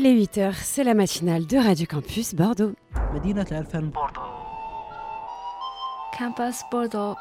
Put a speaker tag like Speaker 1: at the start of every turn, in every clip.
Speaker 1: Il est 8h, c'est la matinale de Radio Campus Bordeaux.
Speaker 2: Campus Bordeaux.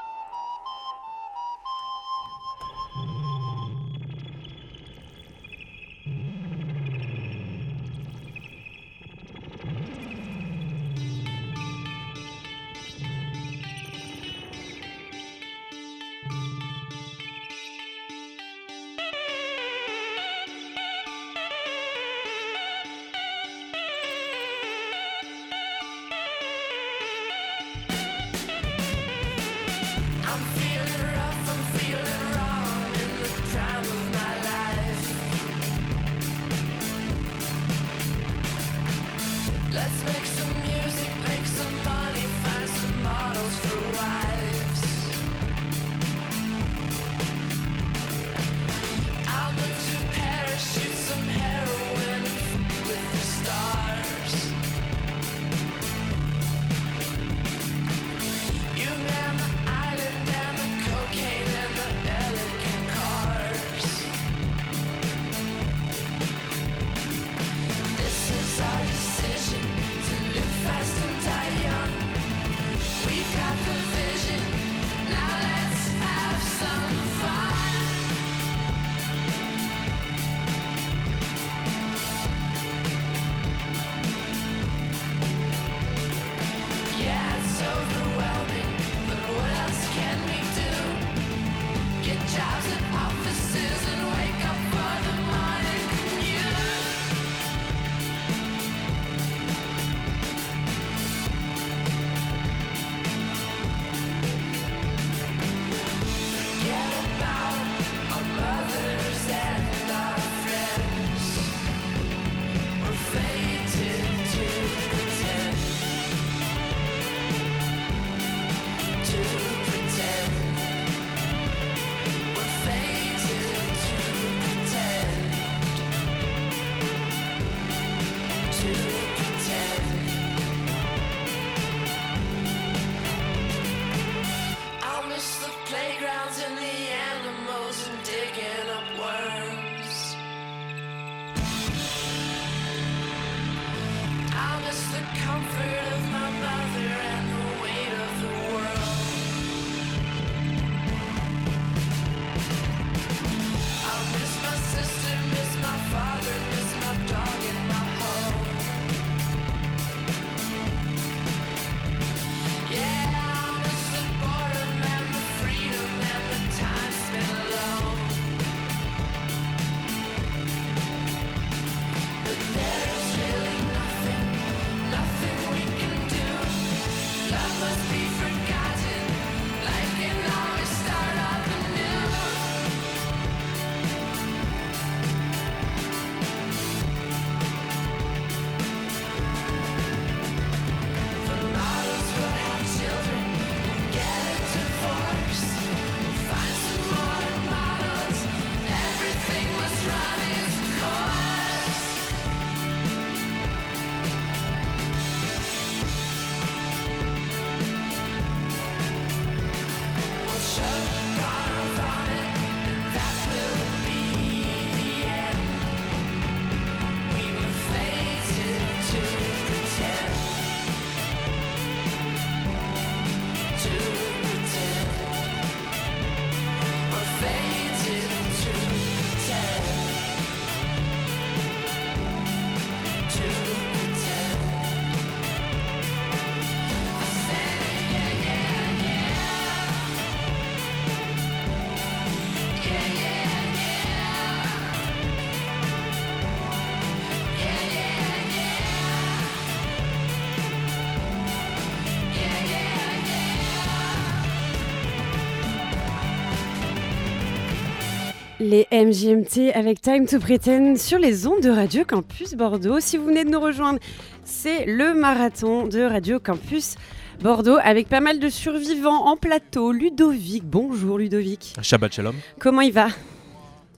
Speaker 1: Les MJMT avec Time to Pretend sur les ondes de Radio Campus Bordeaux. Si vous venez de nous rejoindre, c'est le marathon de Radio Campus Bordeaux avec pas mal de survivants en plateau. Ludovic, bonjour Ludovic.
Speaker 3: Shabbat shalom.
Speaker 1: Comment il va?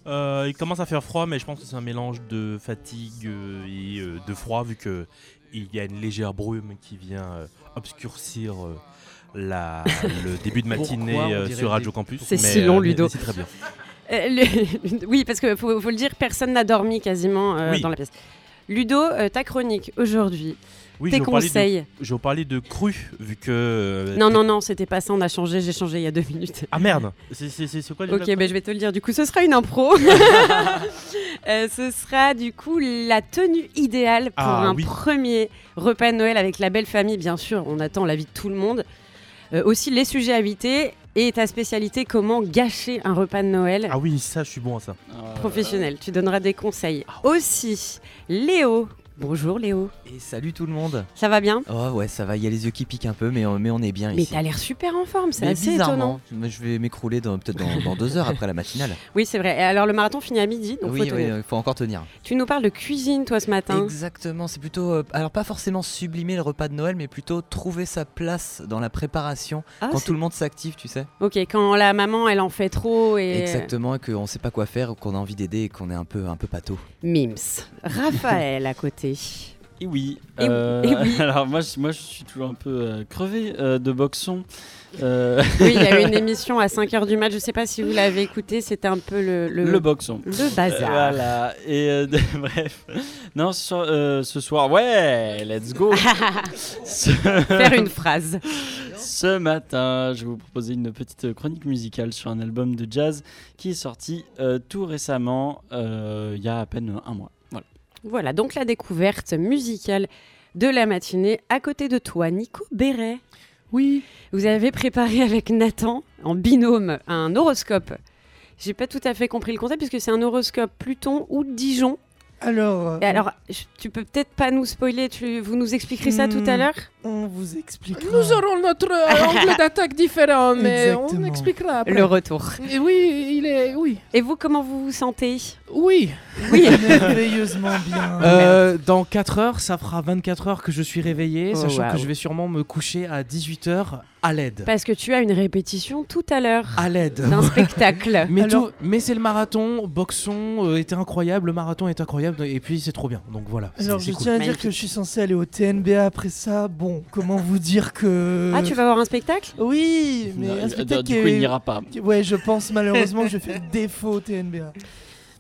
Speaker 3: Euh, il commence à faire froid, mais je pense que c'est un mélange de fatigue euh, et euh, de froid, vu que il y a une légère brume qui vient obscurcir la, le début de matinée sur Radio Campus.
Speaker 1: C'est si long, Ludo.
Speaker 3: C'est très bien.
Speaker 1: Euh, oui, parce que faut, le dire, personne n'a dormi quasiment euh, dans la pièce. Ludo, euh, ta chronique aujourd'hui. Tes conseils.
Speaker 3: Je vais parler de cru, vu que.
Speaker 1: Non, non, non, c'était pas ça, on a changé, j'ai changé il y a deux minutes.
Speaker 3: Ah merde C'est quoi les
Speaker 1: Ok, ben, je vais te le dire, du coup, ce sera une impro. ce sera du coup la tenue idéale pour
Speaker 3: ah,
Speaker 1: un premier repas de Noël avec la belle famille, bien sûr, on attend l'avis de tout le monde. Aussi les sujets habités et ta spécialité comment gâcher un repas de Noël
Speaker 3: Ah oui, ça, je suis bon à ça.
Speaker 1: professionnel. Tu donneras des conseils. Aussi, Léo. Bonjour Léo.
Speaker 4: Et salut tout le monde.
Speaker 1: Ça va bien?
Speaker 4: Oh ouais, ça va, il y a les yeux qui piquent un peu, mais, on- mais on est bien
Speaker 1: Mais
Speaker 4: ici.
Speaker 1: t'as l'air super en forme, c'est
Speaker 4: Mais
Speaker 1: assez étonnant.
Speaker 4: mais je vais m'écrouler peut-être dans, dans deux heures après la matinale.
Speaker 1: Oui, c'est vrai. Et alors le marathon finit à midi, donc
Speaker 4: oui,
Speaker 1: faut tenir.
Speaker 4: faut encore tenir.
Speaker 1: Tu nous parles de cuisine toi ce matin.
Speaker 4: Exactement, c'est plutôt, euh, alors pas forcément sublimer le repas de Noël, mais plutôt trouver sa place dans la préparation
Speaker 1: Ah,
Speaker 4: quand tout le monde s'active, tu sais.
Speaker 1: Ok, quand la maman elle en fait trop et
Speaker 4: Exactement, et qu'on sait pas quoi faire, qu'on a envie d'aider et qu'on est un peu, un peu pâteau.
Speaker 1: Mims. Raphaël à côté.
Speaker 5: Et oui.
Speaker 1: Et oui,
Speaker 5: euh,
Speaker 1: et oui.
Speaker 5: Alors moi, je- moi, je suis toujours un peu euh, crevé euh, de boxon. Euh,
Speaker 1: Oui, il y a eu une émission à 5h du match, je sais pas si vous l'avez écouté, c'était un peu le, le,
Speaker 5: le, boxon.
Speaker 1: le bazar.
Speaker 5: Euh, voilà. Et de- bref. Non, ce, soir- ce soir, ouais, let's go. ce,
Speaker 1: Faire une phrase.
Speaker 5: ce matin, je vais vous proposer une petite chronique musicale sur un album de jazz qui est sorti tout récemment, il y a à peine un mois. Voilà.
Speaker 1: Donc la découverte musicale de la matinée. À côté de toi, Nico Béret.
Speaker 6: Oui.
Speaker 1: Vous avez préparé avec Nathan, en binôme, un horoscope. J'ai pas tout à fait compris le concept puisque c'est un horoscope Pluton ou Dijon.
Speaker 6: Alors,
Speaker 1: Et alors, je- tu peux peut-être pas nous spoiler, tu, vous nous expliquerez ça tout à
Speaker 6: Hmm.
Speaker 1: l'heure?
Speaker 6: on vous explique.
Speaker 7: Nous aurons notre euh, angle d'attaque différent, mais on
Speaker 6: Exactement.
Speaker 7: expliquera après.
Speaker 1: le retour.
Speaker 7: Et oui, il est. Oui.
Speaker 1: Et vous, comment vous vous sentez?
Speaker 7: Oui.
Speaker 1: Oui.
Speaker 6: merveilleusement bien. Euh, dans 4 heures, ça fera 24 heures que je suis réveillé,
Speaker 1: Oh,
Speaker 6: sachant que je vais sûrement me coucher à 18 heures à l'aide.
Speaker 1: Parce que tu as une répétition tout à l'heure
Speaker 6: À l'aide.
Speaker 1: d'un spectacle.
Speaker 6: Mais,
Speaker 7: Alors-
Speaker 6: tout- mais c'est le marathon, boxon euh, était incroyable, le marathon est incroyable et puis c'est trop bien. Donc voilà.
Speaker 8: Alors je
Speaker 6: cool.
Speaker 8: tiens à dire
Speaker 1: Magnifique.
Speaker 8: que je suis censé aller au TNBA après ça. Bon, comment vous dire que...
Speaker 1: Ah, tu vas voir un spectacle?
Speaker 8: Oui, mais
Speaker 5: Non,
Speaker 8: un
Speaker 5: euh,
Speaker 8: spectacle
Speaker 5: du
Speaker 8: qui
Speaker 5: coup, il n'ira pas.
Speaker 8: Ouais, je pense malheureusement que je fais défaut au TNBA.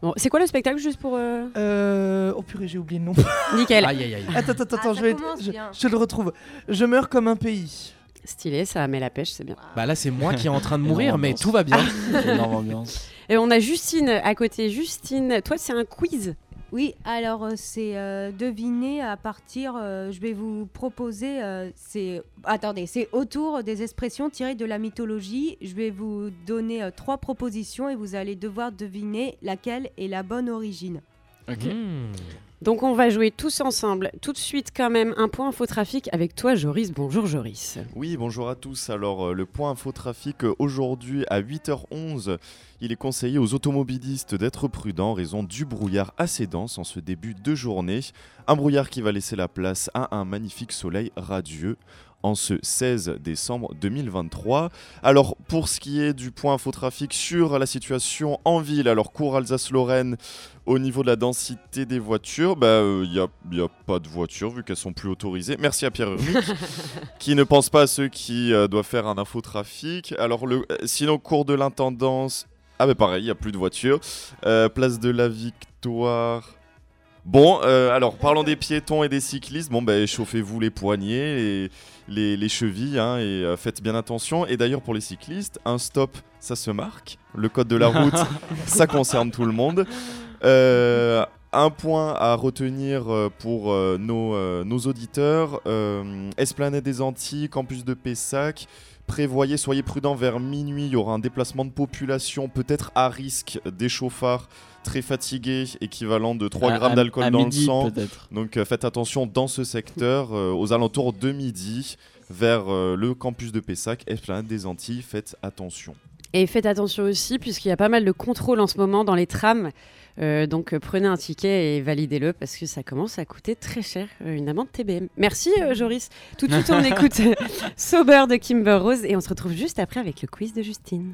Speaker 1: Bon, c'est quoi le spectacle juste pour euh,
Speaker 8: Euh... Oh purée, j'ai oublié le nom.
Speaker 1: nickel
Speaker 6: Aïe aïe aïe.
Speaker 8: Attends, attends, attends,
Speaker 9: Ah,
Speaker 8: je, vais...
Speaker 9: commence
Speaker 8: je...
Speaker 9: bien.
Speaker 8: je le retrouve. Je meurs comme un pays.
Speaker 1: Stylé, ça met la pêche, c'est bien.
Speaker 6: Bah là c'est moi qui est en train de mourir, mais tout va bien.
Speaker 5: Énorme ambiance.
Speaker 1: Et on a Justine à côté. Justine, toi c'est un quiz.
Speaker 9: Oui, alors euh, c'est euh, deviner à partir. euh, je vais vous proposer. euh, c'est attendez, c'est autour des expressions tirées de la mythologie. Je vais vous donner euh, trois propositions et vous allez devoir deviner laquelle est la bonne origine.
Speaker 5: Ok.
Speaker 6: Hmm.
Speaker 1: Donc on va jouer tous ensemble. Tout de suite quand même un point infotrafic avec toi Joris. Bonjour Joris.
Speaker 10: Oui, bonjour à tous. Alors, euh, le point infotrafic euh, aujourd'hui à 8h11, il est conseillé aux automobilistes d'être prudents en raison du brouillard assez dense en ce début de journée. Un brouillard qui va laisser la place à un magnifique soleil radieux en ce 16 décembre 2023. Alors, pour ce qui est du point infotrafic sur la situation en ville, alors cours Alsace-Lorraine, au niveau de la densité des voitures, il n'y a, y a pas de voitures vu qu'elles sont plus autorisées. Merci à Pierre Urmic qui ne pense pas à ceux qui euh, doivent faire un infotrafic. Alors, le, euh, sinon, cours de l'intendance. Ah, bah pareil, il n'y a plus de voitures. Euh, place de la Victoire. Bon, euh, alors parlons des piétons et des cyclistes. Bon, ben chauffez-vous les poignets et les, les chevilles hein, et euh, faites bien attention. Et d'ailleurs, pour les cyclistes, un stop, ça se marque. Le code de la route, ça concerne tout le monde. Euh, un point à retenir euh, pour nos, nos auditeurs Esplanade des Antilles, campus de Pessac. Prévoyez, soyez prudents vers minuit. Il y aura un déplacement de population, peut-être à risque des chauffards très fatigués, équivalent de 3
Speaker 5: À-
Speaker 10: grammes d'alcool dans
Speaker 5: midi,
Speaker 10: le sang. Donc euh, faites attention dans ce secteur, euh, aux alentours de midi, vers euh, le campus de Pessac, Esplanade des Antilles. Faites attention.
Speaker 1: Et faites attention aussi puisqu'il y a pas mal de contrôles en ce moment dans les trams. Euh, donc euh, prenez un ticket et validez-le parce que ça commence à coûter très cher, euh, une amende TBM. Merci euh, Joris. Tout de suite on écoute Sober de Kimber Rose et on se retrouve juste après avec le quiz de Justine.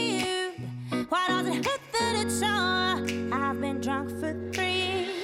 Speaker 11: Why does it hurt that it's all? I've been drunk for three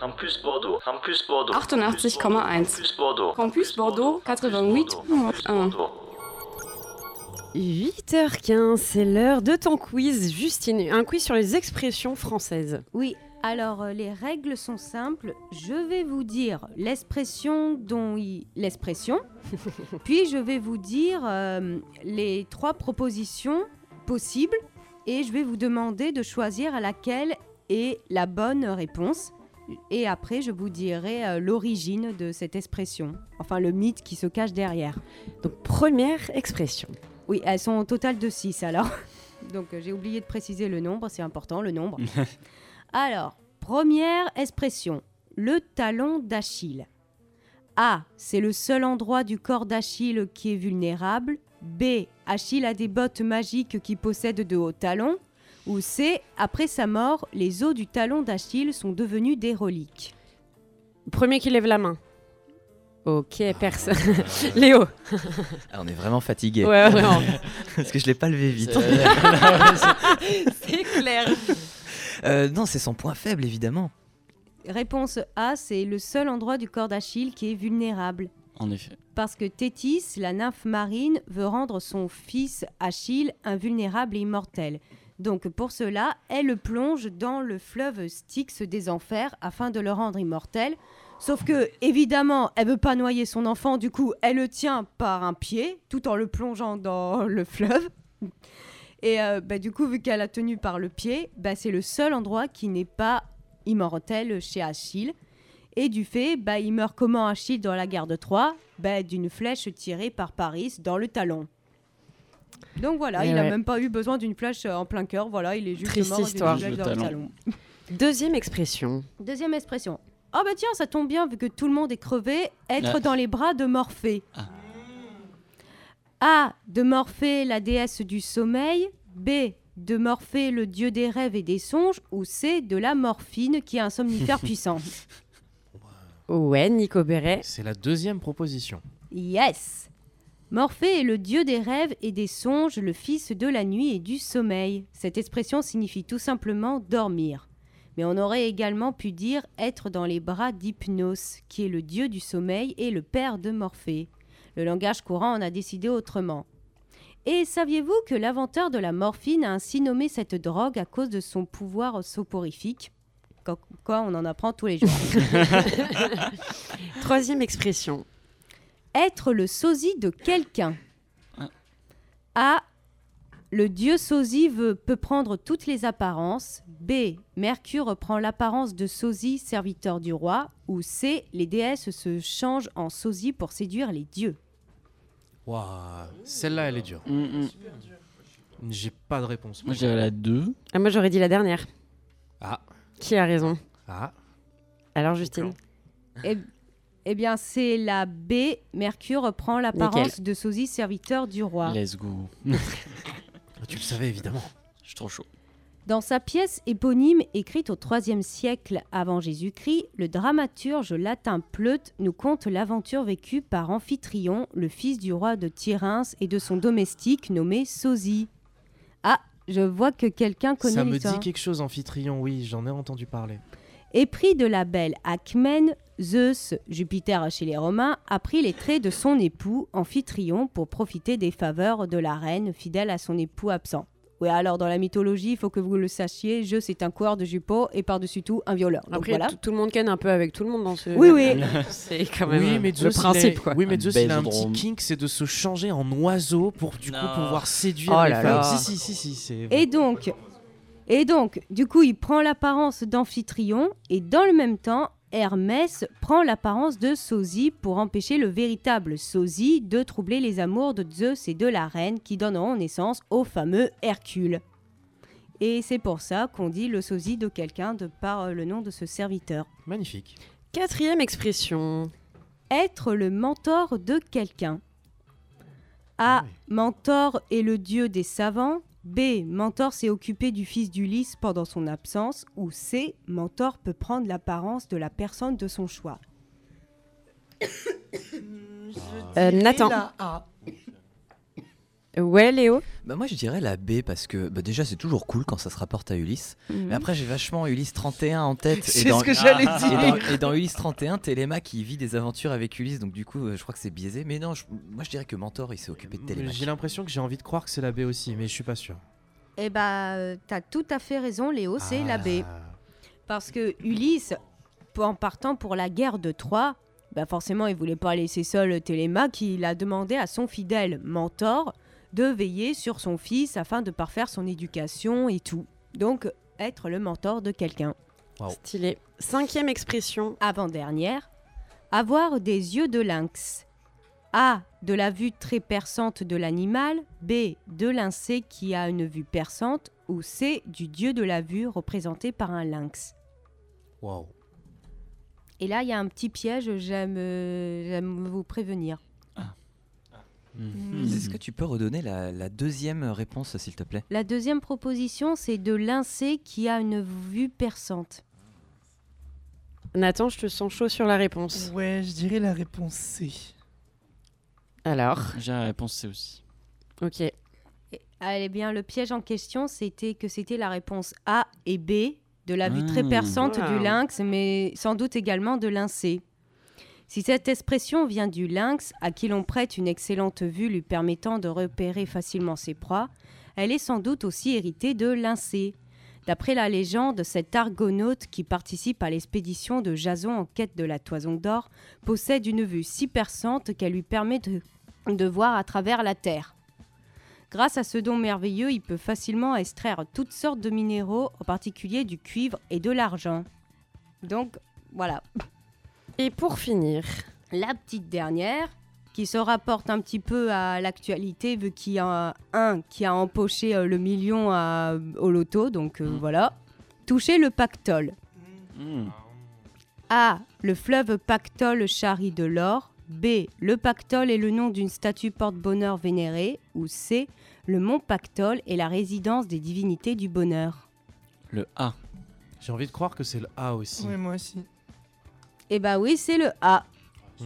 Speaker 12: Campus Bordeaux, Campus Bordeaux, Campus Bordeaux.
Speaker 13: 88,1.
Speaker 12: Campus Bordeaux.
Speaker 13: Campus Bordeaux 88,1.
Speaker 1: 8h15, c'est l'heure de ton quiz, Justine. Un quiz sur les expressions françaises.
Speaker 9: Oui, alors euh, les règles sont simples. Je vais vous dire l'expression dont il... l'expression, puis je vais vous dire euh, les trois propositions possibles et je vais vous demander de choisir à laquelle est la bonne réponse. Et après, je vous dirai euh, l'origine de cette expression, enfin le mythe qui se cache derrière.
Speaker 1: Donc première expression.
Speaker 9: Oui, elles sont au total de 6 alors. Donc euh, j'ai oublié de préciser le nombre, c'est important le nombre. Alors, première expression, le talon d'Achille. A, c'est le seul endroit du corps d'Achille qui est vulnérable. B, Achille a des bottes magiques qui possèdent de hauts talons. Ou C, après sa mort, les os du talon d'Achille sont devenus des reliques.
Speaker 1: Premier qui lève la main. Ok, personne. Léo.
Speaker 4: Ah, on est vraiment fatigué.
Speaker 1: Ouais, vraiment.
Speaker 4: Parce que je l'ai pas levé vite.
Speaker 1: C'est clair.
Speaker 4: Euh, non, c'est son point faible, évidemment.
Speaker 9: Réponse A, c'est le seul endroit du corps d'Achille qui est vulnérable.
Speaker 5: En effet.
Speaker 9: Parce que Thétis, la nymphe marine, veut rendre son fils Achille invulnérable et immortel. Donc pour cela, elle le plonge dans le fleuve Styx des enfers afin de le rendre immortel. Sauf que, évidemment, elle veut pas noyer son enfant, du coup, elle le tient par un pied, tout en le plongeant dans le fleuve. Et euh, bah, du coup, vu qu'elle a tenu par le pied, bah, c'est le seul endroit qui n'est pas immortel chez Achille. Et du fait, bah, il meurt comment Achille dans la guerre de Troie D'une flèche tirée par Paris dans le talon. Donc voilà,
Speaker 1: Et
Speaker 9: il n'a
Speaker 1: ouais.
Speaker 9: même pas eu besoin d'une flèche euh, en plein cœur. Voilà, il est juste
Speaker 1: Triste
Speaker 9: mort d'une
Speaker 1: histoire.
Speaker 9: flèche
Speaker 5: Le
Speaker 9: dans le
Speaker 5: talon.
Speaker 9: talon.
Speaker 1: Deuxième expression.
Speaker 9: Deuxième expression. Oh bah tiens, ça tombe bien, vu que tout le monde est crevé, être
Speaker 5: Ah.
Speaker 9: dans les bras de Morphée. A. De Morphée, la déesse du sommeil. B. De Morphée, le dieu des rêves et des songes. Ou C. De la morphine, qui est un somnifère puissant.
Speaker 1: Ouais, Nico Béret.
Speaker 6: C'est la deuxième proposition.
Speaker 9: Yes Morphée est le dieu des rêves et des songes, le fils de la nuit et du sommeil. Cette expression signifie tout simplement dormir. Mais on aurait également pu dire être dans les bras d'Hypnos, qui est le dieu du sommeil et le père de Morphée. Le langage courant en a décidé autrement. Et saviez-vous que l'inventeur de la morphine a ainsi nommé cette drogue à cause de son pouvoir soporifique? Quoi- on en apprend tous les jours.
Speaker 1: Troisième expression.
Speaker 9: Être le sosie de quelqu'un. A. Le dieu sosie veut- peut prendre toutes les apparences. B. Mercure prend l'apparence de sosie, serviteur du roi. Ou C. Les déesses se changent en sosie pour séduire les dieux.
Speaker 6: Waouh, celle-là, elle est dure. J'ai pas de réponse.
Speaker 5: Moi, je dirais la 2.
Speaker 1: Ah, moi, j'aurais dit la dernière.
Speaker 6: Ah.
Speaker 1: Qui a raison?
Speaker 6: Ah.
Speaker 1: Alors, Justine?
Speaker 9: Eh, eh bien, c'est la B. Mercure prend l'apparence de sosie, serviteur du roi.
Speaker 5: Let's go.
Speaker 6: Tu le savais, évidemment.
Speaker 5: Je suis trop chaud.
Speaker 9: Dans sa pièce éponyme écrite au IIIe siècle avant Jésus-Christ, le dramaturge latin Pleute nous conte l'aventure vécue par Amphitryon, le fils du roi de Tyrins et de son domestique nommé Sosie. Ah, je vois que quelqu'un connaît
Speaker 6: Ça me
Speaker 9: l'histoire.
Speaker 6: dit quelque chose, Amphitryon, oui, j'en ai entendu parler.
Speaker 9: Épris de la belle Acmène, Zeus, Jupiter chez les Romains, a pris les traits de son époux, Amphitryon, pour profiter des faveurs de la reine, fidèle à son époux absent. Oui, alors dans la mythologie, il faut que vous le sachiez, Zeus est un coureur de jupeau et par-dessus tout un violeur. Donc
Speaker 1: Après,
Speaker 9: voilà.
Speaker 1: tout, le monde ken un peu avec tout le monde dans ce.
Speaker 9: Oui, oui.
Speaker 1: C'est quand même
Speaker 6: oui,
Speaker 1: euh,
Speaker 6: mais
Speaker 1: le
Speaker 6: Zeus, il
Speaker 1: principe,
Speaker 6: est-
Speaker 1: quoi.
Speaker 6: Oui, mais Zeus, il a un petit kink, c'est de se changer en oiseau pour du coup pouvoir séduire
Speaker 1: Oh
Speaker 6: les
Speaker 1: là
Speaker 6: femmes.
Speaker 1: là.
Speaker 6: Si, si, si, si.
Speaker 9: Et donc, et donc, du coup, il prend l'apparence d'Amphitryon et dans le même temps, Hermès prend l'apparence de Sosie pour empêcher le véritable Sosie de troubler les amours de Zeus et de la reine qui donneront naissance au fameux Hercule. Et c'est pour ça qu'on dit le sosie de quelqu'un de par euh, le nom de ce serviteur.
Speaker 6: Magnifique.
Speaker 1: Quatrième expression.
Speaker 9: Être le mentor de quelqu'un. A. Mentor est le dieu des savants. B. Mentor s'est occupé du fils d'Ulysse pendant son absence. Ou C. Mentor peut prendre l'apparence de la personne de son choix.
Speaker 1: Euh, Nathan. Ouais, Léo
Speaker 4: Bah moi je dirais la B parce que bah déjà c'est toujours cool quand ça se rapporte à Ulysse.
Speaker 1: Mhm.
Speaker 4: Mais après j'ai vachement Ulysse 31 en tête.
Speaker 8: C'est ce que j'allais
Speaker 4: et
Speaker 8: dire.
Speaker 4: dans, et dans Ulysse 31, Télémaque qui vit des aventures avec Ulysse donc du coup euh, je crois que c'est biaisé. Mais non, je- moi je dirais que Mentor il s'est occupé de Télémaque.
Speaker 6: J'ai l'impression que j'ai envie de croire que c'est la B aussi, mais je suis pas sûr.
Speaker 9: Eh bah, euh, t'as tout à fait raison, Léo, c'est la B. Parce que Ulysse, en partant pour la guerre de Troie, bah forcément, il voulait pas laisser seul Télémaque. Il a demandé à son fidèle mentor de veiller sur son fils afin de parfaire son éducation et tout. Donc, être le mentor de quelqu'un.
Speaker 1: Stylé. Cinquième expression.
Speaker 9: Avant-dernière. Avoir des yeux de lynx. A. De la vue très perçante de l'animal. B. De l'insecte qui a une vue perçante. Ou C. Du dieu de la vue représenté par un lynx.
Speaker 6: Waouh.
Speaker 9: Et là, il y a un petit piège, j'aime euh, j'aime vous prévenir.
Speaker 5: Hmm.
Speaker 4: Est-ce que tu peux redonner la, la deuxième réponse s'il te plaît?
Speaker 9: La deuxième proposition, c'est de l'insecte qui a une vue perçante.
Speaker 1: Nathan, je te sens chaud sur la réponse.
Speaker 8: Ouais, je dirais la réponse C.
Speaker 1: Alors
Speaker 5: J'ai la réponse C aussi.
Speaker 1: Ok.
Speaker 9: Eh bien, le piège en question, c'était que c'était la réponse A et B de la vue très
Speaker 5: Ah.
Speaker 9: perçante du lynx, mais sans doute également de l'insecte. Si cette expression vient du lynx, à qui l'on prête une excellente vue lui permettant de repérer facilement ses proies, elle est sans doute aussi héritée de l'insecte. D'après la légende, cet argonaute qui participe à l'expédition de Jason en quête de la toison d'or possède une vue si perçante qu'elle lui permet de voir à travers la terre. Grâce à ce don merveilleux, il peut facilement extraire toutes sortes de minéraux, en particulier du cuivre et de l'argent. Donc, voilà.
Speaker 1: Et pour finir,
Speaker 9: La petite dernière, qui se rapporte un petit peu à l'actualité, vu qu'il y a un qui a empoché euh, le million à- au loto, donc euh, voilà. Toucher le pactole.
Speaker 5: Hmm.
Speaker 9: A. Le fleuve Pactole charrie de l'or. B. Le Pactole est le nom d'une statue porte-bonheur vénérée. Ou C. Le mont Pactole est la résidence des divinités du bonheur.
Speaker 5: Le A.
Speaker 6: J'ai envie de croire que c'est le A aussi.
Speaker 8: Oui, moi aussi.
Speaker 9: Eh bah oui, c'est le A.
Speaker 6: Hmm.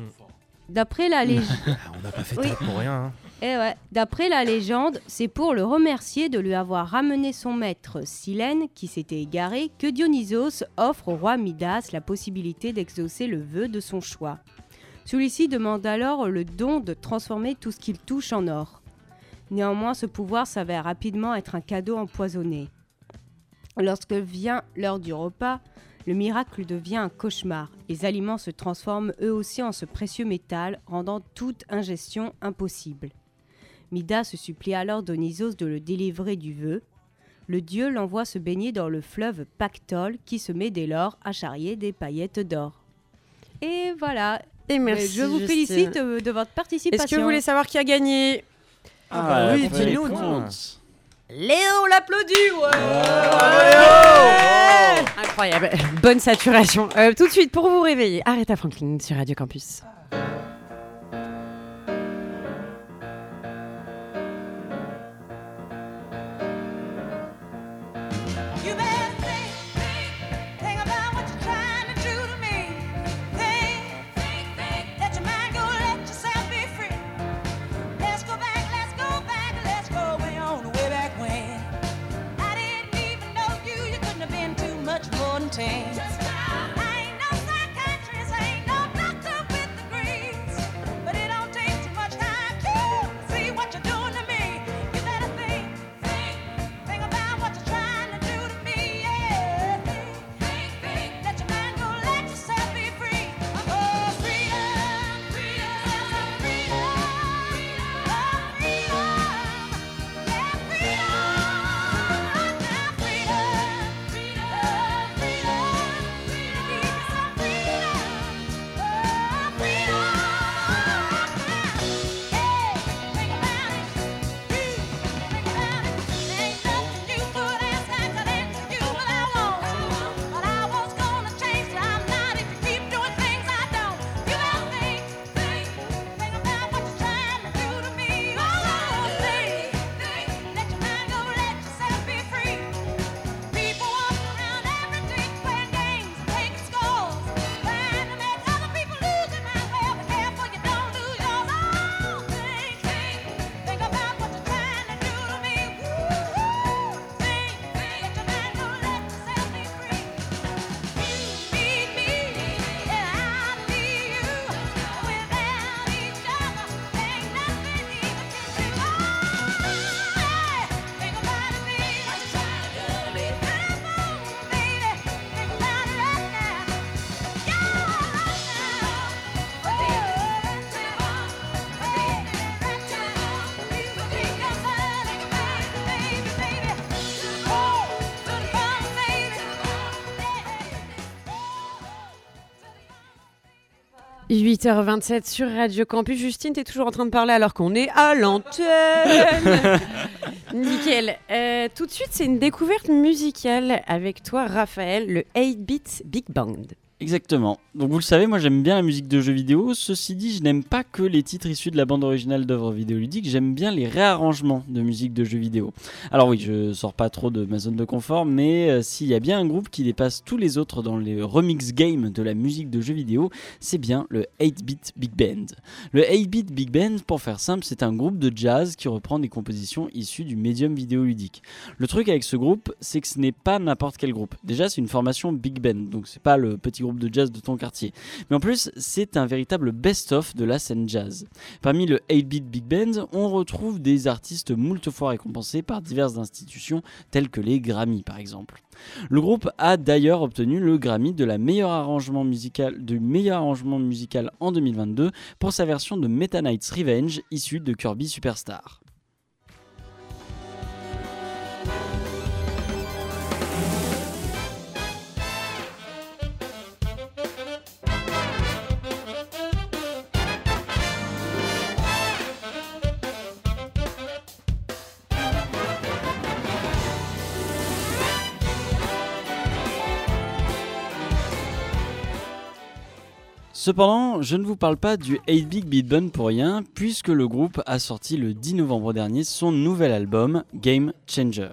Speaker 9: D'après la légende.
Speaker 6: On n'a pas fait
Speaker 9: Oui.
Speaker 6: ça pour rien. hein.
Speaker 9: Eh ouais, d'après la légende, c'est pour le remercier de lui avoir ramené son maître Silène, qui s'était égaré, que Dionysos offre au roi Midas la possibilité d'exaucer le vœu de son choix. Celui-ci demande alors le don de transformer tout ce qu'il touche en or. Néanmoins, ce pouvoir s'avère rapidement être un cadeau empoisonné. Lorsque vient l'heure du repas, le miracle devient un cauchemar. Les aliments se transforment eux aussi en ce précieux métal, rendant toute ingestion impossible. Midas se supplie alors Dionysos de le délivrer du vœu. Le dieu l'envoie se baigner dans le fleuve Pactole qui se met dès lors à charrier des paillettes d'or. Et voilà.
Speaker 11: Et merci,
Speaker 9: Je vous
Speaker 11: Justine.
Speaker 9: félicite euh, de votre participation.
Speaker 11: Est-ce que vous voulez savoir qui a gagné?
Speaker 5: Ah,
Speaker 11: bah oui, dis-nous,
Speaker 5: réponse.
Speaker 11: Léo l'applaudit, ouais. Incroyable, bonne saturation. Euh, tout de suite, pour vous réveiller, Aretha Franklin sur Radio Campus. 8h27 sur Radio Campus. Justine, t'es toujours en train de parler alors qu'on est à l'antenne. Nickel. Euh, tout de suite, c'est une découverte musicale avec toi, Raphaël, le 8-bit Big Band.
Speaker 5: Exactement. Donc vous le savez, moi j'aime bien la musique de jeux vidéo. Ceci dit, je n'aime pas que les titres issus de la bande originale d'œuvres vidéoludiques, j'aime bien les réarrangements de musique de jeux vidéo. Alors oui, je sors pas trop de ma zone de confort, mais euh, s'il y a bien un groupe qui dépasse tous les autres dans les remix games de la musique de jeux vidéo, c'est bien le 8-bit Big Band. Le 8-bit Big Band, pour faire simple, c'est un groupe de jazz qui reprend des compositions issues du médium vidéoludique. Le truc avec ce groupe, c'est que ce n'est pas n'importe quel groupe. Déjà, c'est une formation Big Band, donc c'est pas le petit groupe de jazz de ton quartier. Mais en plus, c'est un véritable best-of de la scène jazz. Parmi le 8-bit Big Band, on retrouve des artistes moult fois récompensés par diverses institutions telles que les Grammy par exemple. Le groupe a d'ailleurs obtenu le Grammy de la meilleur arrangement musical, du meilleur arrangement musical en 2022 pour sa version de Meta Knight's Revenge issue de Kirby Superstar. Cependant, je ne vous parle pas du 8 Big Beat Bun pour rien, puisque le groupe a sorti le 10 novembre dernier son nouvel album, Game Changer.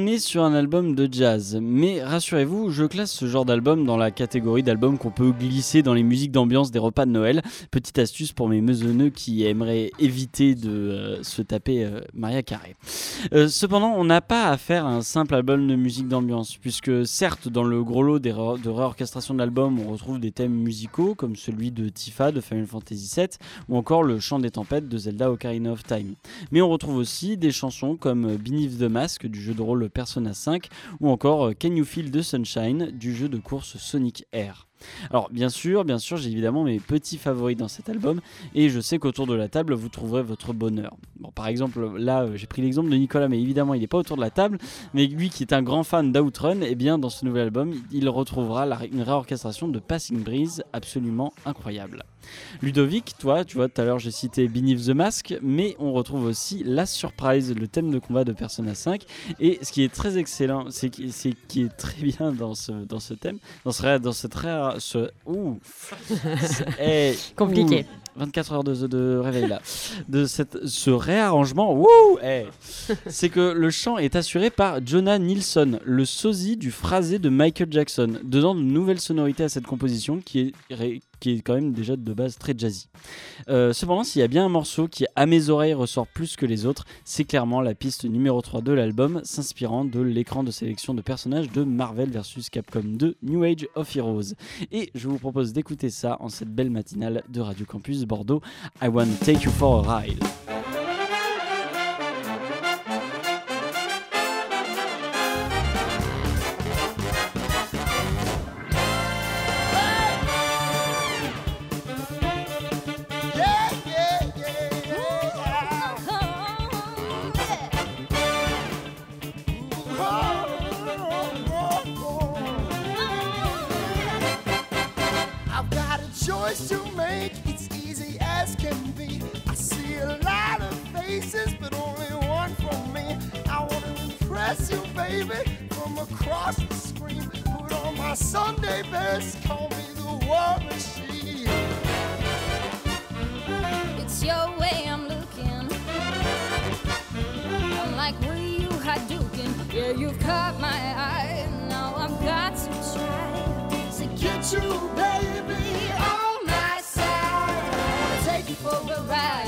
Speaker 5: On est sur un album de jazz, mais rassurez-vous, je classe ce genre d'album dans la catégorie d'albums qu'on peut glisser dans les musiques d'ambiance des repas de Noël. Petite astuce pour mes meusonneux qui aimeraient éviter de euh, se taper euh, Maria Carré. Euh, cependant, on n'a pas à faire un simple album de musique d'ambiance, puisque certes, dans le gros lot de réorchestration de l'album, on retrouve des thèmes musicaux comme celui de Tifa de Final Fantasy VII ou encore le chant des tempêtes de Zelda Ocarina of Time. Mais on retrouve aussi des chansons comme Beneath the Mask du jeu de rôle Persona 5 ou encore Can You Feel the Sunshine du jeu de course Sonic Air. Alors bien sûr, bien sûr, j'ai évidemment mes petits favoris dans cet album et je sais qu'autour de la table vous trouverez votre bonheur. Bon, par exemple, là euh, j'ai pris l'exemple de Nicolas, mais évidemment il n'est pas autour de la table, mais lui qui est un grand fan d'Outrun, et bien dans ce nouvel album, il retrouvera la- une réorchestration de Passing Breeze absolument incroyable. Ludovic, toi, tu vois, tout à l'heure j'ai cité Beneath the Mask, mais on retrouve aussi Last Surprise, le thème de combat de Persona 5. Et ce qui est très excellent, c'est qui, est très bien dans ce, dans ce thème, dans ce, dans ce Ce, C'est-
Speaker 1: Compliqué.
Speaker 5: ouh, 24 heures de, réveil là. De cette, ce réarrangement, wouh, eh, c'est que le chant est assuré par Jonah Nilsson, le sosie du phrasé de Michael Jackson, donnant de nouvelles sonorités à cette composition qui est, qui est quand même déjà de base très jazzy. Euh, cependant, s'il y a bien un morceau qui, à mes oreilles, ressort plus que les autres, c'est clairement la piste numéro 3 de l'album, s'inspirant de l'écran de sélection de personnages de Marvel vs Capcom 2 New Age of Heroes. Et je vous propose d'écouter ça en cette belle matinale de Radio Campus Bordeaux. I Wanna Take You For a Ride.
Speaker 14: To you, baby, from across the screen. Put on my Sunday best, call me the war machine.
Speaker 15: It's your way I'm looking. I'm like, were you Hadouken? Yeah, you've caught my eye. Now I've got to try to get you, baby, on my side. Take you for a ride.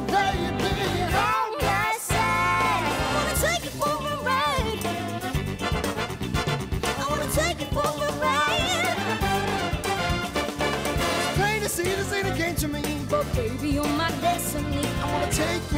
Speaker 14: baby, you're my destiny. I
Speaker 15: wanna take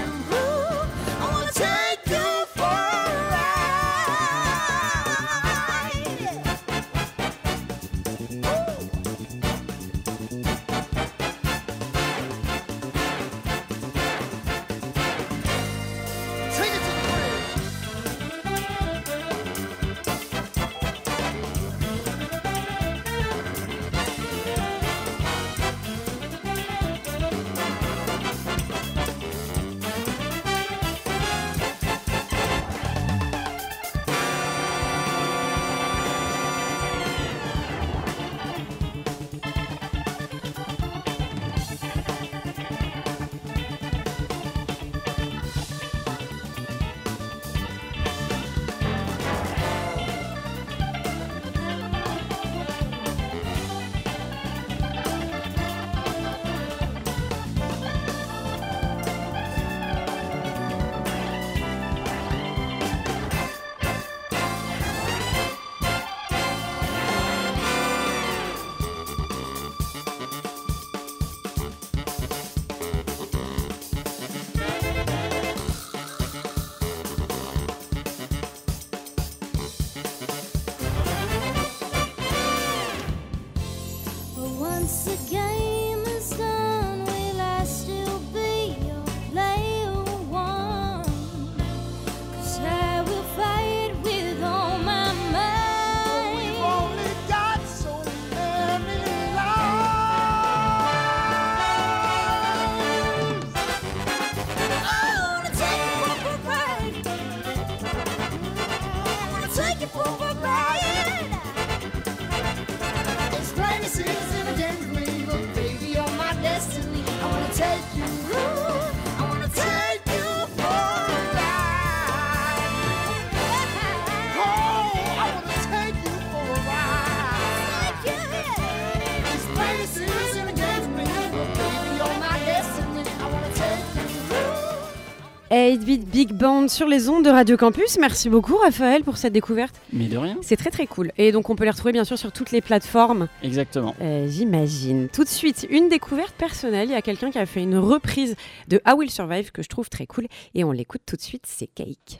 Speaker 1: 8-Bit Big Band sur les ondes de Radio Campus. Merci beaucoup Raphaël pour cette découverte.
Speaker 5: Mais de rien.
Speaker 1: C'est très très cool. Et donc on peut les retrouver bien sûr sur toutes les plateformes.
Speaker 5: Exactement.
Speaker 1: Euh, J'imagine. Tout de suite, une découverte personnelle. Il y a quelqu'un qui a fait une reprise de I Will Survive que je trouve très cool. Et on l'écoute tout de suite, c'est Cake.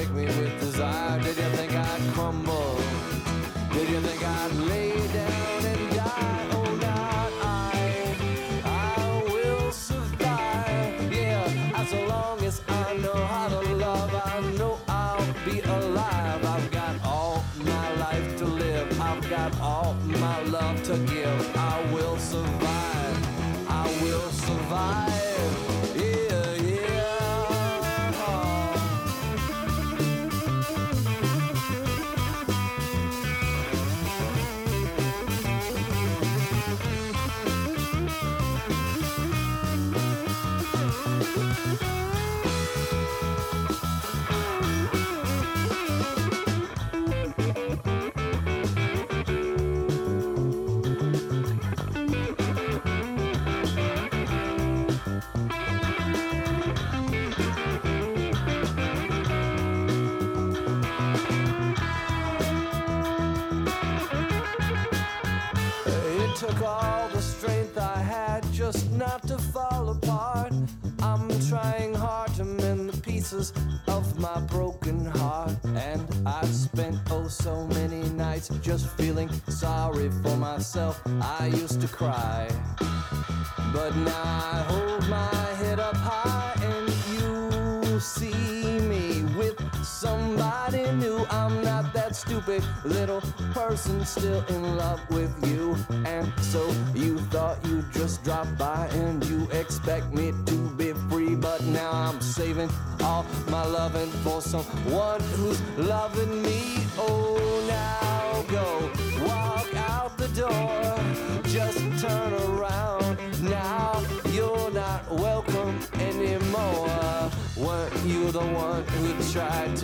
Speaker 16: Break me with desire? Did you think used to cry. But now I hold my head up high and you see me with somebody new. I'm not that stupid little person still in love with you. And so you thought you'd just drop by and you expect me to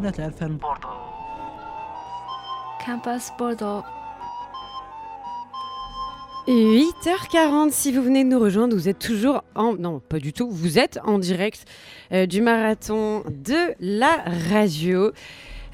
Speaker 17: مدينة الفن
Speaker 13: Campus Bordeaux.
Speaker 1: 8h40, si vous venez de nous rejoindre, vous êtes toujours en... Non, pas du tout, vous êtes en direct euh, du marathon de la radio.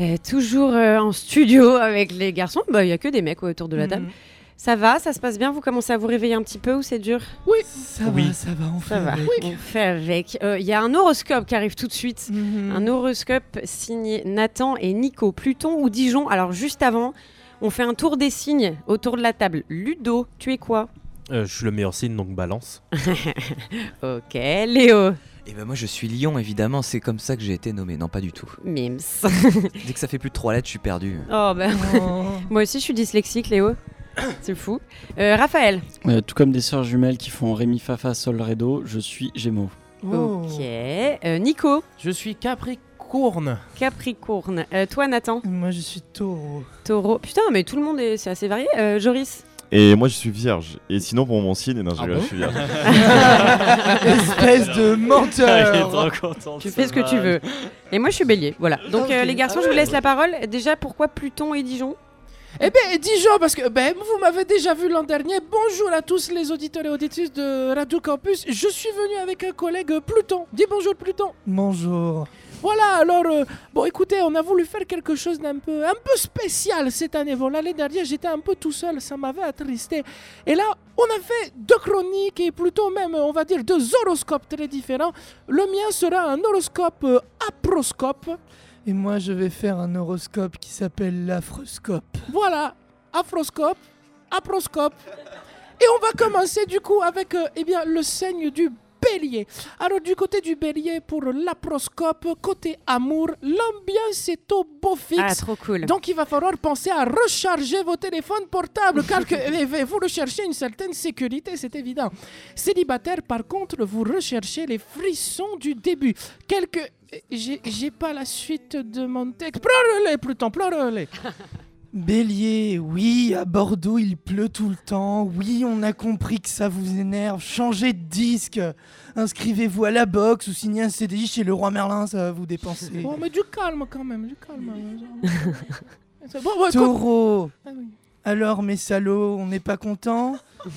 Speaker 1: Euh, toujours euh, en studio avec les garçons. Bah, Il y n'y a que des mecs ouais, autour de la table.
Speaker 8: Mhm.
Speaker 1: Ça va, ça se passe bien Vous commencez à vous réveiller un petit peu ou c'est dur
Speaker 8: Oui, ça va, ça va, on fait
Speaker 1: Ça va,
Speaker 8: avec.
Speaker 1: on fait avec. Euh, Il y a un horoscope qui arrive tout de suite.
Speaker 8: Mhm.
Speaker 1: Un horoscope signé Nathan et Nico. Pluton ou Dijon? Alors juste avant, on fait un tour des signes autour de la table. Ludo, tu es quoi?
Speaker 3: Euh, je suis le meilleur signe, donc balance.
Speaker 1: ok, Léo.
Speaker 4: Et ben moi je suis Lion évidemment, c'est comme ça que j'ai été nommé. Non pas du tout.
Speaker 1: Mims.
Speaker 4: Dès que ça fait plus de 3 lettres, je suis perdu.
Speaker 1: Oh bah. Moi aussi, je suis dyslexique, Léo. C'est fou. Euh, Raphaël.
Speaker 5: Euh, tout comme des sœurs jumelles qui font Rémi Fafa Sol Redo, je suis Gémeaux.
Speaker 1: Ok. Euh, Nico.
Speaker 6: Je suis Capricorne.
Speaker 1: Capricorne. Euh, toi, Nathan.
Speaker 8: Moi, je suis taureau.
Speaker 1: Taureau. Putain, mais tout le monde est, c'est assez varié. Euh, Joris.
Speaker 10: Et moi je suis vierge. Et sinon pour mon signe, non,
Speaker 1: Ah bon
Speaker 10: je suis vierge.
Speaker 8: Espèce de menteur.
Speaker 1: Tu fais ce que tu veux. Et moi, je suis bélier. Voilà. Donc, euh, les garçons,
Speaker 8: Ah
Speaker 1: je vous
Speaker 8: ouais.
Speaker 1: laisse la parole. Déjà, pourquoi Pluton et Dijon?
Speaker 7: Eh bien, Dijon, parce que ben, vous m'avez déjà vu l'an dernier. Bonjour à tous les auditeurs et auditrices de Radio Campus. Je suis venu avec un collègue Pluton. Dis bonjour Pluton.
Speaker 8: Bonjour.
Speaker 7: Voilà, alors, euh, bon, écoutez, on a voulu faire quelque chose d'un peu, un peu spécial cette année. Bon, l'année dernière, j'étais un peu tout seul, ça m'avait attristé. Et là, on a fait deux chroniques et plutôt même, on va dire, deux horoscopes très différents. Le mien sera un horoscope euh, aproscope.
Speaker 8: Et moi, je vais faire un horoscope qui s'appelle l'afroscope.
Speaker 7: Voilà, afroscope, aproscope. Et on va commencer du coup avec euh, eh bien, le signe du bélier. Alors du côté du bélier pour l'aproscope, côté amour, l'ambiance est au beau fixe.
Speaker 1: Ah, trop cool.
Speaker 7: Donc il va falloir penser à recharger vos téléphones portables car que, eh, eh, vous recherchez une certaine sécurité, c'est évident. Célibataire par contre, vous recherchez les frissons du début. Quelques... J'ai pas la suite de mon texte. Pleure-les, Pluton, pleure-les.
Speaker 8: Bélier, oui, à Bordeaux il pleut tout le temps. Oui, on a compris que ça vous énerve. Changez de disque. Inscrivez-vous à la boxe ou signez un CDI chez le roi Merlin, ça va vous dépenser.
Speaker 7: Bon, mais du calme quand même, du calme. Ouais,
Speaker 8: Taureau.
Speaker 7: Ah oui.
Speaker 8: Alors mes salauds, on n'est pas content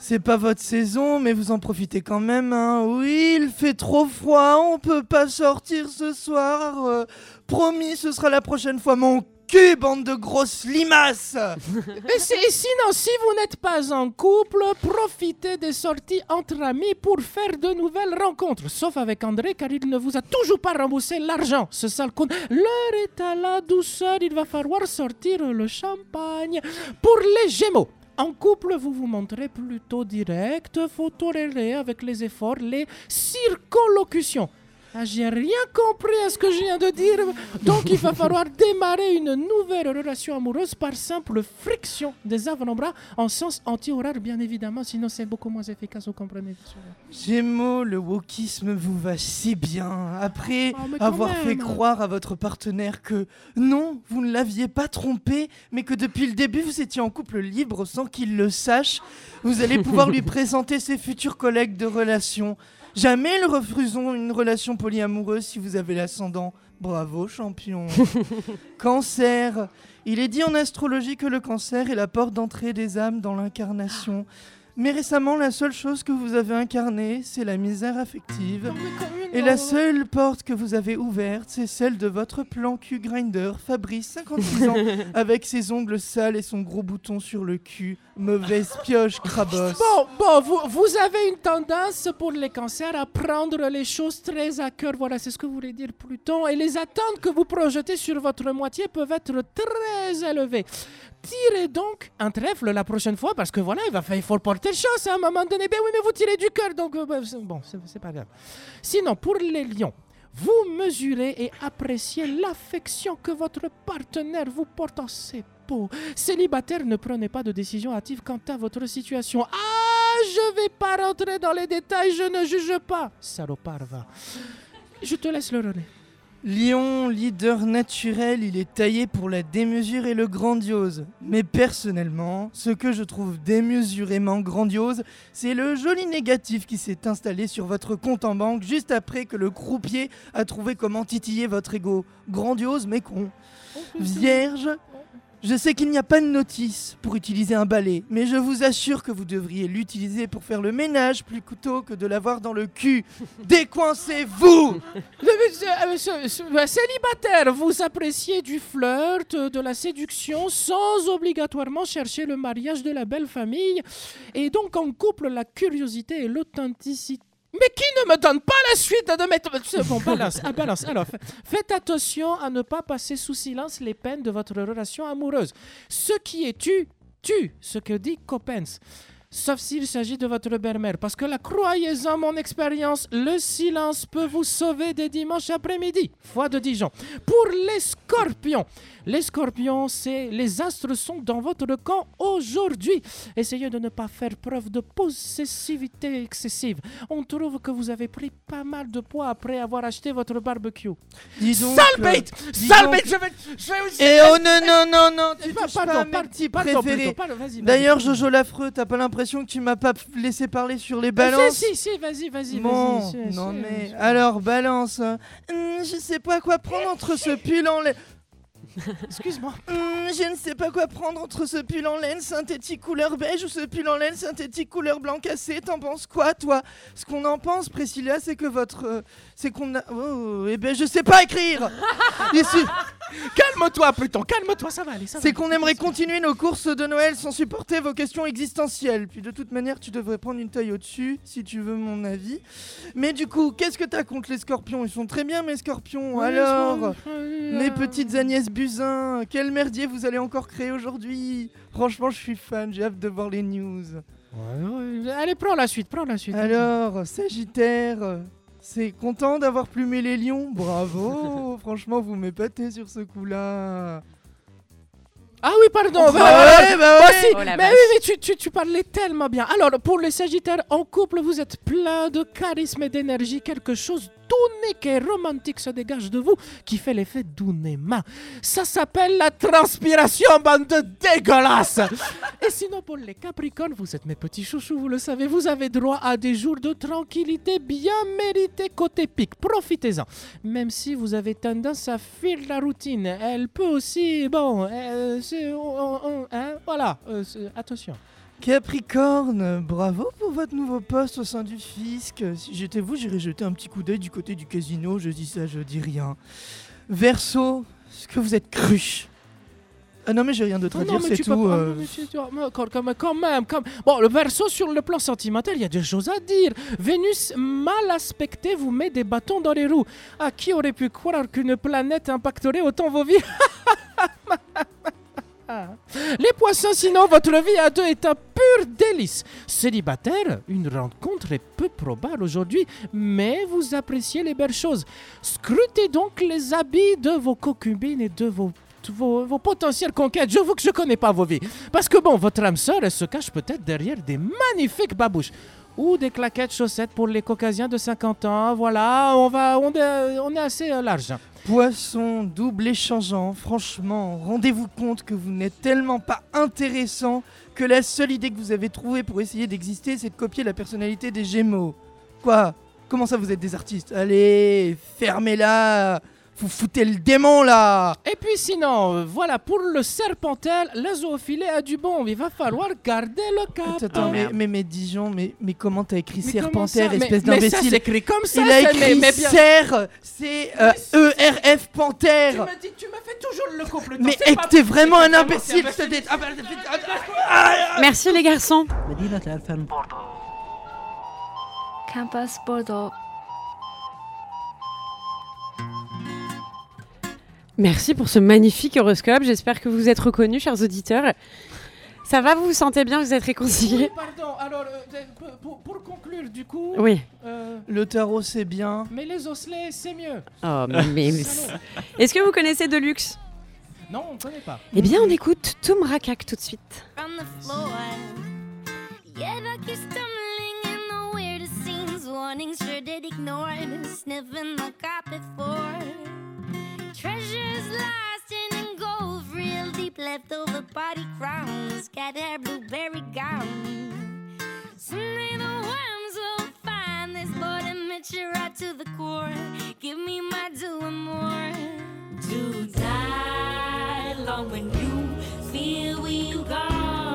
Speaker 8: C'est pas votre saison, mais vous en profitez quand même. Hein. Oui, il fait trop froid, on peut pas sortir ce soir. Euh, promis, ce sera la prochaine fois. Mon cul, bande de grosses limaces
Speaker 7: Et, sinon, si vous n'êtes pas en couple, profitez des sorties entre amis pour faire de nouvelles rencontres. Sauf avec André, car il ne vous a toujours pas remboursé l'argent. Ce sale con. L'heure est à la douceur, il va falloir sortir le champagne. Pour les Gémeaux. En couple, vous vous montrez plutôt direct, faut tolérer avec les efforts les circonlocutions. Ah, j'ai rien compris à ce que je viens de dire. Donc il va falloir démarrer une nouvelle relation amoureuse par simple friction des avant-bras en sens anti-horaire, bien évidemment, sinon c'est beaucoup moins efficace, vous comprenez.
Speaker 8: Gémeaux, le wokisme vous va si bien. Après
Speaker 7: Oh, quand
Speaker 8: avoir
Speaker 7: même.
Speaker 8: fait croire à votre partenaire que non, vous ne l'aviez pas trompé, mais que depuis le début vous étiez en couple libre sans qu'il le sache, vous allez pouvoir lui présenter ses futurs collègues de relation. Jamais ne refusons une relation polyamoureuse si vous avez l'ascendant. Bravo, champion. cancer. Il est dit en astrologie que le cancer est la porte d'entrée des âmes dans l'incarnation. Mais récemment, la seule chose que vous avez incarnée, c'est la misère affective. Et la seule porte que vous avez ouverte, c'est celle de votre plan cul grinder, Fabrice, 56 ans, avec ses ongles sales et son gros bouton sur le cul. Mauvaise pioche, crabosse.
Speaker 7: Bon, bon, vous, vous avez une tendance pour les cancers à prendre les choses très à cœur. Voilà, c'est ce que voulait dire Pluton. Et les attentes que vous projetez sur votre moitié peuvent être très élevées. Tirez donc un trèfle la prochaine fois parce que voilà, il, va, fa- il faut porter chance à un moment donné. Ben oui, mais vous tirez du cœur, donc euh, ben, bon, c'est pas grave. Sinon, pour les lions, vous mesurez et appréciez l'affection que votre partenaire vous porte en ses peaux. Célibataire, ne prenez pas de décision hâtive quant à votre situation. Ah, je vais pas rentrer dans les détails, je ne juge pas. Salopard, va. Je te laisse le relais.
Speaker 8: Lion, leader naturel, il est taillé pour la démesure et le grandiose. Mais personnellement, ce que je trouve démesurément grandiose, c'est le joli négatif qui s'est installé sur votre compte en banque juste après que le croupier a trouvé comment titiller votre ego. Grandiose mais con. Vierge, je sais qu'il n'y a pas de notice pour utiliser un balai, mais je vous assure que vous devriez l'utiliser pour faire le ménage plutôt que de l'avoir dans le cul. Décoincez-vous
Speaker 7: euh, Célibataire, vous appréciez du flirt, euh, de la séduction, sans obligatoirement chercher le mariage de la belle famille. Et donc en couple, la curiosité et l'authenticité. Mais qui ne me donne pas la suite de mettre... Bon, balance, ah, balance. Alors, fa- faites attention à ne pas passer sous silence les peines de votre relation amoureuse. Ce qui est tu, tu, ce que dit Coppens. Sauf s'il s'agit de votre belle-mère. Parce que la croyez-en, mon expérience, le silence peut vous sauver des dimanches après-midi. Foi de Dijon. Pour les scorpions. Les scorpions, c'est les astres sont dans votre camp aujourd'hui. Essayez de ne pas faire preuve de possessivité excessive. On trouve que vous avez pris pas mal de poids après avoir acheté votre barbecue.
Speaker 8: Dis donc,
Speaker 7: Sale bête Sale bête Je vais, je vais aussi...
Speaker 8: Eh oh non, non, non, non, tu
Speaker 7: Bah,
Speaker 8: touches
Speaker 7: pardon,
Speaker 8: pas
Speaker 7: pardon, pardon, pardon.
Speaker 8: D'ailleurs, Jojo Lafreux, t'as pas l'impression que tu m'as pas laissé parler sur les
Speaker 7: Eh,
Speaker 8: balances
Speaker 7: Si, si, si, vas-y, vas-y,
Speaker 8: Bon,
Speaker 7: vas-y. si,
Speaker 8: non
Speaker 7: si,
Speaker 8: mais alors balance. Hum, je sais pas quoi prendre entre ce pull en laine.
Speaker 7: Excuse-moi.
Speaker 8: Hum, je ne sais pas quoi prendre entre ce pull en laine synthétique couleur beige ou ce pull en laine synthétique couleur blanc cassé. T'en penses quoi, toi? Ce qu'on en pense, Priscilla, c'est que votre, euh, c'est qu'on a. Oh, eh ben, je sais pas écrire. Ici.
Speaker 7: Calme-toi, Pluton, calme-toi, ça va aller.
Speaker 8: C'est qu'on aimerait continuer nos courses de Noël sans supporter vos questions existentielles. Puis de toute manière, tu devrais prendre une taille au-dessus, si tu veux mon avis. Mais du coup, qu'est-ce que t'as contre les scorpions? Ils sont très bien, mes scorpions. Alors, mes petites Agnès Buzyn, quel merdier vous allez encore créer aujourd'hui? Franchement, je suis fan, j'ai hâte de voir les news.
Speaker 7: Ouais, Allez, prends la suite, prends la suite.
Speaker 8: Alors, Sagittaire, c'est content d'avoir plumé les lions Bravo Franchement, vous m'épatez sur ce coup-là.
Speaker 7: Ah oui, pardon.
Speaker 8: Oh,
Speaker 7: bah,
Speaker 8: ouais, bah ouais.
Speaker 7: aussi.
Speaker 8: Oh
Speaker 7: mais
Speaker 8: vache.
Speaker 7: oui, mais tu, tu, tu parlais tellement bien. Alors, pour les Sagittaires en couple, vous êtes plein de charisme et d'énergie. Quelque chose d'unique et romantique se dégage de vous qui fait l'effet d'Unema. Ça s'appelle la transpiration, bande de dégueulasses. et sinon, pour les Capricornes, vous êtes mes petits chouchous, vous le savez, vous avez droit à des jours de tranquillité bien mérités côté pic. Profitez-en. Même si vous avez tendance à fuir la routine, elle peut aussi, bon, euh, hein, voilà, euh, attention.
Speaker 8: Capricorne, bravo pour votre nouveau poste au sein du fisc. Si j'étais vous, j'irais jeter un petit coup d'œil du côté du casino. Je dis ça, je dis rien. Verso, est-ce que vous êtes cruche? Ah non, mais j'ai rien d'autre à dire, c'est tout.
Speaker 7: pas-
Speaker 8: euh.
Speaker 7: quand, quand- quand même, Bon, le verso sur le plan sentimental, il y a des choses à dire. Vénus mal aspectée vous met des bâtons dans les roues. À qui aurait pu croire qu'une planète impacterait autant vos vies? Les poissons, sinon, votre vie à deux est un pur délice. Célibataire, une rencontre est peu probable aujourd'hui, mais vous appréciez les belles choses. Scrutez donc les habits de vos concubines et de vos, vos, potentielles conquêtes. J'avoue que je connais pas vos vies. Parce que bon, votre âme sœur, elle se cache peut-être derrière des magnifiques babouches. Ou des claquettes chaussettes pour les caucasiens de 50 ans. Voilà, on, va, on, est, on est assez euh, large.
Speaker 8: Poisson, double échangeant, franchement, rendez-vous compte que vous n'êtes tellement pas intéressant que la seule idée que vous avez trouvée pour essayer d'exister, c'est de copier la personnalité des Gémeaux. Quoi? Comment ça vous êtes des artistes? Allez, fermez-la vous foutez le démon là.
Speaker 7: Et puis sinon, euh, voilà, pour le serpentel, la zoophilie a du bon, mais il va falloir garder le cap.
Speaker 8: Ah, mais, mais, mais, Dijon, mais, comment t'as écrit
Speaker 7: serpentel,
Speaker 8: espèce d'imbécile? Il a écrit
Speaker 7: mais,
Speaker 8: serre, c'est
Speaker 7: Tu m'as dit, tu m'as fait toujours le.
Speaker 8: Mais t'es vraiment un imbécile, je te
Speaker 1: Merci les garçons.
Speaker 13: Campus Bordeaux.
Speaker 1: Merci pour ce magnifique horoscope. J'espère que vous êtes reconnus, chers auditeurs. Ça va, vous vous sentez bien, vous êtes réconciliés
Speaker 7: Pardon, alors, euh, pour- conclure, du coup.
Speaker 1: Oui.
Speaker 7: euh,
Speaker 8: Le tarot, c'est bien.
Speaker 7: mais les osselets, c'est mieux.
Speaker 1: Oh, mais- Est-ce que vous connaissez Deluxe
Speaker 7: Non, on ne connaît pas.
Speaker 1: Eh bien, on écoute Toum Rakak tout de suite.
Speaker 11: Treasures lost in gold, real deep leftover party crowns, cat hair, blueberry gown. Someday the worms will find this board and you right to the core. Give me my due and more. To die long when you feel we've gone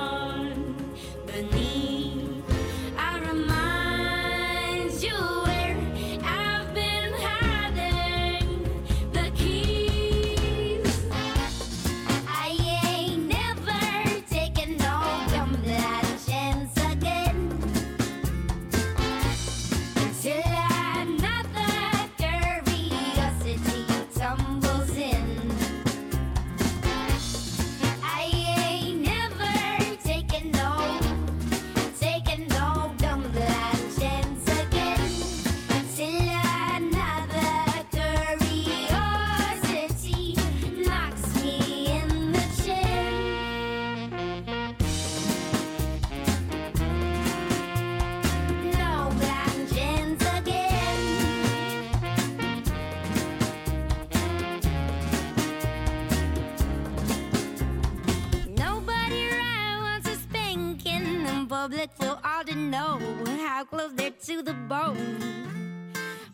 Speaker 18: to know how close they're to the bone.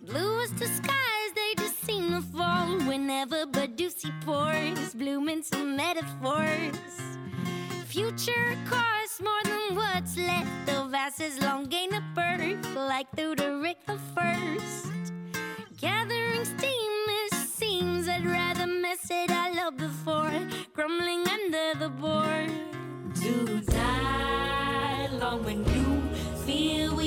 Speaker 18: Blue is the skies, they just seem to fall whenever Badoosie pours, blooming some metaphors. Future costs more than what's left of vases long gain a birth, like Thuderic the the First. Gathering steam, it seems I'd rather mess it all up before crumbling under the board.
Speaker 15: Dude here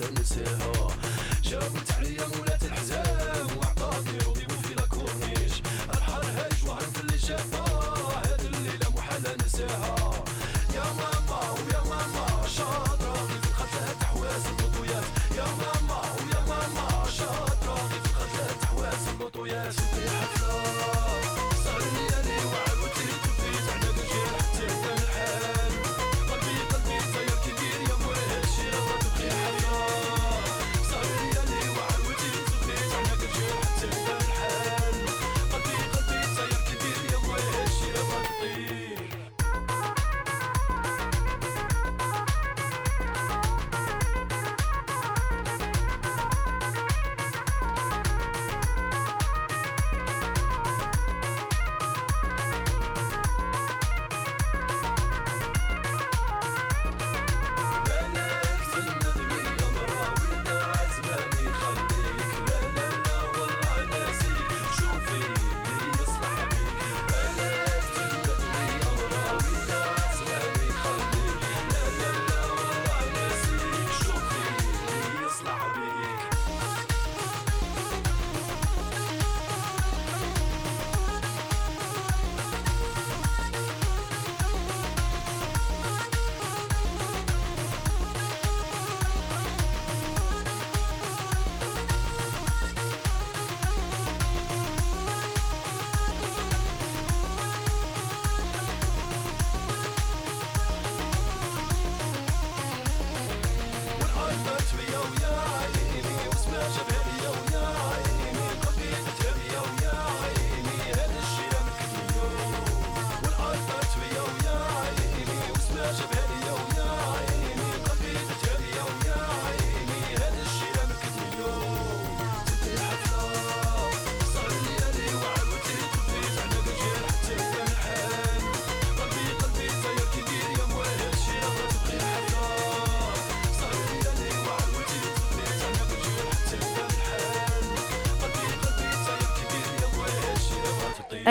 Speaker 15: وحدة نساها عليا مولات الحزام وعطاتني وضيبو في لاكورنيش الحر هاج وعرف اللي شافاه هاد الليلة محالة نساها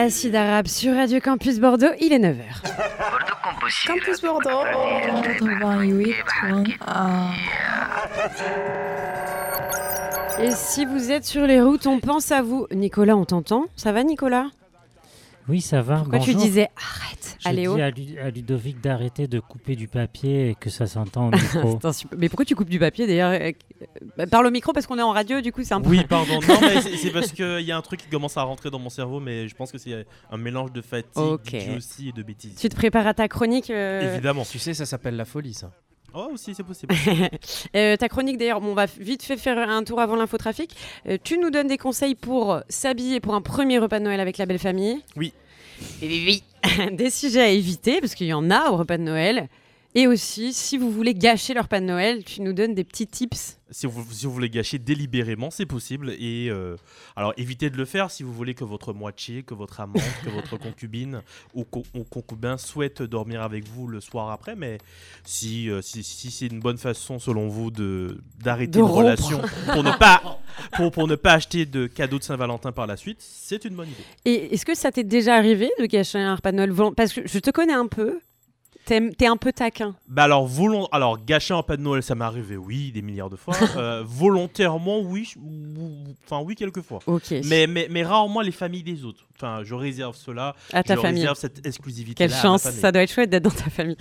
Speaker 1: Acide arabe sur Radio Campus Bordeaux, il est 9h.
Speaker 13: Campus Bordeaux. 88.1.
Speaker 1: Et si vous êtes sur les routes, on pense à vous. Nicolas, on t'entend? Ça va Nicolas?
Speaker 19: Oui, ça va.
Speaker 1: Pourquoi tu disais arrête
Speaker 19: Je
Speaker 1: Allez,
Speaker 19: dis
Speaker 1: oh.
Speaker 19: à, Lu- à Ludovic d'arrêter de couper du papier et que ça s'entend au micro.
Speaker 1: Mais pourquoi tu coupes du papier d'ailleurs euh, bah, Parle au micro parce qu'on est en radio, du coup c'est un peu.
Speaker 3: Oui, pardon. Non, mais c'est parce qu'il y a un truc qui commence à rentrer dans mon cerveau, mais je pense que c'est un mélange de fatigue, d'idiotie et de bêtises.
Speaker 1: Tu te prépares à ta chronique euh,
Speaker 3: Évidemment.
Speaker 6: Tu sais, ça s'appelle la folie, ça.
Speaker 3: Oh, aussi, c'est possible.
Speaker 1: Euh, ta chronique d'ailleurs, bon, on va vite fait faire un tour avant l'infotrafic. Euh, tu nous donnes des conseils pour s'habiller pour un premier repas de Noël avec la belle famille.
Speaker 3: Oui.
Speaker 1: Des sujets à éviter parce qu'il y en a au repas de Noël. Et aussi, si vous voulez gâcher leur repas de Noël, tu nous donnes des petits tips.
Speaker 3: Si vous, si vous voulez gâcher délibérément, c'est possible. Et euh, alors, évitez de le faire si vous voulez que votre moitié, que votre amante, que votre concubine ou, co- ou concubin souhaite dormir avec vous le soir après. Mais si, euh, si, si c'est une bonne façon, selon vous, de d'arrêter une
Speaker 1: rompre.
Speaker 3: relation pour ne pas pour, pour ne pas acheter de cadeaux de Saint-Valentin par la suite, c'est une bonne idée.
Speaker 1: Et est-ce que ça t'est déjà arrivé de gâcher un repas de Noël Parce que je te connais un peu. T'es un peu taquin.
Speaker 3: Bah alors, volon... alors gâcher un pas de Noël, ça m'est arrivé, oui, des milliards de fois. Euh, volontairement, oui, enfin oui, quelques fois.
Speaker 1: Ok.
Speaker 3: Mais, mais, mais rarement les familles des autres. Enfin, je réserve cela.
Speaker 1: À ta
Speaker 3: je
Speaker 1: famille.
Speaker 3: réserve cette exclusivité.
Speaker 1: Quelle chance, ça doit être chouette d'être dans ta famille.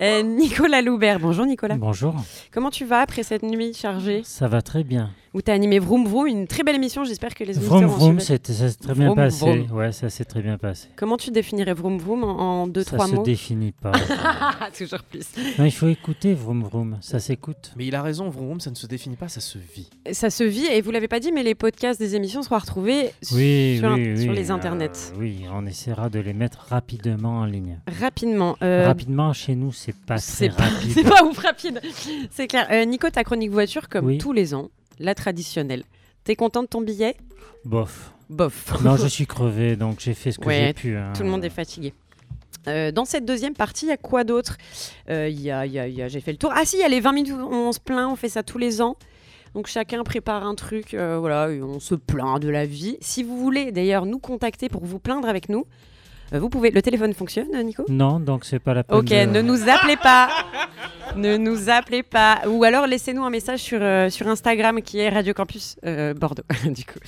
Speaker 1: Euh, Nicolas Loubert, bonjour Nicolas.
Speaker 19: Bonjour.
Speaker 1: Comment tu vas après cette nuit chargée?
Speaker 19: Ça va très bien.
Speaker 1: Où tu as animé Vroom Vroom, une très belle émission, j'espère que les auditeurs
Speaker 19: Vroom
Speaker 1: ont
Speaker 19: vroom, ça s'est très bien
Speaker 1: Vroom
Speaker 19: passé.
Speaker 1: vroom.
Speaker 19: Ouais, ça s'est très bien passé.
Speaker 1: Comment tu définirais Vroom Vroom en, en deux,
Speaker 19: Ça
Speaker 1: trois
Speaker 19: se
Speaker 1: mots
Speaker 19: définit pas.
Speaker 1: Toujours plus.
Speaker 19: non, il faut écouter Vroom Vroom, ça s'écoute.
Speaker 6: Mais il a raison, Vroom, ça ne se définit pas, ça se vit.
Speaker 1: Ça se vit, et vous l'avez pas dit, mais les podcasts des émissions seront retrouvés
Speaker 19: Oui,
Speaker 1: sur,
Speaker 19: oui,
Speaker 1: sur
Speaker 19: oui,
Speaker 1: les
Speaker 19: euh,
Speaker 1: internets.
Speaker 19: oui, on essaiera de les mettre rapidement en ligne.
Speaker 1: Rapidement. euh,
Speaker 19: Rapidement, chez nous, c'est pas très
Speaker 1: C'est pas,
Speaker 19: rapide.
Speaker 1: c'est pas ouf rapide. C'est clair. Euh, Nico, ta chronique voiture, comme
Speaker 19: Oui.
Speaker 1: tous les ans, la traditionnelle. T'es content de ton billet?
Speaker 19: Bof.
Speaker 1: Bof.
Speaker 19: Non, je suis crevé, donc j'ai fait ce que
Speaker 1: Ouais,
Speaker 19: j'ai pu. hein.
Speaker 1: Tout le monde est fatigué. Euh, dans cette deuxième partie, il y a quoi d'autre? Euh, il y a, y a- y a- J'ai fait le tour. Ah si, il y a les 20 minutes où on se plaint, on fait ça tous les ans. Donc chacun prépare un truc, euh, voilà, et on se plaint de la vie. Si vous voulez d'ailleurs nous contacter pour vous plaindre avec nous, vous pouvez. Le téléphone fonctionne, euh, Nico?
Speaker 19: Non, donc c'est pas la peine.
Speaker 1: Ok,
Speaker 19: de-
Speaker 1: ne nous appelez pas. ne nous appelez pas. Ou alors laissez-nous un message sur, euh, sur Instagram qui est Radio Campus euh, Bordeaux. du coup.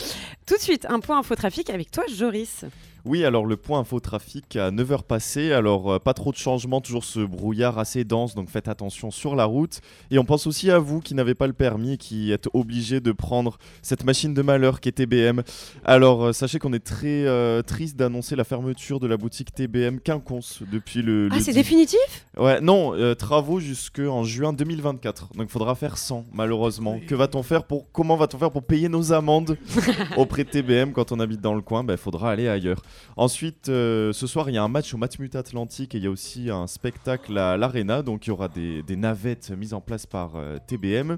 Speaker 1: Tout de suite, un point infotrafic avec toi, Joris.
Speaker 10: Oui, alors le point infotrafic à 9h passé, alors euh, pas trop de changements, toujours ce brouillard assez dense, donc faites attention sur la route. Et on pense aussi à vous qui n'avez pas le permis et qui êtes obligés de prendre cette machine de malheur qui est TBM. Alors euh, sachez qu'on est très euh, triste d'annoncer la fermeture de la boutique TBM Quinconce depuis le...
Speaker 1: Ah,
Speaker 10: le
Speaker 1: c'est
Speaker 10: 10
Speaker 1: définitif?
Speaker 10: Ouais, non, euh, travaux jusqu'en juin 2024. Donc il faudra faire 100 malheureusement. Que va-t-on faire pour comment va-t-on faire pour payer nos amendes auprès de TBM quand on habite dans le coin? Il faudra aller ailleurs. Ensuite, euh, ce soir, il y a un match au Matmut Atlantique et il y a aussi un spectacle à l'Arena. Donc il y aura des, navettes mises en place par euh, TBM.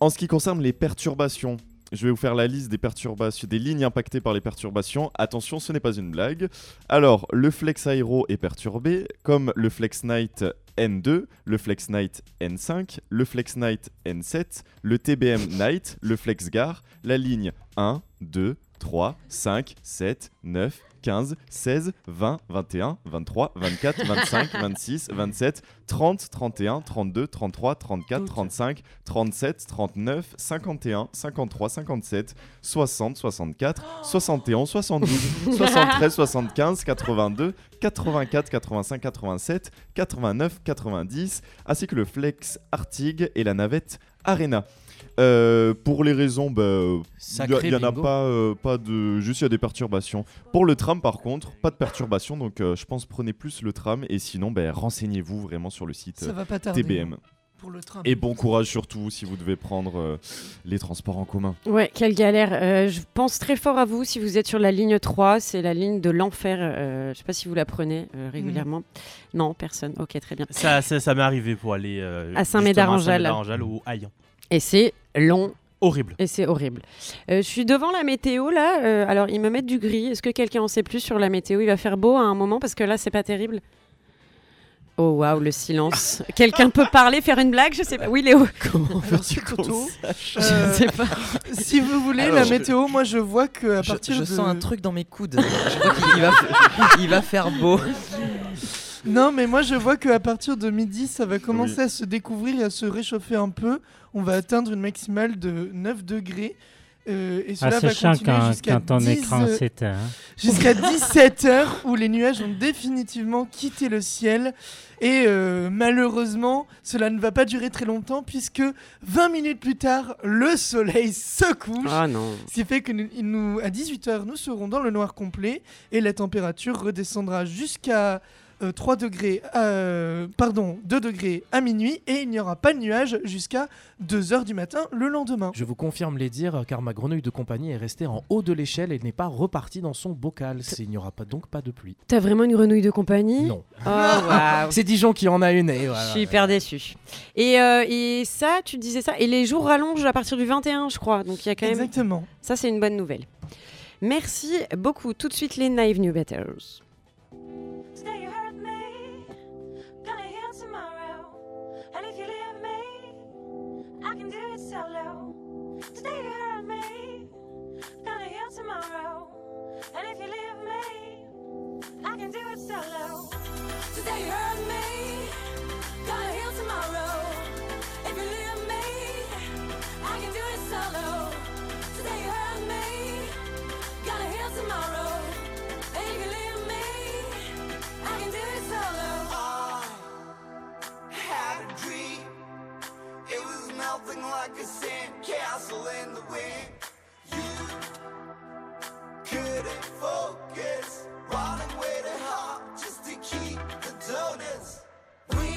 Speaker 10: En ce qui concerne les perturbations, je vais vous faire la liste des perturbations, des lignes impactées par les perturbations. Attention, ce n'est pas une blague. Alors, le Flex Aero est perturbé, comme le Flex Night N2, le Flex Night N5, le Flex Night N7, le TBM Night, le Flex Gar, la ligne 1, 2, 3, 5, 7, 9, 15, 16, 20, 21, 23, 24, 25, 26, 27, 30, 31, 32, 33, 34, 35, 37, 39, 51, 53, 57, 60, 64, 71, 72, 73, 75, 82, 84, 85, 87, 89, 90, ainsi que le Flex Artig et la navette Arena. Euh, pour les raisons, bah, il n'y en a pas, euh, pas de. Juste il y a des perturbations. Pour le tram, par contre, pas de perturbations. Donc euh, je pense prenez plus le tram. Et sinon, bah, renseignez-vous vraiment sur le site
Speaker 8: Ça va pas tarder,
Speaker 10: TBM.
Speaker 8: hein, pour le tram.
Speaker 10: Et bon courage surtout si vous devez prendre euh, les transports en commun.
Speaker 1: Ouais, quelle galère. Euh, je pense très fort à vous si vous êtes sur la ligne 3. C'est la ligne de l'enfer. Euh, je sais pas si vous la prenez euh, régulièrement. Non, personne. Ok, très bien.
Speaker 3: Ça, ça, ça m'est arrivé pour aller euh,
Speaker 1: À Saint-Médard-en-Jalles.
Speaker 3: Saint-Médard-en-Jalles ou Hayan.
Speaker 1: Et c'est long.
Speaker 3: Horrible.
Speaker 1: Et c'est horrible. Euh, je suis devant la météo là. euh, alors ils me mettent du gris. Est-ce que quelqu'un en sait plus sur la météo? Il va faire beau à un moment parce que là c'est pas terrible. Oh waouh, le silence. Quelqu'un peut parler, faire une blague? Je sais pas. Oui, Léo.
Speaker 4: Comment
Speaker 8: veux-tu Toto
Speaker 1: Je
Speaker 8: Euh,
Speaker 1: sais pas.
Speaker 8: Si vous voulez
Speaker 4: Alors,
Speaker 8: la
Speaker 4: je-
Speaker 8: météo, moi je vois que à
Speaker 4: Je,
Speaker 8: partir
Speaker 4: je
Speaker 8: de
Speaker 4: sens un truc dans mes coudes. Je vois qu'il va, il va faire beau.
Speaker 8: Non, mais moi je vois qu'à partir de midi, ça va commencer à se découvrir et à se réchauffer un peu. On va atteindre une maximale de 9 degrés. euh, et cela
Speaker 19: Ah, c'est
Speaker 8: va
Speaker 19: chiant
Speaker 8: continuer
Speaker 19: quand,
Speaker 8: jusqu'à
Speaker 19: quand ton
Speaker 8: 10,
Speaker 19: écran
Speaker 8: euh,
Speaker 19: s'éteint. hein.
Speaker 8: Jusqu'à 17h où les nuages ont définitivement quitté le ciel. Et euh, malheureusement, cela ne va pas durer très longtemps puisque 20 minutes plus tard, le soleil se couche.
Speaker 1: Ah non.
Speaker 8: Ce qui fait que nous, il nous- à 18h, nous serons dans le noir complet et la température redescendra jusqu'à euh, 3 degrés, euh, pardon, 2 degrés à minuit et il n'y aura pas de nuages jusqu'à 2h du matin le lendemain.
Speaker 6: Je vous confirme les dires car ma grenouille de compagnie est restée en haut de l'échelle et n'est pas repartie dans son bocal. Il n'y aura pas, donc pas de pluie.
Speaker 1: T'as vraiment une grenouille de compagnie?
Speaker 6: Non.
Speaker 1: Oh.
Speaker 6: C'est Dijon qui en a une et
Speaker 1: Je
Speaker 6: voilà.
Speaker 1: suis hyper déçue. Et, euh, et ça, tu disais ça. Et les jours rallongent à partir du 21, je crois. Donc il y a quand même.
Speaker 8: Exactement.
Speaker 1: Ça, c'est une bonne nouvelle. Merci beaucoup. Tout de suite, les Naive New Betters.
Speaker 11: Today you hurt me, gonna heal tomorrow. If you leave me, I can do it solo. Today you hurt me, gonna heal tomorrow. If you leave me, I can do it solo. I
Speaker 15: had a dream. It was melting like a sandcastle in the wind. You couldn't focus, running way too hard just to keep the donuts. We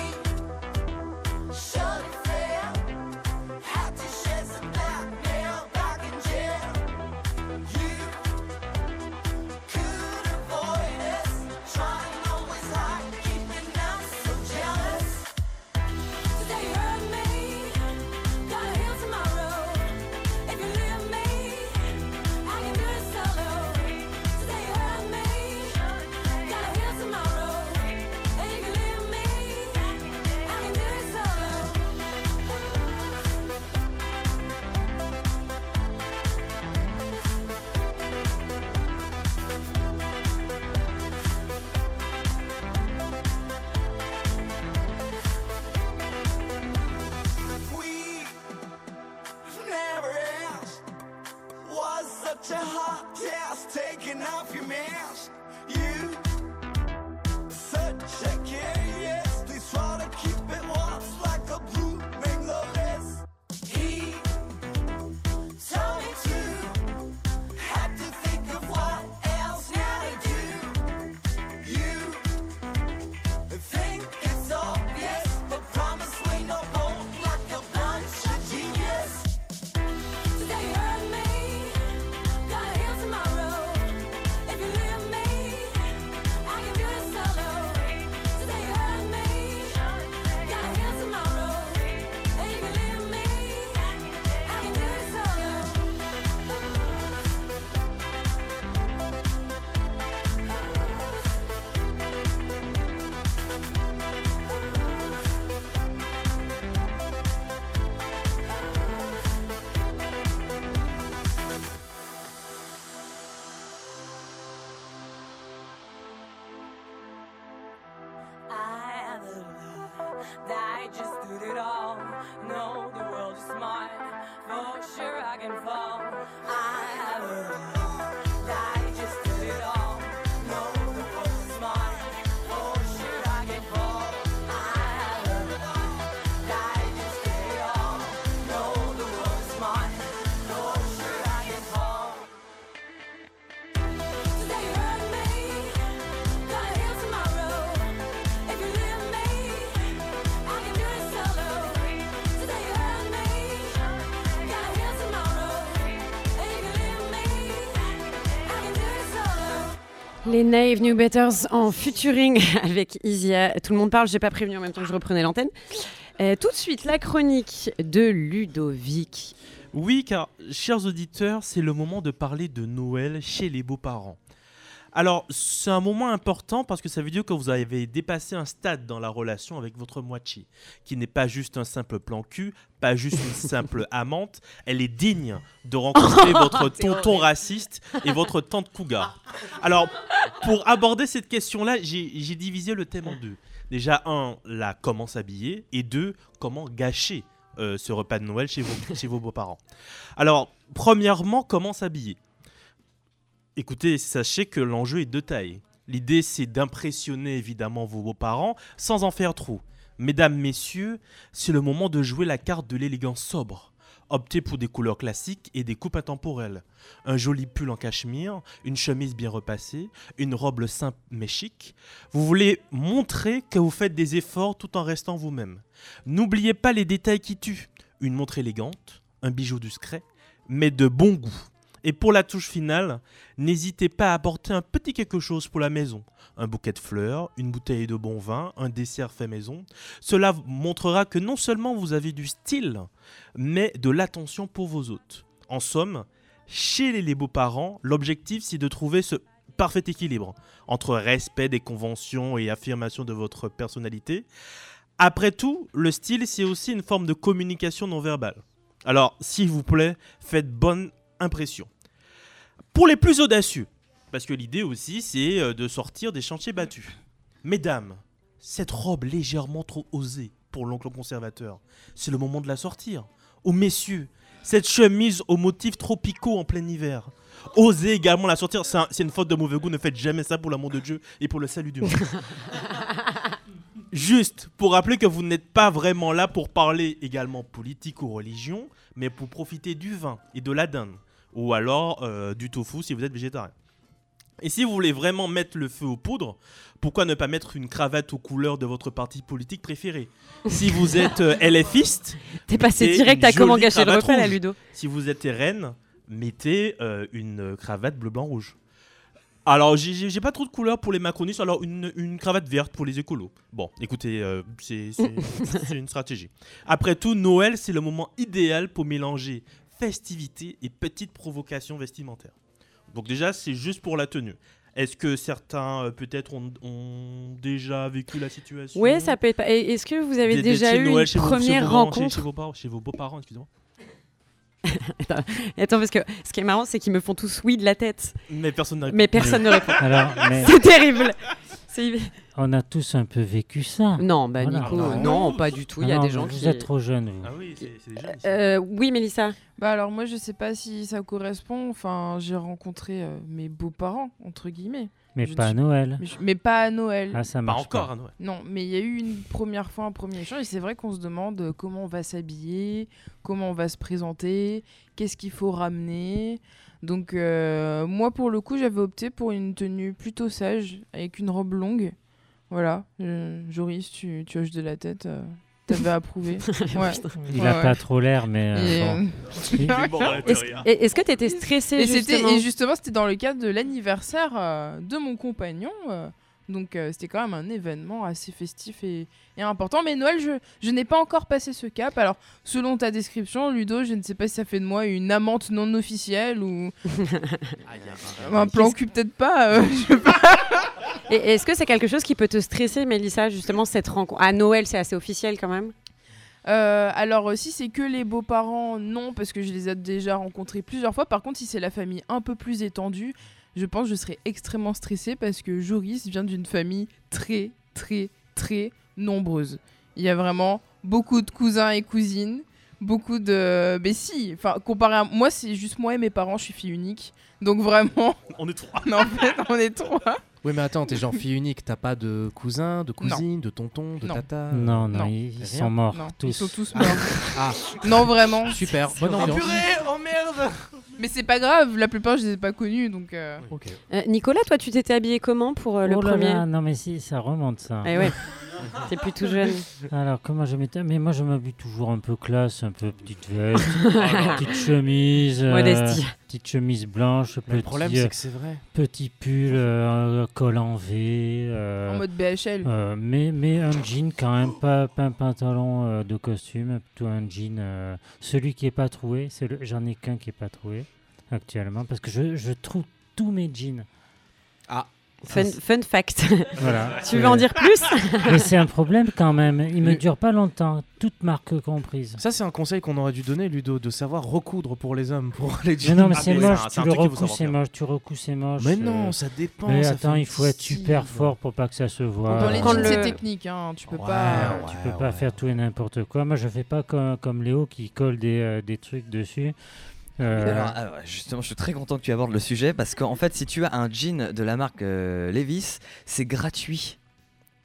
Speaker 1: Les Naive New Betters en featuring avec Isia. Tout le monde parle, j'ai pas prévenu en même temps que je reprenais l'antenne. Euh, tout de suite, la chronique de Ludovic.
Speaker 3: Oui, car, chers auditeurs, c'est le moment de parler de Noël chez les beaux-parents. Alors, c'est un moment important parce que ça veut dire que vous avez dépassé un stade dans la relation avec votre moitié, qui n'est pas juste un simple plan cul, pas juste une simple amante, elle est digne de rencontrer votre tonton raciste et votre tante cougar. Alors, pour aborder cette question-là, j'ai divisé le thème en deux. Déjà, un, la comment s'habiller, et deux, comment gâcher euh, ce repas de Noël chez vos, chez vos beaux-parents. Alors, premièrement, comment s'habiller? Écoutez, sachez que l'enjeu est de taille. L'idée, c'est d'impressionner évidemment vos beaux-parents sans en faire trop. Mesdames, messieurs, c'est le moment de jouer la carte de l'élégance sobre. Optez pour des couleurs classiques et des coupes intemporelles. Un joli pull en cachemire, une chemise bien repassée, une robe simple mais chic. Vous voulez montrer que vous faites des efforts tout en restant vous-même. N'oubliez pas les détails qui tuent. Une montre élégante, un bijou discret, mais de bon goût. Et pour la touche finale, n'hésitez pas à apporter un petit quelque chose pour la maison. Un bouquet de fleurs, une bouteille de bon vin, un dessert fait maison. Cela montrera que non seulement vous avez du style, mais de l'attention pour vos hôtes. En somme, chez les beaux-parents, l'objectif c'est de trouver ce parfait équilibre entre respect des conventions et affirmation de votre personnalité. Après tout, le style c'est aussi une forme de communication non verbale. Alors, s'il vous plaît, faites bonne impression. Pour les plus audacieux, parce que l'idée aussi, c'est euh, de sortir des chantiers battus. Mesdames, cette robe légèrement trop osée pour l'oncle conservateur, c'est le moment de la sortir. Aux messieurs, cette chemise aux motifs tropicaux en plein hiver. Osez également la sortir, c'est un- c'est une faute de mauvais goût, ne faites jamais ça pour l'amour de Dieu et pour le salut du monde. Juste pour rappeler que vous n'êtes pas vraiment là pour parler également politique ou religion, mais pour profiter du vin et de la dinde, ou alors euh, du tofu si vous êtes végétarien. Et si vous voulez vraiment mettre le feu aux poudres, pourquoi ne pas mettre une cravate aux couleurs de votre parti politique préféré? Si vous êtes euh, LFiste,
Speaker 1: T'es passé direct à comment gâcher le repas,
Speaker 3: rouge.
Speaker 1: Ludo?
Speaker 3: Si vous êtes RN, mettez euh, une cravate bleu blanc rouge. Alors, j'ai- pas trop de couleurs pour les macronistes, alors une, une cravate verte pour les écolos. Bon, écoutez, euh, c'est une stratégie. Après tout, Noël, c'est le moment idéal pour mélanger festivité et petites provocations vestimentaires. Donc déjà, c'est juste pour la tenue. Est-ce que certains, euh, peut-être, ont, ont déjà vécu la situation
Speaker 1: Oui, ça peut être. Est-ce que vous avez
Speaker 3: Des-
Speaker 1: déjà eu
Speaker 3: Noël
Speaker 1: une première
Speaker 3: vos
Speaker 1: rencontre
Speaker 3: chez, chez vos parents, chez vos beaux-parents, excusez-moi.
Speaker 1: Attends, Attends, parce que ce qui est marrant, c'est qu'ils me font tous oui de la tête.
Speaker 3: Mais personne ne répond.
Speaker 1: Mais personne ne répond.
Speaker 19: Alors, mais-
Speaker 1: C'est terrible.
Speaker 19: On a tous un peu vécu ça.
Speaker 1: Non, bah
Speaker 19: Voilà.
Speaker 1: Nico, euh, non, pas du tout. Il y a
Speaker 19: Ah non,
Speaker 1: des gens
Speaker 19: vous
Speaker 1: qui.
Speaker 19: êtes trop jeunes, vous.
Speaker 3: Ah oui, c'est.
Speaker 1: Euh, oui, Mélissa.
Speaker 20: Bah alors moi je sais pas si ça correspond. Enfin j'ai rencontré euh, mes beaux-parents entre guillemets.
Speaker 19: Mais
Speaker 20: Je
Speaker 19: pas
Speaker 20: ne
Speaker 19: à Noël.
Speaker 20: mais, je- mais pas à Noël.
Speaker 19: Ah, ça marche
Speaker 3: encore
Speaker 19: pas.
Speaker 3: à Noël.
Speaker 20: Non, mais il y a eu une première fois un premier échange et c'est vrai qu'on se demande euh, comment on va s'habiller, comment on va se présenter, qu'est-ce qu'il faut ramener. Donc euh, moi pour le coup j'avais opté pour une tenue plutôt sage avec une robe longue. Voilà, Euh, Joris, tu, tu hoches de la tête. euh, T'avais approuvé. Ouais.
Speaker 19: Il a
Speaker 20: ouais.
Speaker 19: pas trop l'air, mais. euh,
Speaker 20: Et,
Speaker 19: bon.
Speaker 1: Est-ce que tu étais stressée
Speaker 20: et c'était
Speaker 1: justement
Speaker 20: et justement c'était dans le cadre de l'anniversaire euh, de mon compagnon euh, donc euh, c'était quand même un événement assez festif et, et important mais Noël je, je n'ai pas encore passé ce cap alors selon ta description Ludo je ne sais pas si ça fait de moi une amante non officielle ou un plan cul peut-être pas euh, je sais pas.
Speaker 1: Et est-ce que c'est quelque chose qui peut te stresser, Mélissa, justement, cette rencontre? À Noël, c'est assez officiel quand même?
Speaker 20: Euh, alors euh, si c'est que les beaux-parents, non, parce que je les ai déjà rencontrés plusieurs fois. Par contre, si c'est la famille un peu plus étendue, je pense que je serais extrêmement stressée parce que Joris vient d'une famille très, très, très nombreuse. Il y a vraiment beaucoup de cousins et cousines, beaucoup de... Mais si, enfin, comparé à... Moi, c'est juste moi et mes parents, je suis fille unique. Donc vraiment...
Speaker 3: On est trois.
Speaker 20: non, en fait, on est trois.
Speaker 6: Oui, mais attends, t'es genre fille unique, t'as pas de cousin, de cousine, de tonton, de
Speaker 20: Non.
Speaker 6: tata euh,
Speaker 19: Non, non, ils- ils sont morts,
Speaker 20: Non,
Speaker 19: tous.
Speaker 20: Ils sont tous
Speaker 6: Ah.
Speaker 20: morts.
Speaker 6: Ah.
Speaker 20: Non, vraiment.
Speaker 6: Super, bonne ambiance.
Speaker 8: oh merde
Speaker 20: Mais c'est pas grave, la plupart je les ai pas connus donc. euh,
Speaker 1: Euh, Nicolas, toi, tu t'étais habillé comment pour euh, le
Speaker 19: Oh là
Speaker 1: premier
Speaker 19: là, non mais si, ça remonte ça.
Speaker 1: Eh ouais. T'es plus tout jeune.
Speaker 19: Alors comment je m'étais Mais moi je m'habille toujours un peu classe, un peu petite veste, petite chemise, euh,
Speaker 1: Modestie.
Speaker 19: Petite chemise blanche,
Speaker 6: le
Speaker 19: petit,
Speaker 6: problème,
Speaker 19: euh,
Speaker 6: c'est que c'est vrai.
Speaker 19: Petit pull, euh, col en V. euh,
Speaker 20: En mode BHL.
Speaker 19: euh, mais, mais un jean quand même, pas, pas un pantalon euh, de costume, plutôt un jean. euh, celui qui est pas troué, c'est le, j'en ai qu'un qui est pas troué actuellement parce que je, je trouve tous mes jeans.
Speaker 6: Ah.
Speaker 1: Fun, fun fact.
Speaker 19: Voilà.
Speaker 1: tu veux en dire plus?
Speaker 19: Mais c'est un problème quand même. Il me dure pas longtemps, toute marque comprise.
Speaker 6: Ça, c'est un conseil qu'on aurait dû donner, Ludo, de savoir recoudre pour les hommes, pour les
Speaker 19: Mais
Speaker 6: jeans.
Speaker 19: non, mais
Speaker 3: Ah,
Speaker 19: c'est
Speaker 3: mais
Speaker 19: moche, tu le c'est moche, tu c'est moche.
Speaker 6: Mais
Speaker 19: euh.
Speaker 6: non, ça dépend.
Speaker 19: Mais
Speaker 6: ça
Speaker 19: attends, il faut être super fort pour pas que ça se voit.
Speaker 20: Dans les jeans,
Speaker 1: le-
Speaker 20: c'est technique, hein, tu peux
Speaker 6: Ouais,
Speaker 20: pas.
Speaker 19: Tu
Speaker 6: ouais,
Speaker 19: peux pas faire tout et n'importe quoi. Moi, je fais pas comme, comme Léo qui colle des, euh, des trucs dessus. Euh,
Speaker 4: Alors, alors, justement, je suis très content que tu abordes le sujet parce qu'en fait, si tu as un jean de la marque euh, Levis, c'est gratuit.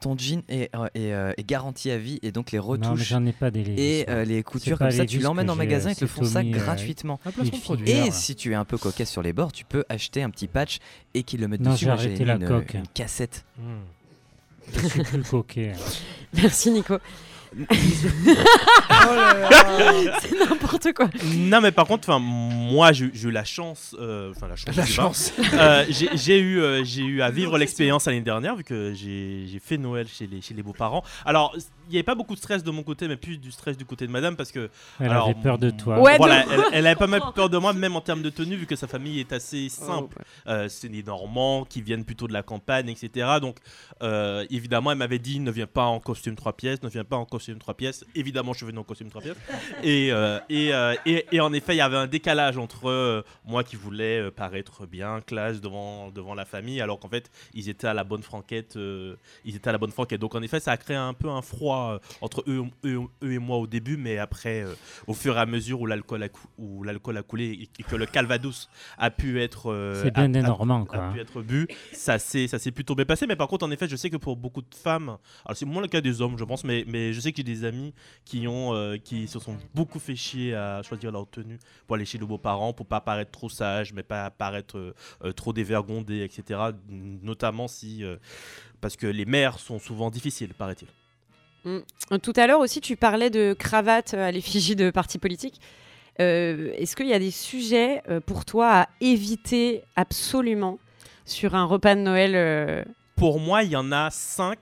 Speaker 4: Ton jean est, euh, est, euh, est garanti à vie et donc les retouches
Speaker 19: j'en ai pas des Levi's,
Speaker 4: et euh, les coutures comme ça, tu l'emmènes en magasin,
Speaker 19: euh,
Speaker 4: ils te font ça
Speaker 19: euh,
Speaker 4: gratuitement.
Speaker 6: Produit.
Speaker 4: Et
Speaker 6: voilà.
Speaker 4: si tu es un peu coquet sur les bords, tu peux acheter un petit patch et qu'ils le mettent
Speaker 19: Non,
Speaker 4: dessus.
Speaker 19: j'ai la
Speaker 4: une,
Speaker 19: coque.
Speaker 4: une cassette.
Speaker 6: Hmm.
Speaker 19: Je suis plus coquet.
Speaker 1: Merci Nico. c'est n'importe quoi.
Speaker 3: Non, mais par contre, enfin, moi, j'ai eu la chance, euh, enfin la chance,
Speaker 6: La.
Speaker 3: Euh, j'ai eu, euh, j'ai eu à vivre l'expérience l'année dernière vu que j'ai j'ai fait Noël chez les chez les beaux-parents. Alors, il n'y avait pas beaucoup de stress de mon côté, mais plus du stress du côté de Madame parce que.
Speaker 19: Elle
Speaker 3: alors,
Speaker 19: avait peur de toi.
Speaker 1: Ouais,
Speaker 3: voilà,
Speaker 1: de-
Speaker 3: elle, elle avait pas mal peur de moi, même en termes de tenue, vu que sa famille est assez simple.
Speaker 1: Oh,
Speaker 3: Euh, c'est des Normands qui viennent plutôt de la campagne, etc. Donc, euh, évidemment, elle m'avait dit ne viens pas en costume 3 pièces, ne viens pas en costume 3 pièces. Évidemment, je suis venu en costume 3 pièces. Et, euh, et, euh, et, et en effet, il y avait un décalage entre euh, moi qui voulais euh, paraître bien, classe devant, devant la famille, alors qu'en fait, ils étaient à la bonne franquette. euh, ils étaient à la bonne franquette. Donc, en effet, ça a créé un peu un froid euh, entre eux, eux, eux et moi au début, mais après, euh, au fur et à mesure où l'alcool a, cou- où l'alcool a coulé et, que le Calvados a pu être. euh,
Speaker 19: C'est bien
Speaker 3: a- a-
Speaker 19: Normands,
Speaker 3: a
Speaker 19: quoi. hein.
Speaker 3: pu être bu, ça s'est ça s'est plutôt bien passé. Mais par contre, en effet, je sais que pour beaucoup de femmes, alors c'est moins le cas des hommes, je pense, mais, mais je sais que j'ai des amis qui ont euh, qui se sont beaucoup fait chier à choisir leur tenue pour aller chez les beaux-parents, pour pas paraître trop sage, mais pas paraître trop dévergondé, etc. Notamment si parce que les mères sont souvent difficiles, paraît-il.
Speaker 1: Mm. Tout à l'heure aussi, tu parlais de cravate à l'effigie de partis politiques. Euh, Est-ce qu'il y a des sujets euh, pour toi à éviter absolument sur un repas de Noël euh,
Speaker 3: Pour moi, il y en a 5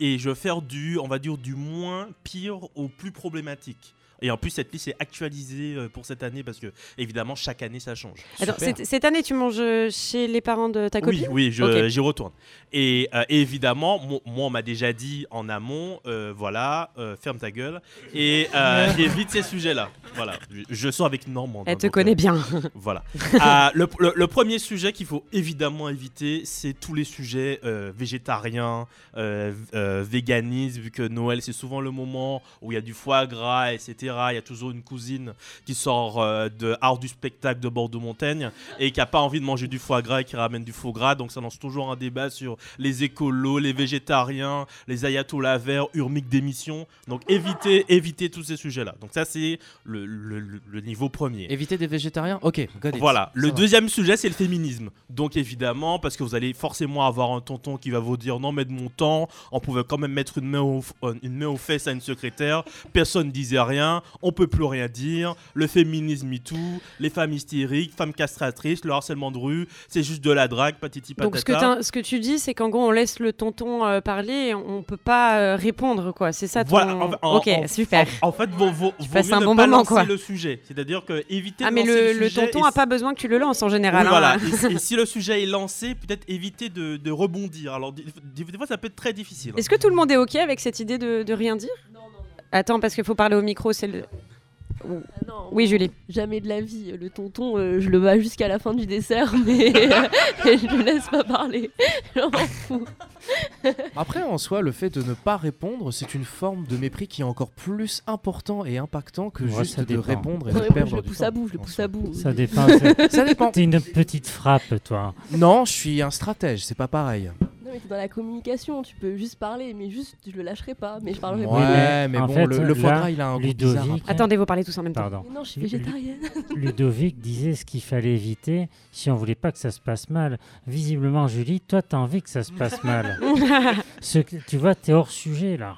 Speaker 3: et je vais faire du, on va dire, du moins pire au plus problématique. Et en plus, cette liste est actualisée euh, pour cette année parce que, évidemment, chaque année, ça change.
Speaker 1: Attends, cette, année, tu manges chez les parents de ta copine
Speaker 3: Oui, j'y retourne. Et euh, évidemment, mo- moi, on m'a déjà dit en amont, euh, voilà, euh, ferme ta gueule et euh, évite ces sujets-là. Voilà, je, je sors avec normande.
Speaker 1: Elle
Speaker 3: hein,
Speaker 1: te
Speaker 3: donc,
Speaker 1: connaît
Speaker 3: euh,
Speaker 1: bien.
Speaker 3: Voilà. Ah, le, le- le premier sujet qu'il faut évidemment éviter, c'est tous les sujets euh, végétariens, euh, euh, véganisme, vu que Noël, c'est souvent le moment où il y a du foie gras, etc. Il y a toujours une cousine qui sort euh, de art du spectacle de Bordeaux-Montaigne et qui n'a pas envie de manger du foie gras et qui ramène du faux gras. Donc ça lance toujours un débat sur les écolos, les végétariens, les ayatollahs verts, urmiques d'émission. Donc évitez, évitez tous ces sujets-là. Donc ça, c'est le, le- le- le niveau premier.
Speaker 6: Éviter des végétariens? Ok, got it.
Speaker 3: Voilà,
Speaker 6: Ça
Speaker 3: le
Speaker 6: va.
Speaker 3: deuxième sujet c'est le féminisme. Donc évidemment, parce que vous allez forcément avoir un tonton qui va vous dire non mais de mon temps, on pouvait quand même mettre une main, au, euh, une main aux fesses à une secrétaire, personne disait rien, on peut plus rien dire, le féminisme et tout, les femmes hystériques, femmes castratrices, le harcèlement de rue, c'est juste de la drague, patiti patata.
Speaker 1: Donc ce que, t'in- ce que tu dis, c'est qu'en gros, on laisse le tonton euh, parler, et on peut pas euh, répondre, quoi. C'est ça ton...
Speaker 3: Voilà, en- en-
Speaker 1: ok,
Speaker 3: en-
Speaker 1: super.
Speaker 3: En, fait, vaut, vaut, mieux
Speaker 1: un
Speaker 3: ne
Speaker 1: bon
Speaker 3: pas
Speaker 1: moment,
Speaker 3: lancer
Speaker 1: quoi.
Speaker 3: le sujet. C'est-à-dire que éviter
Speaker 1: Ah,
Speaker 3: de
Speaker 1: mais
Speaker 3: lancer
Speaker 1: le,
Speaker 3: le,
Speaker 1: le tonton a pas besoin que tu le lances en général.
Speaker 3: Oui, voilà.
Speaker 1: hein.
Speaker 3: et, et si le sujet est lancé, peut-être éviter de, de rebondir. Alors, des, fois, ça peut être très difficile.
Speaker 1: Est-ce que tout le monde est OK avec cette idée de, de rien dire? Attends, parce qu'il faut parler au micro, c'est le...
Speaker 21: Non,
Speaker 1: Oui, Julie.
Speaker 21: Jamais de la vie. Le tonton, euh, je le bats jusqu'à la fin du dessert, mais euh, je le laisse pas parler. J'en fous.
Speaker 6: Après, en soi, le fait de ne pas répondre, c'est une forme de mépris qui est encore plus important et impactant que
Speaker 19: Ouais,
Speaker 6: juste de
Speaker 19: dépend.
Speaker 6: répondre et
Speaker 21: Non,
Speaker 6: de perdre
Speaker 21: je le pousse à bout, je le pousse à bout.
Speaker 19: Ça dépend. c'est-
Speaker 6: Ça dépend.
Speaker 19: T'es une petite frappe, toi.
Speaker 6: Non, je suis un stratège, c'est pas pareil.
Speaker 21: Non, mais t'es dans la communication, tu peux juste parler, mais juste, je le lâcherai pas, mais je parlerai
Speaker 6: Ouais,
Speaker 21: pas.
Speaker 6: mais
Speaker 19: en
Speaker 6: bon,
Speaker 19: fait,
Speaker 6: le, le foie gras, il a un goût
Speaker 19: Ludovic-
Speaker 6: bizarre. après.
Speaker 1: Attendez, vous parlez tous en même temps.
Speaker 21: Mais non, je suis végétarienne.
Speaker 19: Ludovic disait ce qu'il fallait éviter si on voulait pas que ça se passe mal. Visiblement, Julie, toi, t'as envie que ça se passe mal. Ce tu vois, t'es hors sujet là.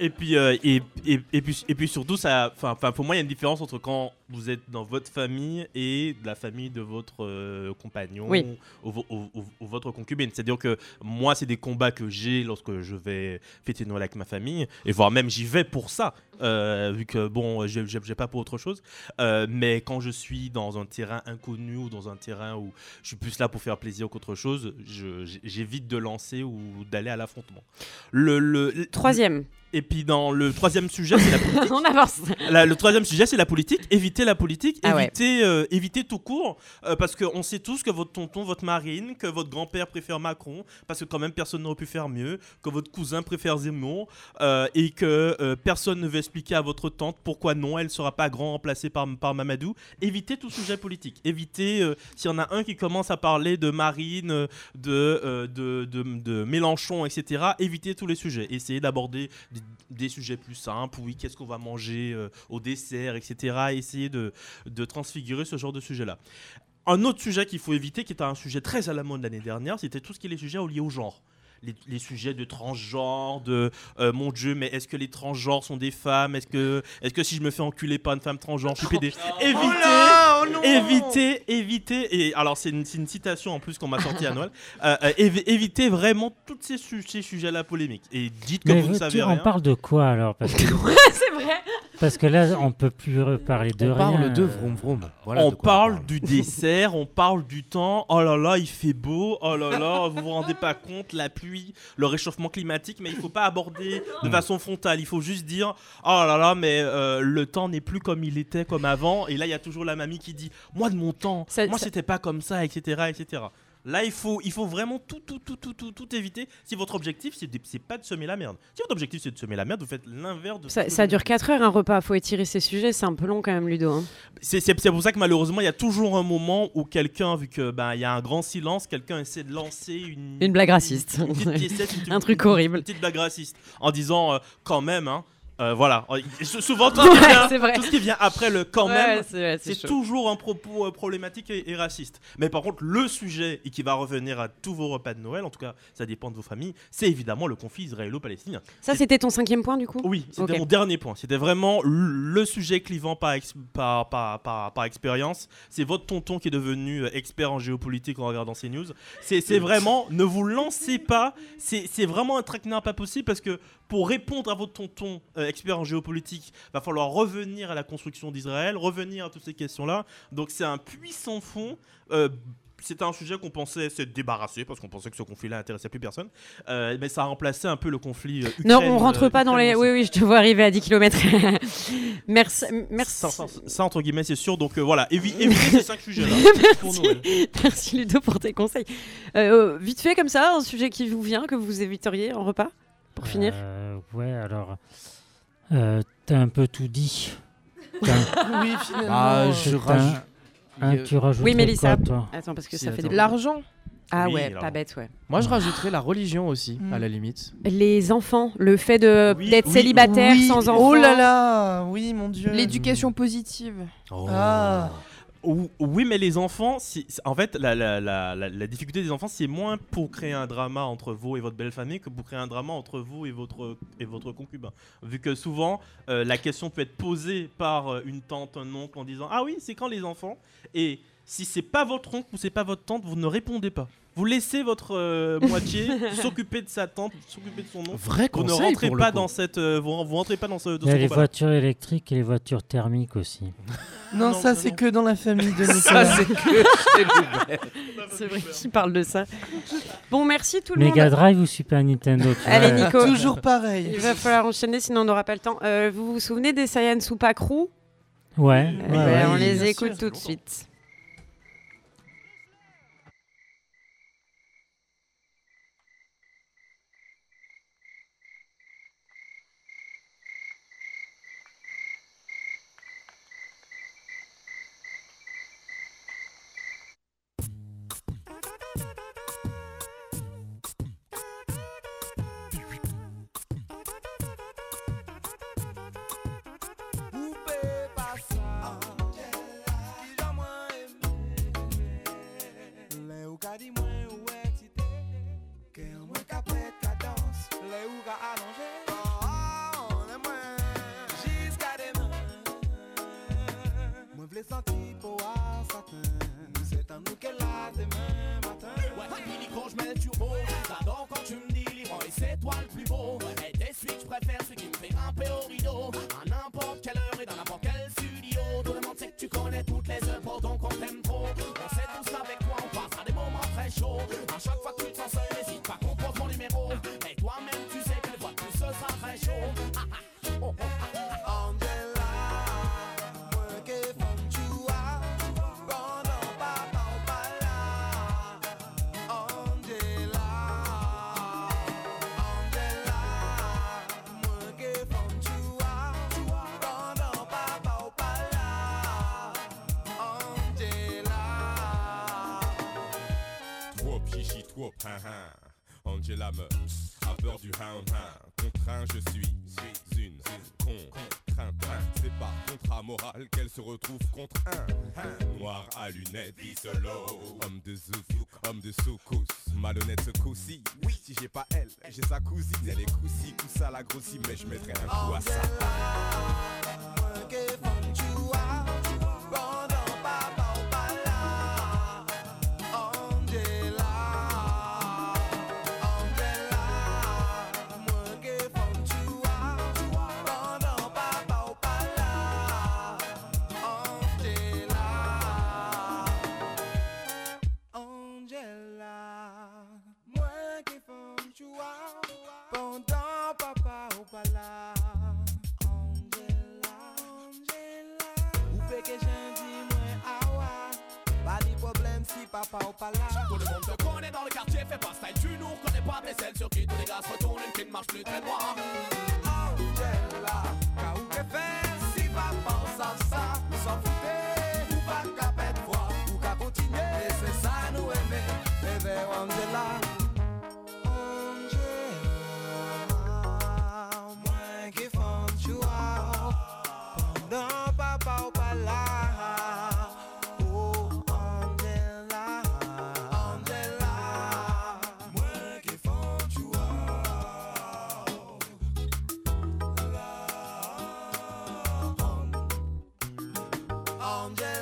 Speaker 3: Et puis, euh, et, et, et puis, et puis surtout, ça, enfin, enfin, pour moi, il y a une différence entre quand vous êtes dans votre famille et la famille de votre euh, compagnon
Speaker 1: Oui.
Speaker 3: ou, vo- ou- ou- ou votre concubine. C'est-à-dire que moi, c'est des combats que j'ai lorsque je vais fêter Noël avec ma famille, et voire même j'y vais pour ça, euh, vu que bon, j'ai j'ai- pas pour autre chose. Euh, mais quand je suis dans un terrain inconnu ou dans un terrain où je suis plus là pour faire plaisir qu'autre chose, je- j'évite de lancer ou d'aller à l'affrontement. Le, le, le-
Speaker 1: Troisième.
Speaker 3: Et puis dans le troisième sujet, c'est la politique.
Speaker 1: On avance.
Speaker 3: La- le troisième sujet, c'est la politique. Éviter la politique,
Speaker 1: Ah ouais.
Speaker 3: éviter, euh, éviter tout court, euh, parce qu'on sait tous que votre tonton, votre marine, que votre grand-père préfère Macron, parce que quand même personne n'aurait pu faire mieux, que votre cousin préfère Zemmour, euh, et que euh, personne ne veut expliquer à votre tante pourquoi non, elle ne sera pas grand remplacée par, par Mamadou. Évitez tout sujet politique. Évitez, s'il y en a un qui commence à parler de Marine, de, de, de, de Mélenchon, etc., évitez tous les sujets. Essayez d'aborder des, des sujets plus simples. Oui, qu'est-ce qu'on va manger au dessert, etc. Essayez de, transfigurer ce genre de sujet-là. Un autre sujet qu'il faut éviter, qui était un sujet très à la mode l'année dernière, c'était tout ce qui est les sujets liés au genre. Les, les sujets de transgenre, de euh, mon Dieu, mais est-ce que les transgenres sont des femmes? Est-ce que, est que si je me fais enculer par une femme transgenre, je suis pédé? Évitez,
Speaker 8: Oh là, oh
Speaker 3: évitez, évitez. Et alors, c'est une, c'est une citation en plus qu'on m'a sortie à Noël. Euh, euh, évi- évitez vraiment tous ces, su- ces sujets-là polémiques. Et dites que
Speaker 19: Mais
Speaker 3: vous ne savez
Speaker 19: on
Speaker 3: rien.
Speaker 19: parle de quoi alors? Parce que,
Speaker 1: c'est vrai.
Speaker 19: parce que là, on peut plus parler de
Speaker 6: On
Speaker 19: rien.
Speaker 6: parle de vroom vroom. Voilà
Speaker 3: on
Speaker 6: de quoi
Speaker 3: parle du dessert, on parle du temps. Oh là là, il fait beau. Oh là là, vous vous rendez pas compte, la pluie, le réchauffement climatique. Mais il faut pas aborder de façon frontale. Il faut juste dire Oh là là, mais euh, le temps n'est plus comme il était, comme avant. Et là, il y a toujours la mamie qui dit Moi, de mon temps,
Speaker 1: Ça-
Speaker 3: moi,
Speaker 1: ça-
Speaker 3: c'était pas comme ça, etc., etc. Là, il faut, il faut vraiment tout, tout, tout, tout, tout, tout éviter. Si votre objectif, c'est de- c'est pas de semer la merde. Si votre objectif, c'est de semer la merde, vous faites l'inverse de
Speaker 1: Ça, ça dure
Speaker 3: vous-
Speaker 1: 4 heures un repas, faut étirer ces sujets, c'est un peu long quand même Ludo. hein.
Speaker 3: C'est c'est- c'est pour ça que malheureusement, il y a toujours un moment où quelqu'un, vu que ben il y a un grand silence, quelqu'un essaie de lancer une,
Speaker 1: Une blague raciste.
Speaker 3: une petite piécette, une-
Speaker 1: Un truc horrible.
Speaker 3: une petite blague raciste, en disant euh, quand même, hein. Euh, voilà, Et souvent tout,
Speaker 1: Ouais,
Speaker 3: ce qui vient,
Speaker 1: c'est vrai.
Speaker 3: tout ce qui vient après le quand
Speaker 1: Ouais,
Speaker 3: même,
Speaker 1: c'est
Speaker 3: toujours un propos euh, problématique et, et raciste. Mais par contre, le sujet et qui va revenir à tous vos repas de Noël, en tout cas, ça dépend de vos familles, c'est évidemment le conflit israélo-palestinien.
Speaker 1: Ça c'était ton cinquième point du coup?
Speaker 3: Oui, c'était mon dernier point. C'était vraiment le sujet clivant par, ex- par, par, par, par expérience. C'est votre tonton qui est devenu euh, expert en géopolitique en regardant ces news. C'est vraiment, ne vous lancez pas. C'est c'est vraiment un traquenard pas possible parce que pour répondre à votre tonton euh, expert en géopolitique, va falloir revenir à la construction d'Israël, revenir à toutes ces questions-là. Donc c'est un puissant fond. Euh, c'était un sujet qu'on pensait s'être débarrassé parce qu'on pensait que ce conflit-là intéressait plus personne. Euh, mais ça a remplacé un peu le conflit. euh,
Speaker 1: Non, on rentre
Speaker 3: euh,
Speaker 1: pas dans les. Oui, oui, je te vois arriver à 10 km. merci. merci.
Speaker 3: Ça, ça- ça, entre guillemets, c'est sûr. Donc voilà, évi- évitez ces cinq sujets-là. pour Noël.
Speaker 1: merci. merci Ludo pour tes conseils. Vite fait comme ça, un sujet qui vous vient que vous éviteriez en repas? Pour finir.
Speaker 19: euh, ouais, alors. euh, T'as un peu tout dit.
Speaker 8: Oui, finalement.
Speaker 6: Ah, je
Speaker 19: un-
Speaker 6: rajoute.
Speaker 19: un- tu rajouterais
Speaker 1: Oui, Mélissa.
Speaker 19: quoi,
Speaker 1: Attends, parce que
Speaker 6: Si,
Speaker 1: ça fait des.
Speaker 20: L'argent.
Speaker 1: Ah
Speaker 3: Oui,
Speaker 1: ouais,
Speaker 3: alors.
Speaker 1: pas bête, ouais.
Speaker 6: Moi, je rajouterais la religion aussi, à la limite.
Speaker 1: Les enfants, le fait de
Speaker 3: Oui,
Speaker 1: d'être
Speaker 3: oui,
Speaker 1: célibataire
Speaker 8: Oui,
Speaker 1: sans enfants.
Speaker 8: Oh là là, oui, mon dieu.
Speaker 20: L'éducation positive.
Speaker 8: Ah.
Speaker 3: Ou- Oui, mais les enfants, si- en fait, la, la- la- la- la difficulté des enfants, c'est moins pour créer un drama entre vous et votre belle famille que pour créer un drama entre vous et votre, et votre concubin. Vu que souvent, euh, la question peut être posée par euh, une tante, un oncle en disant Ah oui, c'est quand les enfants? Et si c'est pas votre oncle ou c'est pas votre tante, vous ne répondez pas. Vous laissez votre euh, moitié s'occuper de sa tante, s'occuper de son oncle.
Speaker 6: Vrai
Speaker 3: Vous ne
Speaker 6: conseil
Speaker 3: rentrez
Speaker 6: pour le
Speaker 3: pas
Speaker 6: coup.
Speaker 3: dans cette, euh, vous, vous rentrez pas dans ce, dans
Speaker 19: Il y
Speaker 3: ce
Speaker 19: a les voitures électriques et les voitures thermiques aussi.
Speaker 8: Non,
Speaker 3: Non,
Speaker 8: ça
Speaker 3: ça,
Speaker 8: c'est que dans la famille de
Speaker 6: Ça,
Speaker 8: Nicolas.
Speaker 6: c'est que.
Speaker 1: C'est vrai qu'il parle de ça. Bon, merci tout le
Speaker 19: Mega
Speaker 1: monde.
Speaker 19: Drive ou Super Nintendo tu
Speaker 1: Allez,
Speaker 19: vois,
Speaker 1: Nico.
Speaker 8: Toujours pareil.
Speaker 1: Il va falloir enchaîner, sinon on n'aura pas le temps. Euh, vous vous souvenez des Saiyan Super Crew
Speaker 19: Ouais,
Speaker 1: Eh
Speaker 19: ouais,
Speaker 1: ben,
Speaker 19: ouais.
Speaker 1: On les écoute
Speaker 8: sûr,
Speaker 1: tout de suite.
Speaker 22: va oh, oh, jusqu'à demain. Moi, je senti pour à satin. C'est un
Speaker 15: nous qu'elle a demain matin.
Speaker 23: Ouais, quand je mets le turbo. J'adore quand tu me dis libre et c'est toi le plus beau. Et des suites, je préfère celui qui me fait grimper au rideau. À n'importe quelle heure et dans n'importe quel studio. Tout le monde sait que tu connais toutes les
Speaker 24: heures. Hein hein. Angela me a peur du hound. Contraint, je suis, une contrainte. C'est par contrat moral qu'elle se retrouve contre un. Noir à lunettes, dit solo. Homme de zouk, homme de soukous. Malhonnête ce coup-ci. Oui, si j'ai pas elle, j'ai sa cousine. Elle est coussi, coussa la grossie, mais je mettrai un coup à ça.
Speaker 15: Pas là
Speaker 23: Tout le monde te connaît dans le quartier, fais pas style, tu nous reconnais pas, t'es celle sur qui tous les gars se retournent, une qui ne marche plus très droit.
Speaker 15: Angela, ka ou que faire si papa ou ça ça S'en foutait, ou pas qu'à pète voix Ou qu'à continuer, et c'est ça nous aimer Bébé Angela Angela, Angela, moi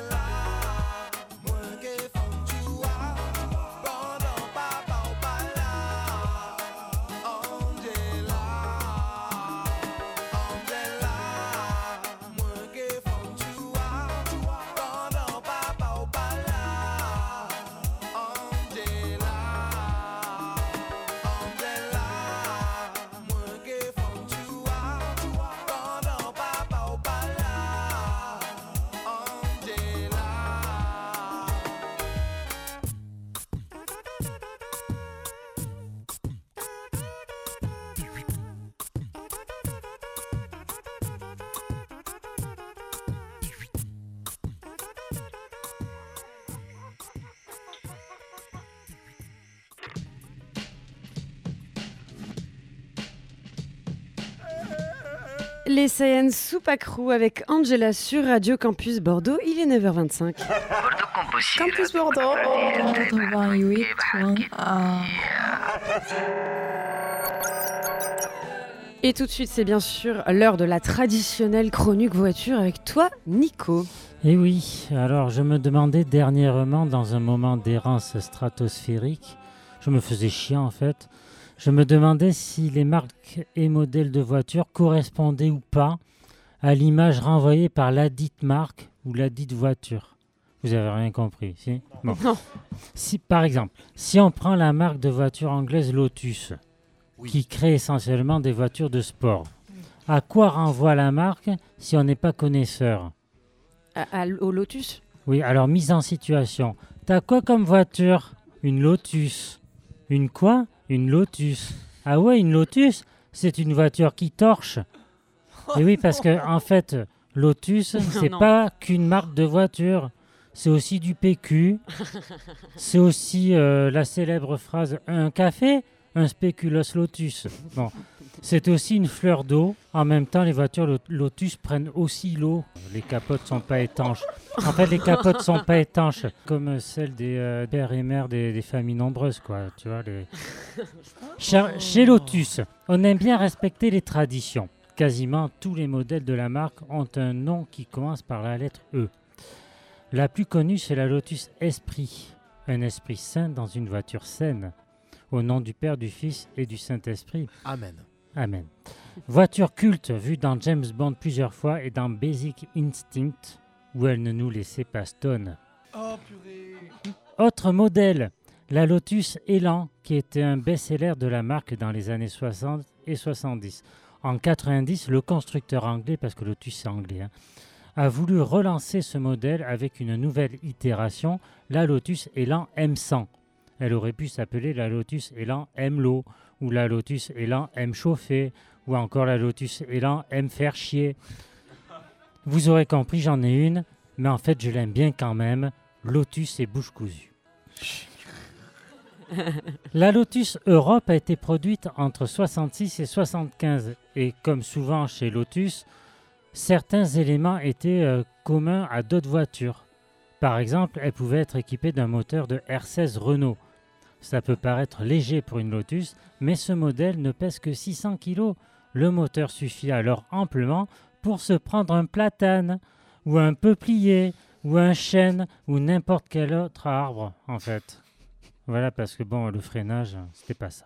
Speaker 1: Les Saiyans Soupacrou avec Angela sur Radio Campus Bordeaux. Il est 9h25.
Speaker 13: Campus Bordeaux. 88.
Speaker 1: Et tout de suite, c'est bien sûr l'heure de la traditionnelle chronique voiture avec toi, Nico.
Speaker 19: Et Eh oui, alors je me demandais dernièrement, dans un moment d'errance stratosphérique, je me faisais chier en fait, je me demandais si les marques et modèles de voitures correspondaient ou pas à l'image renvoyée par ladite marque ou ladite voiture. Vous avez rien compris, si? Bon. Si, par exemple, si on prend la marque de voiture anglaise Lotus, qui crée essentiellement des voitures de sport, à quoi renvoie la marque si on n'est pas connaisseur?
Speaker 1: À- à- au Lotus?
Speaker 19: Oui, alors mise en situation. T'as quoi comme voiture? Une Lotus. Une quoi? Une Lotus. Ah ouais, une Lotus C'est une voiture qui torche. Et oui, parce que en fait, Lotus, c'est
Speaker 1: Non.
Speaker 19: pas qu'une marque de voiture. C'est aussi du PQ. C'est aussi euh, la célèbre phrase un café, un spéculoos Lotus. Bon, c'est aussi une fleur d'eau. En même temps, les voitures Lo- Lotus prennent aussi l'eau. Les capotes sont pas étanches. En fait, les capotes sont pas étanches, comme celles des euh, pères et mères des, des familles nombreuses, quoi. Tu vois, les... Chez- Chez Lotus, on aime bien respecter les traditions. Quasiment tous les modèles de la marque ont un nom qui commence par la lettre E. La plus connue, c'est la Lotus Esprit, un esprit saint dans une voiture saine. Au nom du Père, du Fils et du Saint-Esprit.
Speaker 6: Amen.
Speaker 19: Amen. Voiture culte vue dans James Bond plusieurs fois et dans Basic Instinct, où elle ne nous laissait pas stone.
Speaker 8: Oh purée.
Speaker 19: Autre modèle, la Lotus Elan, qui était un best-seller de la marque dans les années 60 et 70. En 90, le constructeur anglais, parce que Lotus c'est anglais, hein, a voulu relancer ce modèle avec une nouvelle itération, la Lotus Elan M100. Elle aurait pu s'appeler la Lotus Elan M-Low, ou la Lotus Elan M-Chauffé, ou encore la Lotus Elan M-Faire Chier. Vous aurez compris, j'en ai une, mais en fait je l'aime bien quand même, Lotus et bouche cousue. La Lotus Europe a été produite entre 66 et 75 et comme souvent chez Lotus, certains éléments étaient euh, communs à d'autres voitures. Par exemple, elle pouvait être équipée d'un moteur de R16 Renault. Ça peut paraître léger pour une Lotus, mais ce modèle ne pèse que 600 kg. Le moteur suffit alors amplement pour se prendre un platane, ou un peuplier, ou un chêne, ou n'importe quel autre arbre, en fait. Voilà, parce que bon, le freinage, c'était pas ça.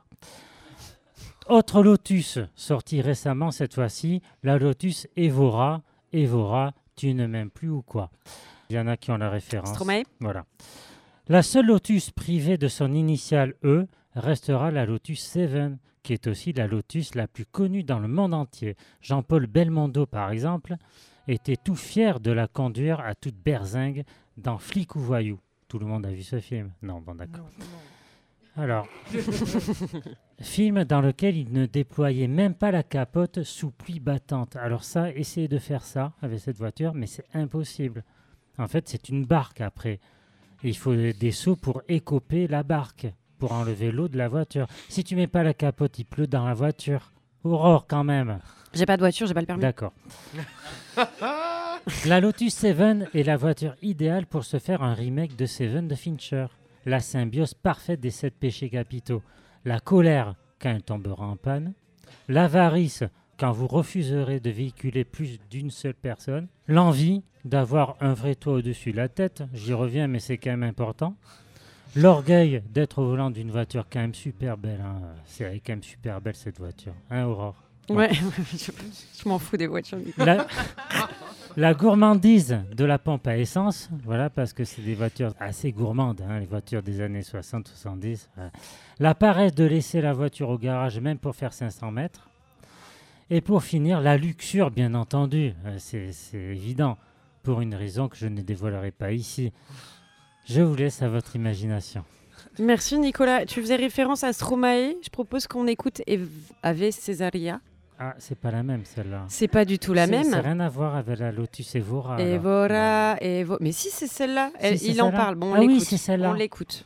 Speaker 19: Autre Lotus, sorti récemment cette fois-ci, la Lotus Evora. Evora, tu ne m'aimes plus ou quoi? Il y en a qui ont la référence.
Speaker 1: Stromae?
Speaker 19: Voilà. La seule Lotus privée de son initiale E restera la Lotus 7, qui est aussi la Lotus la plus connue dans le monde entier. Jean-Paul Belmondo, par exemple, était tout fier de la conduire à toute berzingue dans Flic ou Voyou. Tout le monde a vu ce film Non, bon d'accord. Alors, film dans lequel il ne déployait même pas la capote sous pluie battante. Alors ça, essayez de faire ça avec cette voiture, mais c'est impossible. En fait, c'est une barque après. Il faut des seaux pour écoper la barque, pour enlever l'eau de la voiture. Si tu mets pas la capote, il pleut dans la voiture. Aurore quand même.
Speaker 1: J'ai pas de voiture, j'ai pas le permis.
Speaker 19: D'accord. La Lotus 7 est la voiture idéale pour se faire un remake de Seven de Fincher. La symbiose parfaite des sept péchés capitaux. La colère quand elle tombera en panne. L'avarice quand vous refuserez de véhiculer plus d'une seule personne. L'envie d'avoir un vrai toit au-dessus de la tête. J'y reviens, mais c'est quand même important. L'orgueil d'être au volant d'une voiture quand même super belle. hein. C'est quand même super belle cette voiture. Hein, Aurore?
Speaker 1: Ouais, je, je m'en fous des voitures.
Speaker 19: la, la gourmandise de la pompe à essence, voilà, parce que c'est des voitures assez gourmandes, hein, les voitures des années 60-70. voilà. La paresse de laisser la voiture au garage, même pour faire 500 mètres. Et pour finir, la luxure, bien entendu, euh, c'est évident, pour une raison que je ne dévoilerai pas ici. Je vous laisse à votre imagination.
Speaker 1: Merci Nicolas. Tu faisais référence à Stromae. Je propose qu'on écoute Ave Cesaria.
Speaker 19: Ah, c'est pas la même celle-là.
Speaker 1: C'est pas du tout la même.
Speaker 19: Ça n'a rien à voir avec la Lotus Evora.
Speaker 1: Evora, Evo... Mais si, c'est celle-là.
Speaker 19: Si,
Speaker 1: Il en parle. Bon, on
Speaker 19: Ah oui,
Speaker 1: l'écoute.
Speaker 19: c'est celle-là.
Speaker 1: On l'écoute.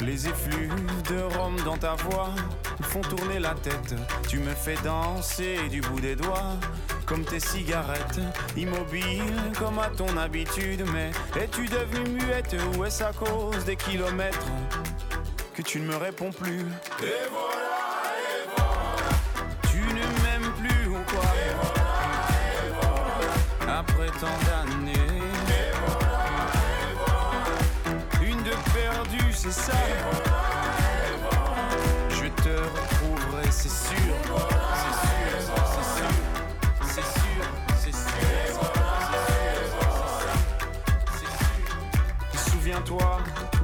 Speaker 25: Les effluves de rhum dans ta voix font tourner la tête. Tu me fais danser du bout des doigts, comme tes cigarettes, immobile comme à ton habitude. Mais es-tu devenue muette ou est-ce à cause des kilomètres que tu ne me réponds plus? Et voilà, et voilà. Tu ne m'aimes plus ou quoi? Après tant d'années. Une de perdue, c'est ça? Je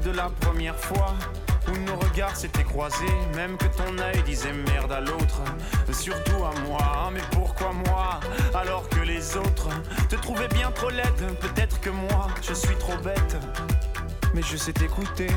Speaker 25: de la première fois où nos regards s'étaient croisés, même que ton œil disait merde à l'autre, surtout à moi. Mais pourquoi moi alors que les autres te trouvaient bien trop laide? Peut-être que moi je suis trop bête, mais je sais t'écouter.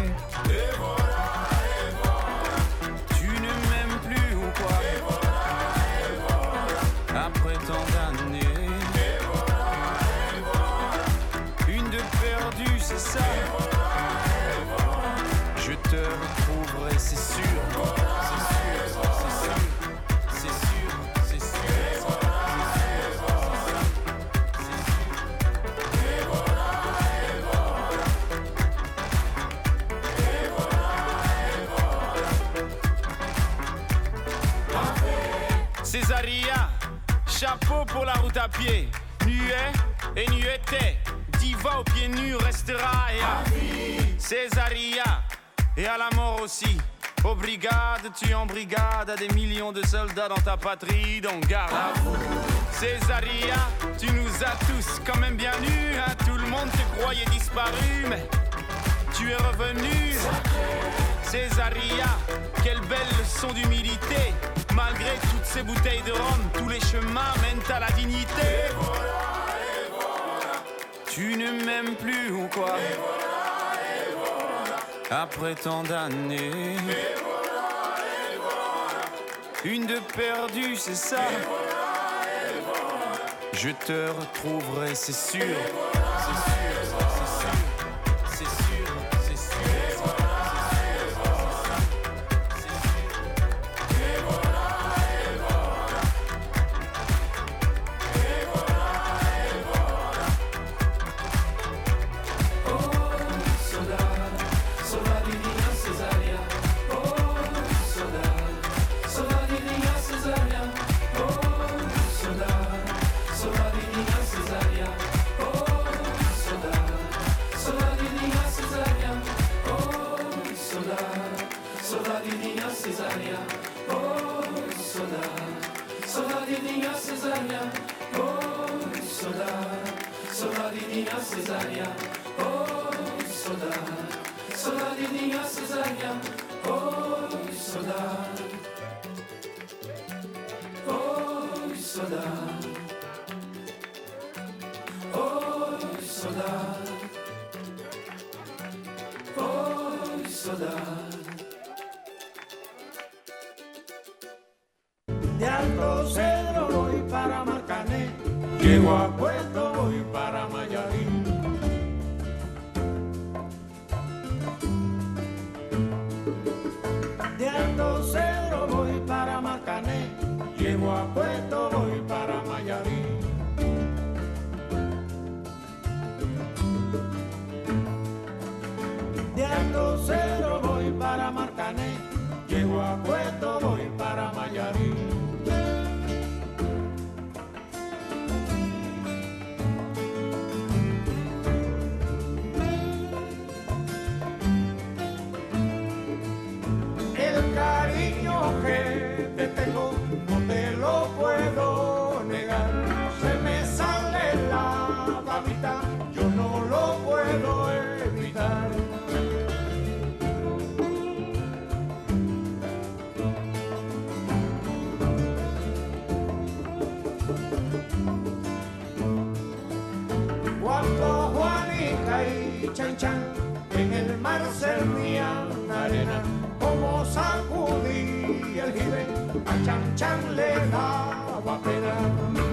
Speaker 25: Pour la route à pied. Nuet et nueté, diva aux pieds nus restera et à Césaria, et à la mort aussi. Aux brigades, tu en brigade à des millions de soldats dans ta patrie, donc garde à vous. Césaria, tu nous as tous quand même bien nus, hein. tout le monde te croyait disparu, mais tu es revenu. Césaria, quelle belle leçon d'humilité. Malgré toutes ces bouteilles de rhum, tous les chemins mènent à la dignité. Tu ne m'aimes plus ou quoi Après tant d'années. Une de perdue, c'est ça. Je te retrouverai, c'est sûr.
Speaker 22: Cuando Juanica y Chan Chan en el mar servían arena, como sacudí el jibe, a Chan Chan le daba pena.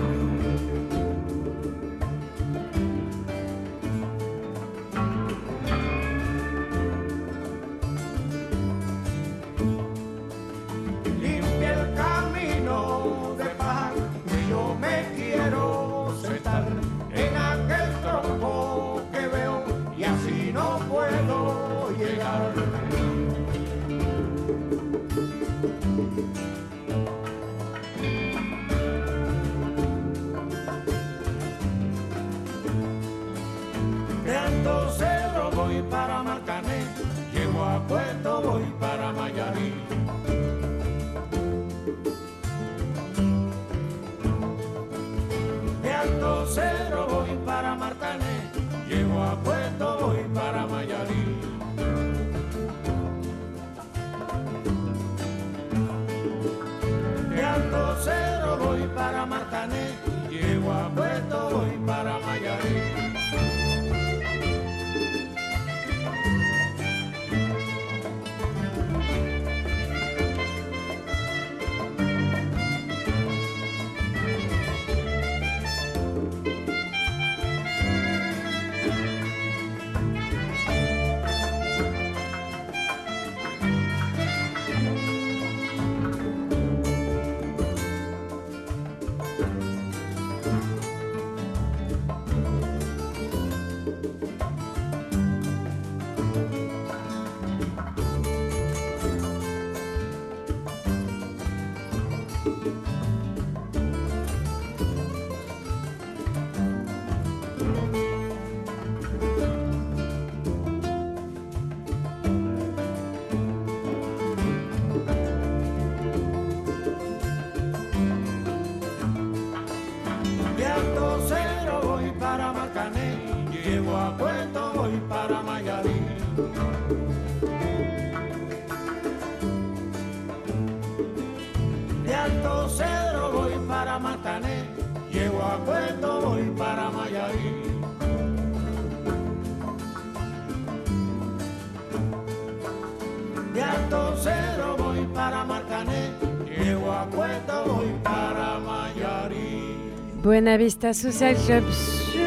Speaker 1: Buena Vista Social Club sur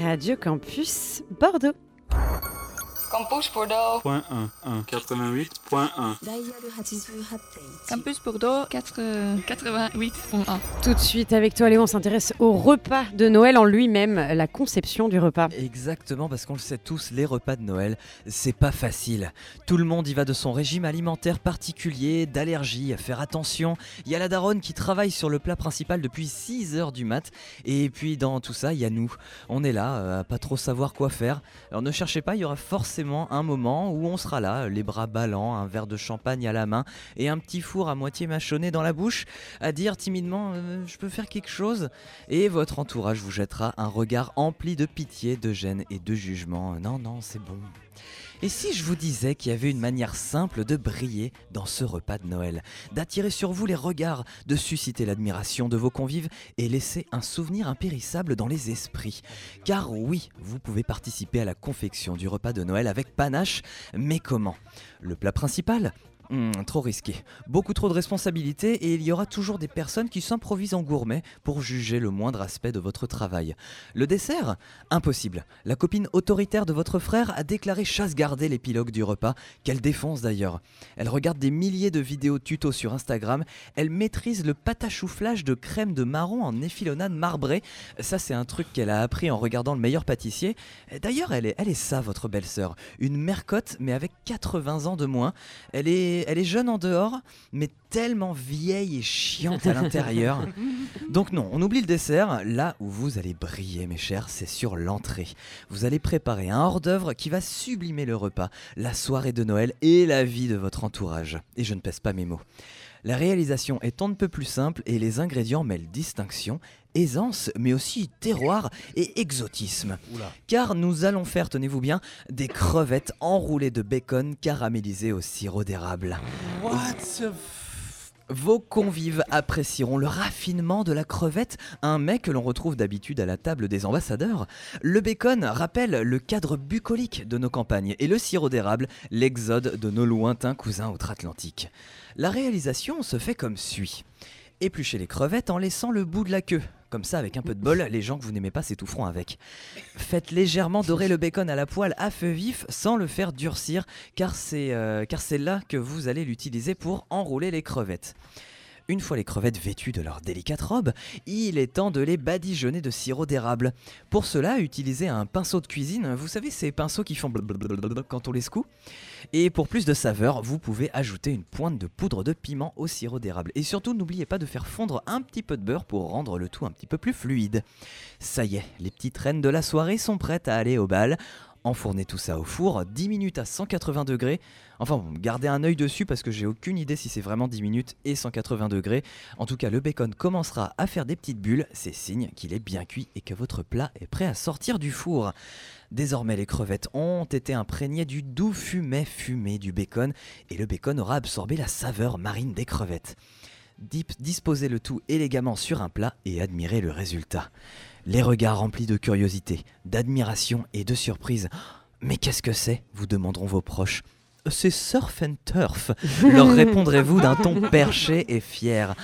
Speaker 1: Radio Campus Bordeaux.
Speaker 26: Campus Bordeaux.
Speaker 5: Point 1, 1, 88.1.
Speaker 26: Campus Bordeaux 4, 88.1.
Speaker 1: Tout de suite avec toi Léon, on s'intéresse au repas de Noël en lui-même, la conception du repas.
Speaker 4: Exactement, parce qu'on le sait tous, les repas de Noël, c'est pas facile. Tout le monde y va de son régime alimentaire particulier, d'allergies, à faire attention. Il y a la daronne qui travaille sur le plat principal depuis 6 heures du mat. Et puis dans tout ça, il y a nous. On est là, euh, à pas trop savoir quoi faire. Alors ne cherchez pas, il y aura forcément un moment où on sera là, les bras ballants, un verre de champagne à la main et un petit four à moitié mâchonné dans la bouche, à dire timidement euh, Je peux faire quelque chose Et votre entourage vous jettera un regard empli de pitié, de gêne et de jugement. Non, non, c'est bon. Et si je vous disais qu'il y avait une manière simple de briller dans ce repas de Noël, d'attirer sur vous les regards, de susciter l'admiration de vos convives et laisser un souvenir impérissable dans les esprits? Car oui, vous pouvez participer à la confection du repas de Noël avec panache, mais comment? Le plat principal Hmm, trop risqué. Beaucoup trop de responsabilités et il y aura toujours des personnes qui s'improvisent en gourmet pour juger le moindre aspect de votre travail. Le dessert Impossible. La copine autoritaire de votre frère a déclaré chasse garder l'épilogue du repas, qu'elle défonce d'ailleurs. Elle regarde des milliers de vidéos tutos sur Instagram, elle maîtrise le patachouflage de crème de marron en effilonade marbrée. Ça c'est un truc qu'elle a appris en regardant le meilleur pâtissier. D'ailleurs elle est, elle est ça votre belle-sœur. Une mercotte mais avec 80 ans de moins. Elle est elle est jeune en dehors, mais tellement vieille et chiante à l'intérieur. Donc non, on oublie le dessert. Là où vous allez briller, mes chers, c'est sur l'entrée. Vous allez préparer un hors-d'œuvre qui va sublimer le repas, la soirée de Noël et la vie de votre entourage. Et je ne pèse pas mes mots. La réalisation est on ne peut plus simple et les ingrédients mêlent distinction, aisance, mais aussi terroir et exotisme. Car nous allons faire, tenez-vous bien, des crevettes enroulées de bacon caramélisées au sirop d'érable.
Speaker 8: What the
Speaker 4: Vos convives apprécieront le raffinement de la crevette, un mets que l'on retrouve d'habitude à la table des ambassadeurs. Le bacon rappelle le cadre bucolique de nos campagnes et le sirop d'érable l'exode de nos lointains cousins outre-Atlantique. La réalisation se fait comme suit. Épluchez les crevettes en laissant le bout de la queue. Comme ça, avec un peu de bol, les gens que vous n'aimez pas s'étoufferont avec. Faites légèrement dorer le bacon à la poêle à feu vif sans le faire durcir, car c'est euh, car c'est là que vous allez l'utiliser pour enrouler les crevettes. Une fois les crevettes vêtues de leur délicate robe, il est temps de les badigeonner de sirop d'érable. Pour cela, utilisez un pinceau de cuisine, vous savez ces pinceaux qui font quand on les secoue Et pour plus de saveur, vous pouvez ajouter une pointe de poudre de piment au sirop d'érable. Et surtout, n'oubliez pas de faire fondre un petit peu de beurre pour rendre le tout un petit peu plus fluide. Ça y est, les petites reines de la soirée sont prêtes à aller au bal. Enfournez tout ça au four, 10 minutes à 180 degrés. Enfin, gardez un œil dessus parce que j'ai aucune idée si c'est vraiment 10 minutes et 180 degrés. En tout cas, le bacon commencera à faire des petites bulles, c'est signe qu'il est bien cuit et que votre plat est prêt à sortir du four. Désormais, les crevettes ont été imprégnées du doux fumet fumé du bacon et le bacon aura absorbé la saveur marine des crevettes. Disposez le tout élégamment sur un plat et admirez le résultat. Les regards remplis de curiosité, d'admiration et de surprise. Mais qu'est-ce que c'est? vous demanderont vos proches. C'est surf and turf, leur répondrez-vous d'un ton perché et fier.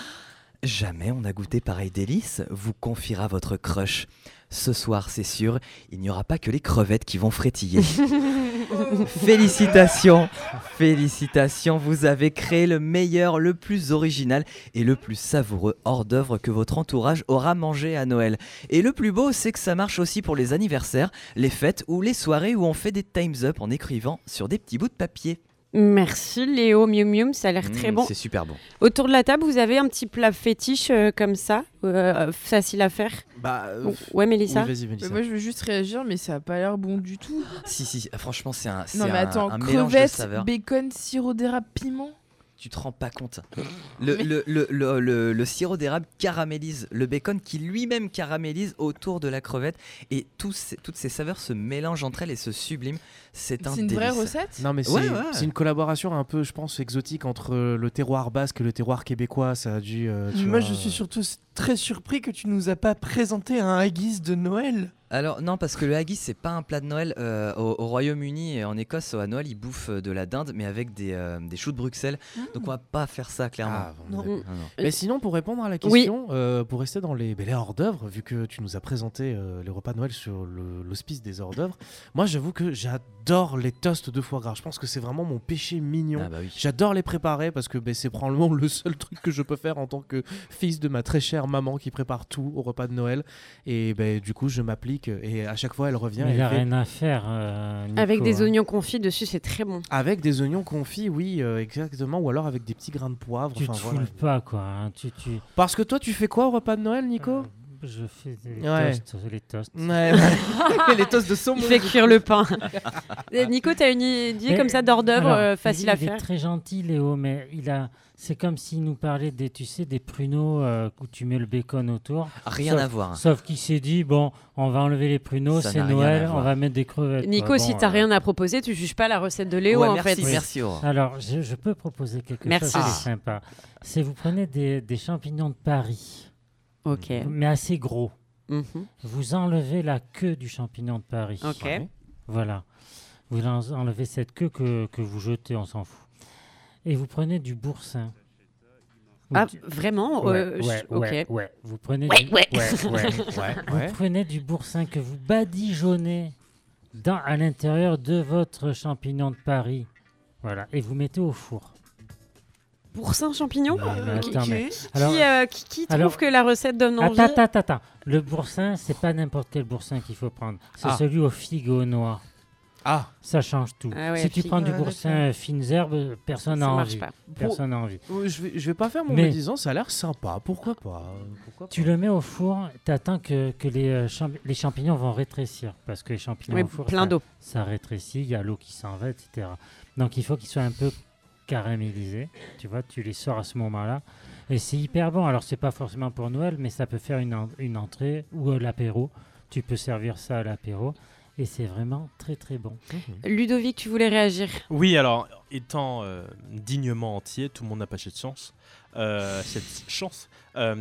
Speaker 4: Jamais on n'a goûté pareil délice, vous confiera votre crush. Ce soir, c'est sûr, il n'y aura pas que les crevettes qui vont frétiller. Félicitations, félicitations, vous avez créé le meilleur, le plus original et le plus savoureux hors-d'œuvre que votre entourage aura mangé à Noël. Et le plus beau, c'est que ça marche aussi pour les anniversaires, les fêtes ou les soirées où on fait des times up en écrivant sur des petits bouts de papier.
Speaker 1: Merci Léo Mium Mium, ça a l'air très
Speaker 4: Mmh,
Speaker 1: bon.
Speaker 4: C'est super bon.
Speaker 1: Autour de la table, vous avez un petit plat fétiche euh, comme ça, euh, facile à faire
Speaker 6: Bah,
Speaker 1: Oh, Ouais, Mélissa
Speaker 20: Mais Moi, je veux juste réagir, mais ça a pas l'air bon du tout.
Speaker 4: Si, si, franchement, c'est un,
Speaker 20: Non, mais
Speaker 4: un-
Speaker 20: attends,
Speaker 4: un mélange de
Speaker 20: crevettes,
Speaker 4: saveurs.
Speaker 20: bacon, sirop d'érable, piment.
Speaker 4: Tu te rends pas compte. Le, le, le, le- le- le sirop d'érable caramélise le bacon qui lui-même caramélise autour de la crevette et tous ces- toutes ces saveurs se mélangent entre elles et se subliment. C'est un
Speaker 20: C'est une vraie
Speaker 4: délice.
Speaker 20: recette?
Speaker 6: Non mais c'est
Speaker 4: Ouais, ouais.
Speaker 6: c'est une collaboration un peu, je pense, exotique entre le terroir basque et le terroir québécois. Ça a dû. euh, tu
Speaker 8: Moi,
Speaker 6: vois,
Speaker 8: je suis surtout s- très surpris que tu nous as pas présenté un haggis de Noël.
Speaker 4: Alors non parce que le haggis c'est pas un plat de Noël Euh, au, au Royaume-Uni et en Écosse à Noël ils bouffent euh, de la dinde mais avec des, euh, des choux de Bruxelles donc on va pas faire ça clairement.
Speaker 6: Ah,
Speaker 4: Non,
Speaker 6: bon,
Speaker 4: non.
Speaker 6: Mais sinon, pour répondre à la
Speaker 4: Oui.
Speaker 6: question, euh, pour rester dans les, les hors d'œuvre, vu que tu nous as présenté euh, les repas de Noël sur l'hospice des hors d'œuvre, moi j'avoue que j'adore les toasts de foie gras. Je pense que c'est vraiment mon péché mignon.
Speaker 4: Ah bah oui.
Speaker 6: J'adore les préparer parce que ben, c'est probablement le seul truc que je peux faire en tant que fils de ma très chère maman qui prépare tout au repas de Noël. Et ben, du coup, je m'applique et à chaque fois elle revient.
Speaker 19: Il
Speaker 6: elle
Speaker 19: a
Speaker 6: fait-
Speaker 19: rien à faire. euh, Nico,
Speaker 1: Avec des
Speaker 19: hein.
Speaker 1: oignons confits dessus, c'est très bon.
Speaker 6: Avec des oignons confits, oui, euh, exactement. Ou alors avec des petits grains de poivre.
Speaker 19: Tu
Speaker 6: enfin,
Speaker 19: te
Speaker 6: voilà.
Speaker 19: foules pas, quoi. hein, Tu, tu...
Speaker 6: Parce que toi, tu fais quoi au repas de Noël, Nico?
Speaker 19: Je fais des
Speaker 6: Ouais.
Speaker 19: toasts, les toasts.
Speaker 6: Ouais, ouais. les toasts de saumon.
Speaker 1: Il fait cuire le pain. Nico, t'as une idée
Speaker 19: Mais-
Speaker 1: comme ça d'hors d'œuvre euh, facile
Speaker 19: il,
Speaker 1: à
Speaker 19: il est
Speaker 1: faire
Speaker 19: très gentil, Léo, mais il a. C'est comme s'il nous parlait des, tu sais, des pruneaux euh, où tu mets le bacon autour.
Speaker 4: Rien
Speaker 19: Sauf-
Speaker 4: à voir.
Speaker 19: Sauf qu'il s'est dit bon, on va enlever les pruneaux, c'est Noël, on va mettre des crevettes.
Speaker 1: Nico,
Speaker 19: quoi.
Speaker 1: si
Speaker 19: Bon,
Speaker 1: t'as
Speaker 19: euh,
Speaker 1: rien à proposer, tu juges pas la recette de Léo
Speaker 4: Ouais,
Speaker 1: en
Speaker 4: merci,
Speaker 1: fait.
Speaker 4: merci, Aurore.
Speaker 19: Alors, je, je peux proposer quelque
Speaker 1: Merci.
Speaker 19: chose qui
Speaker 1: Ah.
Speaker 19: est sympa. C'est vous prenez des, des champignons de Paris.
Speaker 1: Ok.
Speaker 19: Mais assez gros.
Speaker 1: Mhm.
Speaker 19: Vous enlevez la queue du champignon de Paris.
Speaker 1: Ok. Ouais.
Speaker 19: Voilà. Vous en- enlevez cette queue que, que vous jetez, on s'en fout. Et vous prenez du boursin.
Speaker 1: Ah, vraiment
Speaker 19: Ouais,
Speaker 1: Euh,
Speaker 19: ouais, ouais. Vous du... prenez du boursin que vous badigeonnez dans, à l'intérieur de votre champignon de Paris. Voilà. Et vous mettez au four.
Speaker 1: Boursin champignon
Speaker 19: mais
Speaker 1: qui, qui,
Speaker 19: alors-
Speaker 1: euh, qui- qui trouve
Speaker 19: alors-
Speaker 1: que la recette donne envie
Speaker 19: Attends, attends, attends. Le boursin, c'est pas n'importe quel boursin qu'il faut prendre. C'est
Speaker 6: Ah.
Speaker 19: celui aux figues et aux noix.
Speaker 6: Ah.
Speaker 19: Ça change tout.
Speaker 1: Ah ouais,
Speaker 19: si tu prends du boursin euh, fines herbes, personne
Speaker 1: Ça
Speaker 19: n'a
Speaker 1: marche
Speaker 19: envie.
Speaker 1: pas.
Speaker 19: Personne n'a envie.
Speaker 6: Euh, Je vais, je vais pas faire mon
Speaker 19: Mais-
Speaker 6: médisant, ça a l'air sympa. Pourquoi pas? Pourquoi
Speaker 19: Tu le mets au four, tu attends que, que les, euh, champ- les champignons vont rétrécir. Parce que les champignons
Speaker 1: Oui,
Speaker 19: au four,
Speaker 1: plein
Speaker 19: ça-
Speaker 1: d'eau.
Speaker 19: Ça rétrécit, il y a l'eau qui s'en va, etc. Donc il faut qu'ils soient un peu caramélisés. Tu vois, tu les sors à ce moment-là. Et c'est hyper bon. Alors c'est pas forcément pour Noël, mais ça peut faire une, en- une entrée ou euh, l'apéro. Tu peux servir ça à l'apéro. Et c'est vraiment très très bon.
Speaker 1: Ludovic, tu voulais réagir?
Speaker 3: Oui, alors, étant euh, dignement entier, tout le monde n'a pas cette chance. Euh, cette chance. Euh,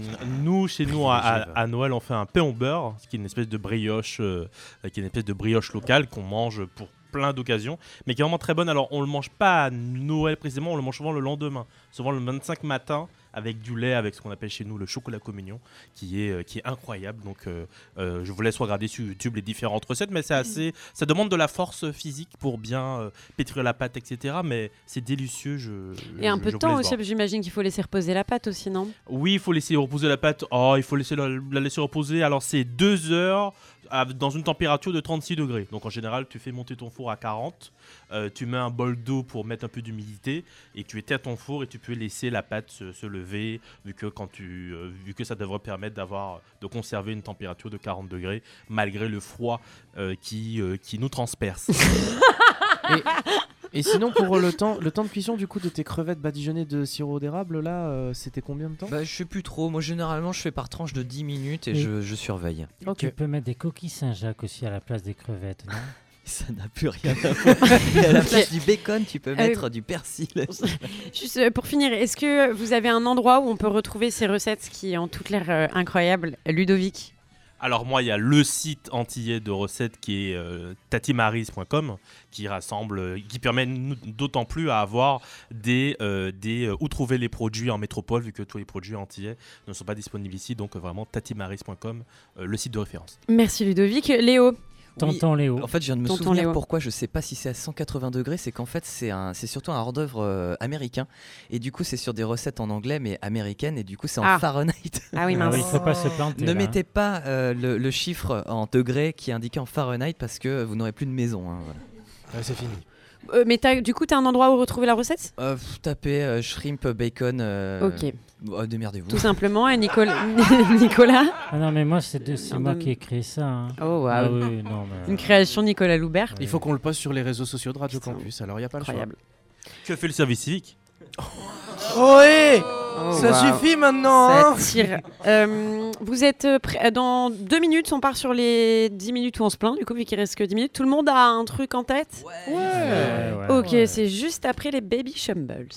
Speaker 3: nous, chez nous, à, à- à Noël, on fait un pain au beurre, qui est une espèce de brioche, euh, qui est une espèce de brioche locale qu'on mange pour plein d'occasions, mais qui est vraiment très bonne. Alors, on le mange pas à Noël précisément, on le mange souvent le lendemain, souvent le 25 matin, avec du lait, avec ce qu'on appelle chez nous le chocolat communion, qui est, euh, qui est incroyable. Donc, euh, euh, je vous laisse regarder sur YouTube les différentes recettes, mais c'est assez, ça demande de la force physique pour bien euh, pétrir la pâte, etc. Mais c'est délicieux. Je,
Speaker 1: Et un
Speaker 3: je-
Speaker 1: peu de temps aussi, j'imagine qu'il faut laisser reposer la pâte aussi, non?
Speaker 3: Oui, il faut laisser reposer la pâte. Oh, il faut laisser la, la laisser reposer. Alors, c'est deux heures à- dans une température de 36 degrés. Donc, en général, tu fais monter ton four à 40. euh, tu mets un bol d'eau pour mettre un peu d'humidité et tu éteins ton four et tu peux laisser la pâte se, se lever vu que quand tu euh, vu que ça devrait permettre d'avoir de conserver une température de 40 degrés malgré le froid euh, qui euh, qui nous transperce.
Speaker 6: Et sinon, pour le temps, le temps de cuisson du coup de tes crevettes badigeonnées de sirop d'érable, là, euh, c'était combien de temps
Speaker 4: Bah, je sais plus trop. Moi, généralement, je fais par tranche de 10 minutes et
Speaker 19: Et-
Speaker 4: je, je surveille.
Speaker 19: Tu peux mettre des coquilles Saint-Jacques aussi à la place des crevettes, non?
Speaker 4: Ça n'a plus rien à voir. Et à la place du bacon, tu peux
Speaker 1: Euh,
Speaker 4: mettre du persil.
Speaker 1: Juste euh, pour finir, est-ce que vous avez un endroit où on peut retrouver ces recettes qui ont toutes l'air euh, incroyables Ludovic?
Speaker 3: Alors moi, il y a le site antillais de recettes qui est euh, tatimaris.com qui rassemble, euh, qui permet d'autant plus à avoir des, euh, des où trouver les produits en métropole vu que tous les produits antillais ne sont pas disponibles ici. Donc vraiment tatimaris.com, le site de référence.
Speaker 1: Merci Ludovic. Léo
Speaker 19: Tonton Léo.
Speaker 4: En fait, je viens de me
Speaker 1: Tonton
Speaker 4: souvenir
Speaker 1: Léo.
Speaker 4: pourquoi je sais pas si c'est à 180 degrés, c'est qu'en fait c'est un, c'est surtout un hors-d'œuvre euh, américain et du coup c'est sur des recettes en anglais mais américaines et du coup c'est en
Speaker 1: Ah.
Speaker 4: Fahrenheit.
Speaker 1: Ah oui, mince.
Speaker 19: Ah oui, il faut pas se planter,
Speaker 4: Ne
Speaker 19: là,
Speaker 4: mettez pas euh, le, le chiffre en degrés qui est indiqué en Fahrenheit parce que vous n'aurez plus de maison. hein, voilà.
Speaker 6: c'est fini.
Speaker 1: Euh, mais t'as- du coup, tu as un endroit où retrouver la recette?
Speaker 4: Euh, tapez euh, shrimp bacon. euh,
Speaker 1: Ok.
Speaker 4: oh, démerdez-vous.
Speaker 1: Tout simplement. Et Nicolas, Nicolas
Speaker 19: Ah non, mais moi, c'est moi
Speaker 1: de-
Speaker 19: qui ai créé ça. hein.
Speaker 1: Oh, waouh.
Speaker 19: Ah oui, non, mais...
Speaker 1: Une création Nicolas Loubert.
Speaker 6: Il faut qu'on le poste sur les réseaux sociaux de Radio Campus, alors il n'y a pas
Speaker 1: Incroyable.
Speaker 3: Que fait le service civique?
Speaker 8: Oh, hé
Speaker 1: Oh,
Speaker 8: Ça suffit maintenant
Speaker 1: Ça
Speaker 8: hein
Speaker 1: tire. Euh, vous êtes euh, prêts Dans deux minutes, on part sur les 10 minutes où on se plaint, du coup, vu qu'il reste que 10 minutes. Tout le monde a un truc en tête?
Speaker 6: Ouais.
Speaker 19: ouais,
Speaker 1: Ok,
Speaker 19: ouais.
Speaker 1: c'est juste après les Baby Shumbles.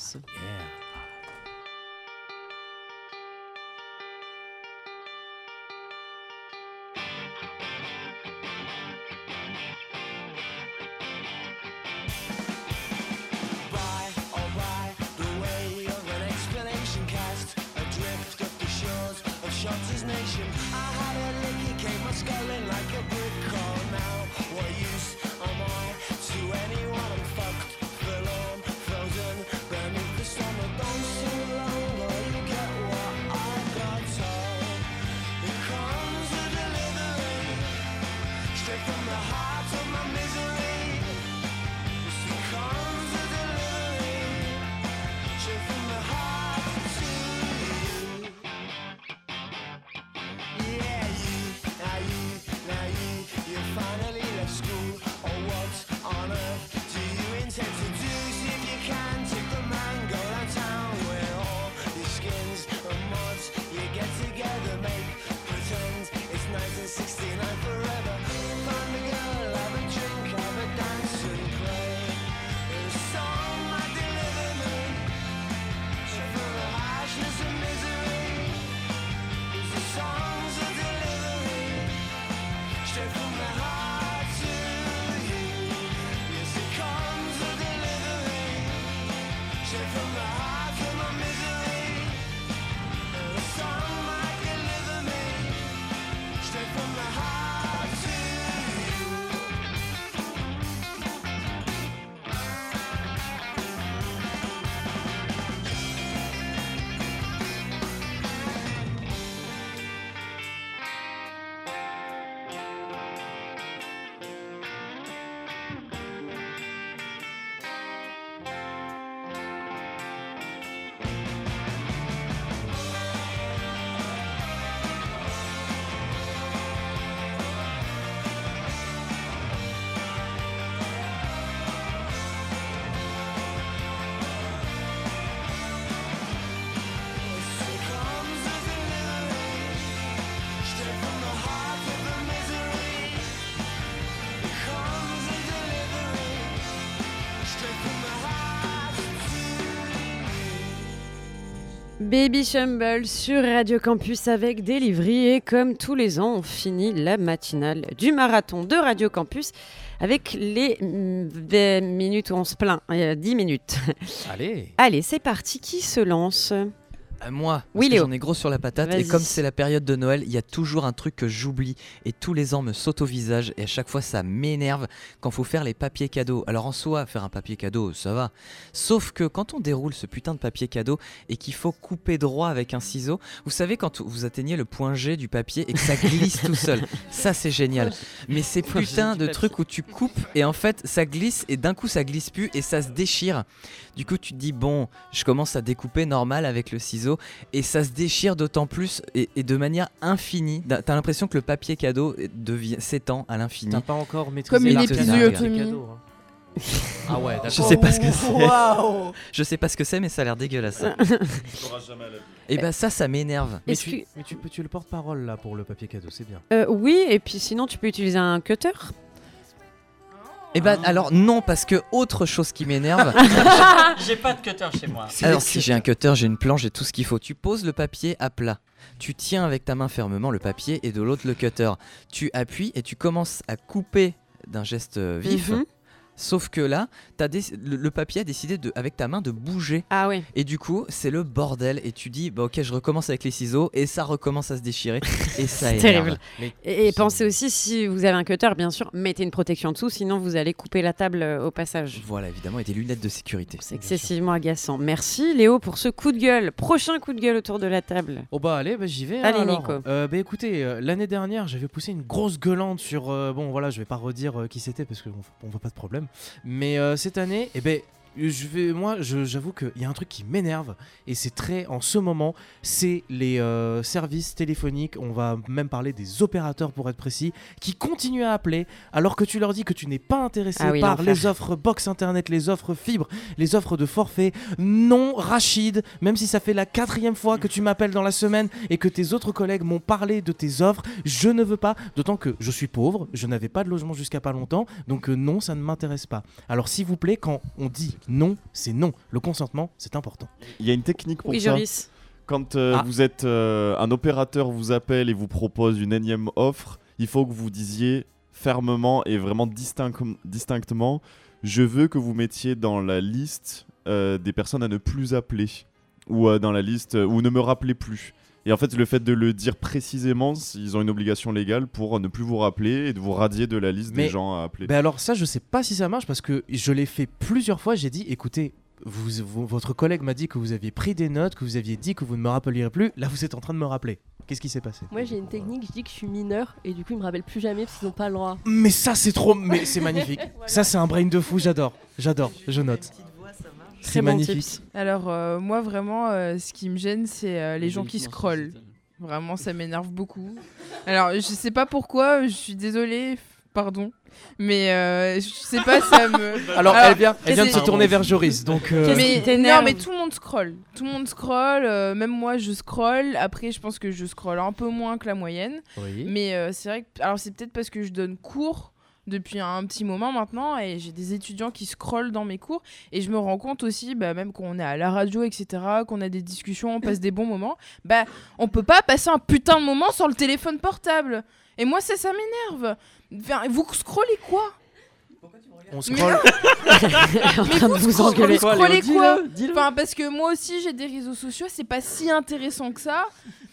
Speaker 1: Baby Shumble sur Radio Campus avec Delivery et comme tous les ans, on finit la matinale du marathon de Radio Campus avec les mm, 20 minutes où on se plaint, euh, 10 minutes.
Speaker 6: Allez.
Speaker 1: Allez, c'est parti, qui se lance?
Speaker 4: Moi,
Speaker 1: Oui, Léo.
Speaker 4: j'en ai gros sur la patate. Et comme c'est la période de Noël, il y a toujours un truc que j'oublie et tous les ans me saute au visage. Et à chaque fois, ça m'énerve quand faut faire les papiers cadeaux. Alors en soi, faire un papier cadeau, ça va. Sauf que quand on déroule ce putain de papier cadeau et qu'il faut couper droit avec un ciseau, vous savez, quand vous atteignez le point G du papier et que ça glisse tout seul, ça c'est génial. Mais ces putains de trucs où tu coupes et en fait ça glisse et d'un coup ça glisse plus et ça se déchire. Du coup, tu te dis, bon, je commence à découper normal avec le ciseau et ça se déchire d'autant plus et, et de manière infinie. T'as l'impression que le papier cadeau devient s'étend à l'infini.
Speaker 6: T'as pas encore maîtrisé
Speaker 20: Comme une épisiotomie.
Speaker 6: cadeau, hein. Ah ouais, d'accord.
Speaker 4: Je sais pas ce que c'est.
Speaker 8: Waouh
Speaker 4: Je sais pas ce que c'est, mais ça a l'air dégueulasse. Et bah ça, ça m'énerve.
Speaker 6: Mais
Speaker 1: Est-ce
Speaker 6: tu,
Speaker 1: que-
Speaker 6: mais tu peux tu es le porte-parole là pour le papier cadeau, c'est bien.
Speaker 1: Euh, Oui, et puis sinon, tu peux utiliser un cutter.
Speaker 4: Et bah alors non, parce que autre chose qui m'énerve.
Speaker 5: J'ai pas de cutter chez moi.
Speaker 4: Alors si j'ai un cutter, j'ai une planche, j'ai tout ce qu'il faut. Tu poses le papier à plat. Tu tiens avec ta main fermement le papier et de l'autre le cutter. Tu appuies et tu commences à couper d'un geste vif.
Speaker 1: Mhm.
Speaker 4: Sauf que là, as le, le papier a décidé de, avec ta main de bouger.
Speaker 1: Ah oui.
Speaker 4: Et du coup, c'est le bordel. Et tu dis, bah ok, je recommence avec les ciseaux. Et ça recommence à se déchirer. et ça
Speaker 1: C'est
Speaker 4: énerve.
Speaker 1: terrible.
Speaker 6: Mais
Speaker 1: Et, et pensez aussi, si vous avez un cutter, bien sûr, mettez une protection dessous, sinon vous allez couper la table euh, au passage.
Speaker 4: Voilà, évidemment, et des lunettes de sécurité.
Speaker 1: C'est excessivement agaçant. Merci Léo pour ce coup de gueule. Prochain coup de gueule autour de la table.
Speaker 6: Oh bah allez, bah, j'y vais. hein,
Speaker 1: Allez,
Speaker 6: alors.
Speaker 1: Nico.
Speaker 6: Euh, bah écoutez, euh, l'année dernière, j'avais poussé une grosse gueulante sur. euh, bon voilà, je vais pas redire euh, qui c'était parce qu'on on voit pas de problème. Mais euh, cette année, eh ben. Je vais, moi, j'avoue qu'il y a un truc qui m'énerve et c'est très en ce moment, c'est les euh, services téléphoniques. On va même parler des opérateurs pour être précis, qui continuent à appeler alors que tu leur dis que tu n'es pas intéressé
Speaker 1: Ah oui,
Speaker 6: par les offres box internet, les offres fibre, les offres de forfait. Non, Rachid, même si ça fait la quatrième fois que tu m'appelles dans la semaine et que tes autres collègues m'ont parlé de tes offres, je ne veux pas. D'autant que je suis pauvre, je n'avais pas de logement jusqu'à pas longtemps, donc euh, non, ça ne m'intéresse pas. Alors s'il vous plaît, quand on dit non, c'est non. Le consentement, c'est important.
Speaker 10: Il y a une technique pour
Speaker 1: Oui,
Speaker 10: ça.
Speaker 1: Joris.
Speaker 10: Quand euh,
Speaker 6: Ah.
Speaker 10: vous êtes euh, un opérateur vous appelle et vous propose une énième offre, il faut que vous disiez fermement et vraiment distinct- distinctement je veux que vous mettiez dans la liste euh, des personnes à ne plus appeler ou euh, dans la liste ou ne me rappelez plus. Et en fait, le fait de le dire précisément, ils ont une obligation légale pour ne plus vous rappeler et de vous radier de la liste
Speaker 6: Mais-
Speaker 10: des gens à appeler.
Speaker 6: Ben alors ça, je sais pas si ça marche parce que je l'ai fait plusieurs fois. J'ai dit, écoutez, vous, vous- votre collègue m'a dit que vous aviez pris des notes, que vous aviez dit que vous ne me rappellerez plus. Là, vous êtes en train de me rappeler. Qu'est-ce qui s'est passé?
Speaker 21: Moi j'ai une technique, je dis que je suis mineur et du coup ils me rappellent plus jamais parce qu'ils n'ont pas le droit.
Speaker 6: Mais ça, c'est trop. Mais c'est magnifique. Ça, c'est un brain de fou. J'adore. J'adore. Je note.
Speaker 1: Bon
Speaker 6: magnifique.
Speaker 1: tips.
Speaker 20: Alors, euh, moi, vraiment, euh, ce qui me gêne, c'est euh, les gens qui scrollent. Vraiment, ça m'énerve beaucoup. Alors, je sais pas pourquoi, je suis désolée, pardon. Mais euh, je sais pas, ça me.
Speaker 6: Alors, elle vient, elle vient de se tourner vers Joris. Donc, euh,
Speaker 20: mais, non, mais tout le monde scrolle. Tout le monde scrolle. euh, même moi, je scrolle. Après, je pense que je scrolle un peu moins que la moyenne.
Speaker 6: Oui.
Speaker 20: Mais euh, c'est vrai que. Alors, c'est peut-être parce que je donne cours depuis un petit moment maintenant et j'ai des étudiants qui scrollent dans mes cours et je me rends compte aussi bah, même quand on est à la radio etc qu'on a des discussions on passe des bons moments bah on peut pas passer un putain de moment sans le téléphone portable. Et moi ça ça m'énerve. Vous scrollez quoi?
Speaker 6: On scrolle.
Speaker 1: en
Speaker 20: mais
Speaker 1: train de
Speaker 20: vous,
Speaker 1: vous
Speaker 20: scrollez quoi
Speaker 5: dis-le.
Speaker 20: Enfin, parce que moi aussi j'ai des réseaux sociaux, c'est pas si intéressant que ça.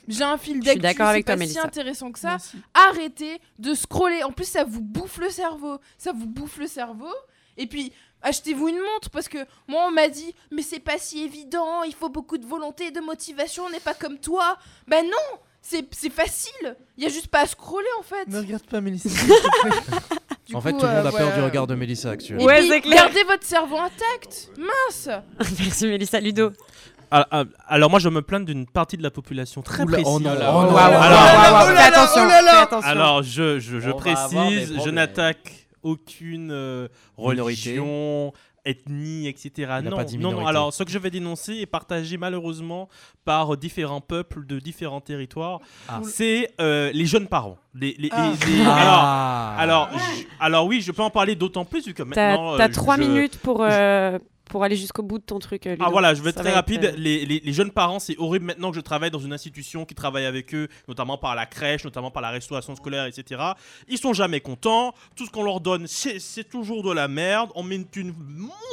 Speaker 20: J'ai un fil d'actu, c'est pas
Speaker 1: toi,
Speaker 20: si
Speaker 1: Mélissa.
Speaker 20: intéressant que ça. Arrêtez de scroller. En plus, ça vous bouffe le cerveau. Ça vous bouffe le cerveau. Et puis, achetez-vous une montre parce que moi, on m'a dit, mais c'est pas si évident. Il faut beaucoup de volonté et de motivation. On n'est pas comme toi. Ben non, c'est c'est facile. Il y a juste pas à scroller en fait.
Speaker 8: Ne regarde pas Mélissa.
Speaker 20: Du
Speaker 6: en fait, tout le monde
Speaker 20: euh,
Speaker 6: a peur
Speaker 20: voilà.
Speaker 6: du regard de Mélissa actuellement.
Speaker 1: Ouais, c'est clair.
Speaker 20: Gardez votre cerveau intact. Mince.
Speaker 1: Merci Mélissa Ludo.
Speaker 3: Ah, ah, alors moi je me plains d'une partie de la population très
Speaker 6: Oula,
Speaker 3: précise.
Speaker 1: attention.
Speaker 3: Alors je, je, je précise, je n'attaque aucune euh,
Speaker 6: Minorité.
Speaker 3: religion, ethnie, etc.
Speaker 6: Il
Speaker 3: Non,
Speaker 6: pas dit
Speaker 3: non, non. Alors ce que je vais dénoncer est partagé malheureusement par différents peuples de différents territoires.
Speaker 6: Ah.
Speaker 3: C'est euh, les jeunes parents. Les, les-
Speaker 8: Ah.
Speaker 3: les- les-
Speaker 6: Ah.
Speaker 3: Alors, alors, je- alors oui, je peux en parler d'autant plus vu que
Speaker 1: T'as
Speaker 3: maintenant.
Speaker 1: t'as
Speaker 3: euh,
Speaker 1: trois
Speaker 3: je-
Speaker 1: minutes pour, euh, pour aller jusqu'au bout de ton truc. euh, Ludo.
Speaker 3: Ah voilà, je vais être
Speaker 1: Ça
Speaker 3: très
Speaker 1: va
Speaker 3: rapide.
Speaker 1: euh,
Speaker 3: Les, les- les jeunes parents, c'est horrible maintenant que je travaille dans une institution qui travaille avec eux, notamment par la crèche, notamment par la restauration scolaire, etc. Ils sont jamais contents. Tout ce qu'on leur donne, c'est toujours de la merde. On met une thune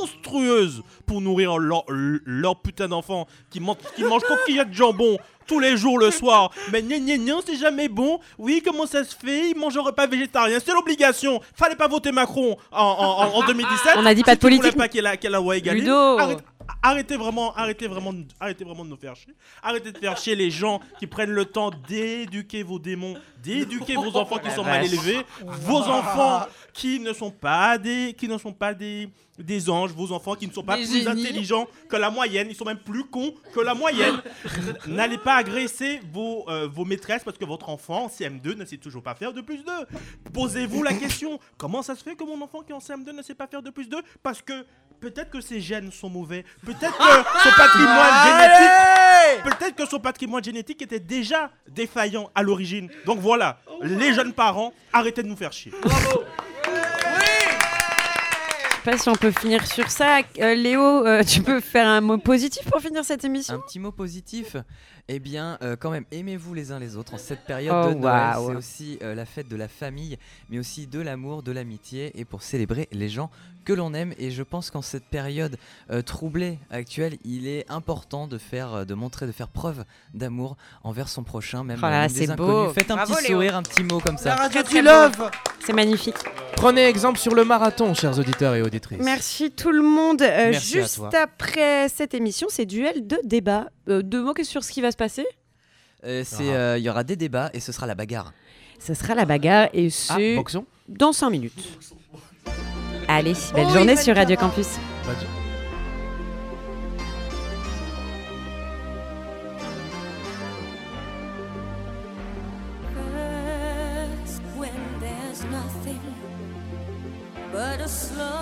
Speaker 3: monstrueuse pour nourrir leur, leur putain d'enfants qui, man- qui mangent coquillettes de jambon tous les jours le soir. Mais gna gna gna, c'est jamais bon. Oui, comment ça se fait? Ils mangent un repas végétarien. C'est l'obligation. Fallait pas voter Macron en, en- en- en 2017.
Speaker 1: On a dit pas de politique.
Speaker 3: pas qu'elle a, qu'elle a.
Speaker 1: Ludo.
Speaker 3: Arrête- Arrêtez vraiment, arrêtez vraiment, de- arrêtez vraiment de nous faire chier. Arrêtez de faire chier les gens qui prennent le temps d'éduquer vos démons, d'éduquer vos enfants qui sont mal élevés, vos enfants qui ne sont pas des, qui ne sont pas des, des anges, vos enfants qui ne sont pas
Speaker 20: Des
Speaker 3: plus
Speaker 20: génies.
Speaker 3: intelligents que la moyenne, ils sont même plus cons que la moyenne. N'allez pas agresser vos, euh, vos maîtresses parce que votre enfant en CM2 ne sait toujours pas faire de plus 2. Posez-vous la question, comment ça se fait que mon enfant qui est en CM2 ne sait pas faire de plus 2 Parce que peut-être que ses gènes sont mauvais, peut-être que son patrimoine génétique, peut-être que son patrimoine génétique était déjà défaillant à l'origine. Donc voilà, les jeunes parents, arrêtez de nous faire chier.
Speaker 1: Je sais pas si on peut finir sur ça. Euh, Léo, euh, tu peux faire un mot positif pour finir cette émission?
Speaker 4: Un petit mot positif, eh bien, euh, quand même, aimez-vous les uns les autres en cette période
Speaker 1: Oh,
Speaker 4: de Noël. C'est aussi euh, la fête de la famille, mais aussi de l'amour, de l'amitié, et pour célébrer les gens que l'on aime. Et je pense qu'en cette période euh, troublée actuelle, il est important de faire, de montrer, de faire preuve d'amour envers son prochain, même
Speaker 1: Oh là là,
Speaker 4: des
Speaker 1: c'est
Speaker 4: inconnus.
Speaker 1: beau.
Speaker 4: Faites un
Speaker 1: Bravo,
Speaker 4: petit
Speaker 1: Léo.
Speaker 4: sourire, un petit mot comme ça.
Speaker 8: La radio du love.
Speaker 1: C'est magnifique.
Speaker 6: Prenez exemple sur le marathon, chers auditeurs et auditrices.
Speaker 1: Merci tout le monde. Euh,
Speaker 6: Merci à
Speaker 1: juste
Speaker 6: toi.
Speaker 1: après cette émission, c'est duel de débat. Euh, deux mots sur ce qui va se passer?
Speaker 4: Euh, c'est, euh, Il y aura des débats et ce sera la bagarre.
Speaker 1: Ce sera la bagarre et c'est
Speaker 6: boxon?
Speaker 1: dans 5 minutes. Allez, belle
Speaker 8: Oh,
Speaker 1: journée
Speaker 8: il va
Speaker 1: sur Radio
Speaker 8: faire.
Speaker 1: Campus.
Speaker 11: First, when there's nothing but a slow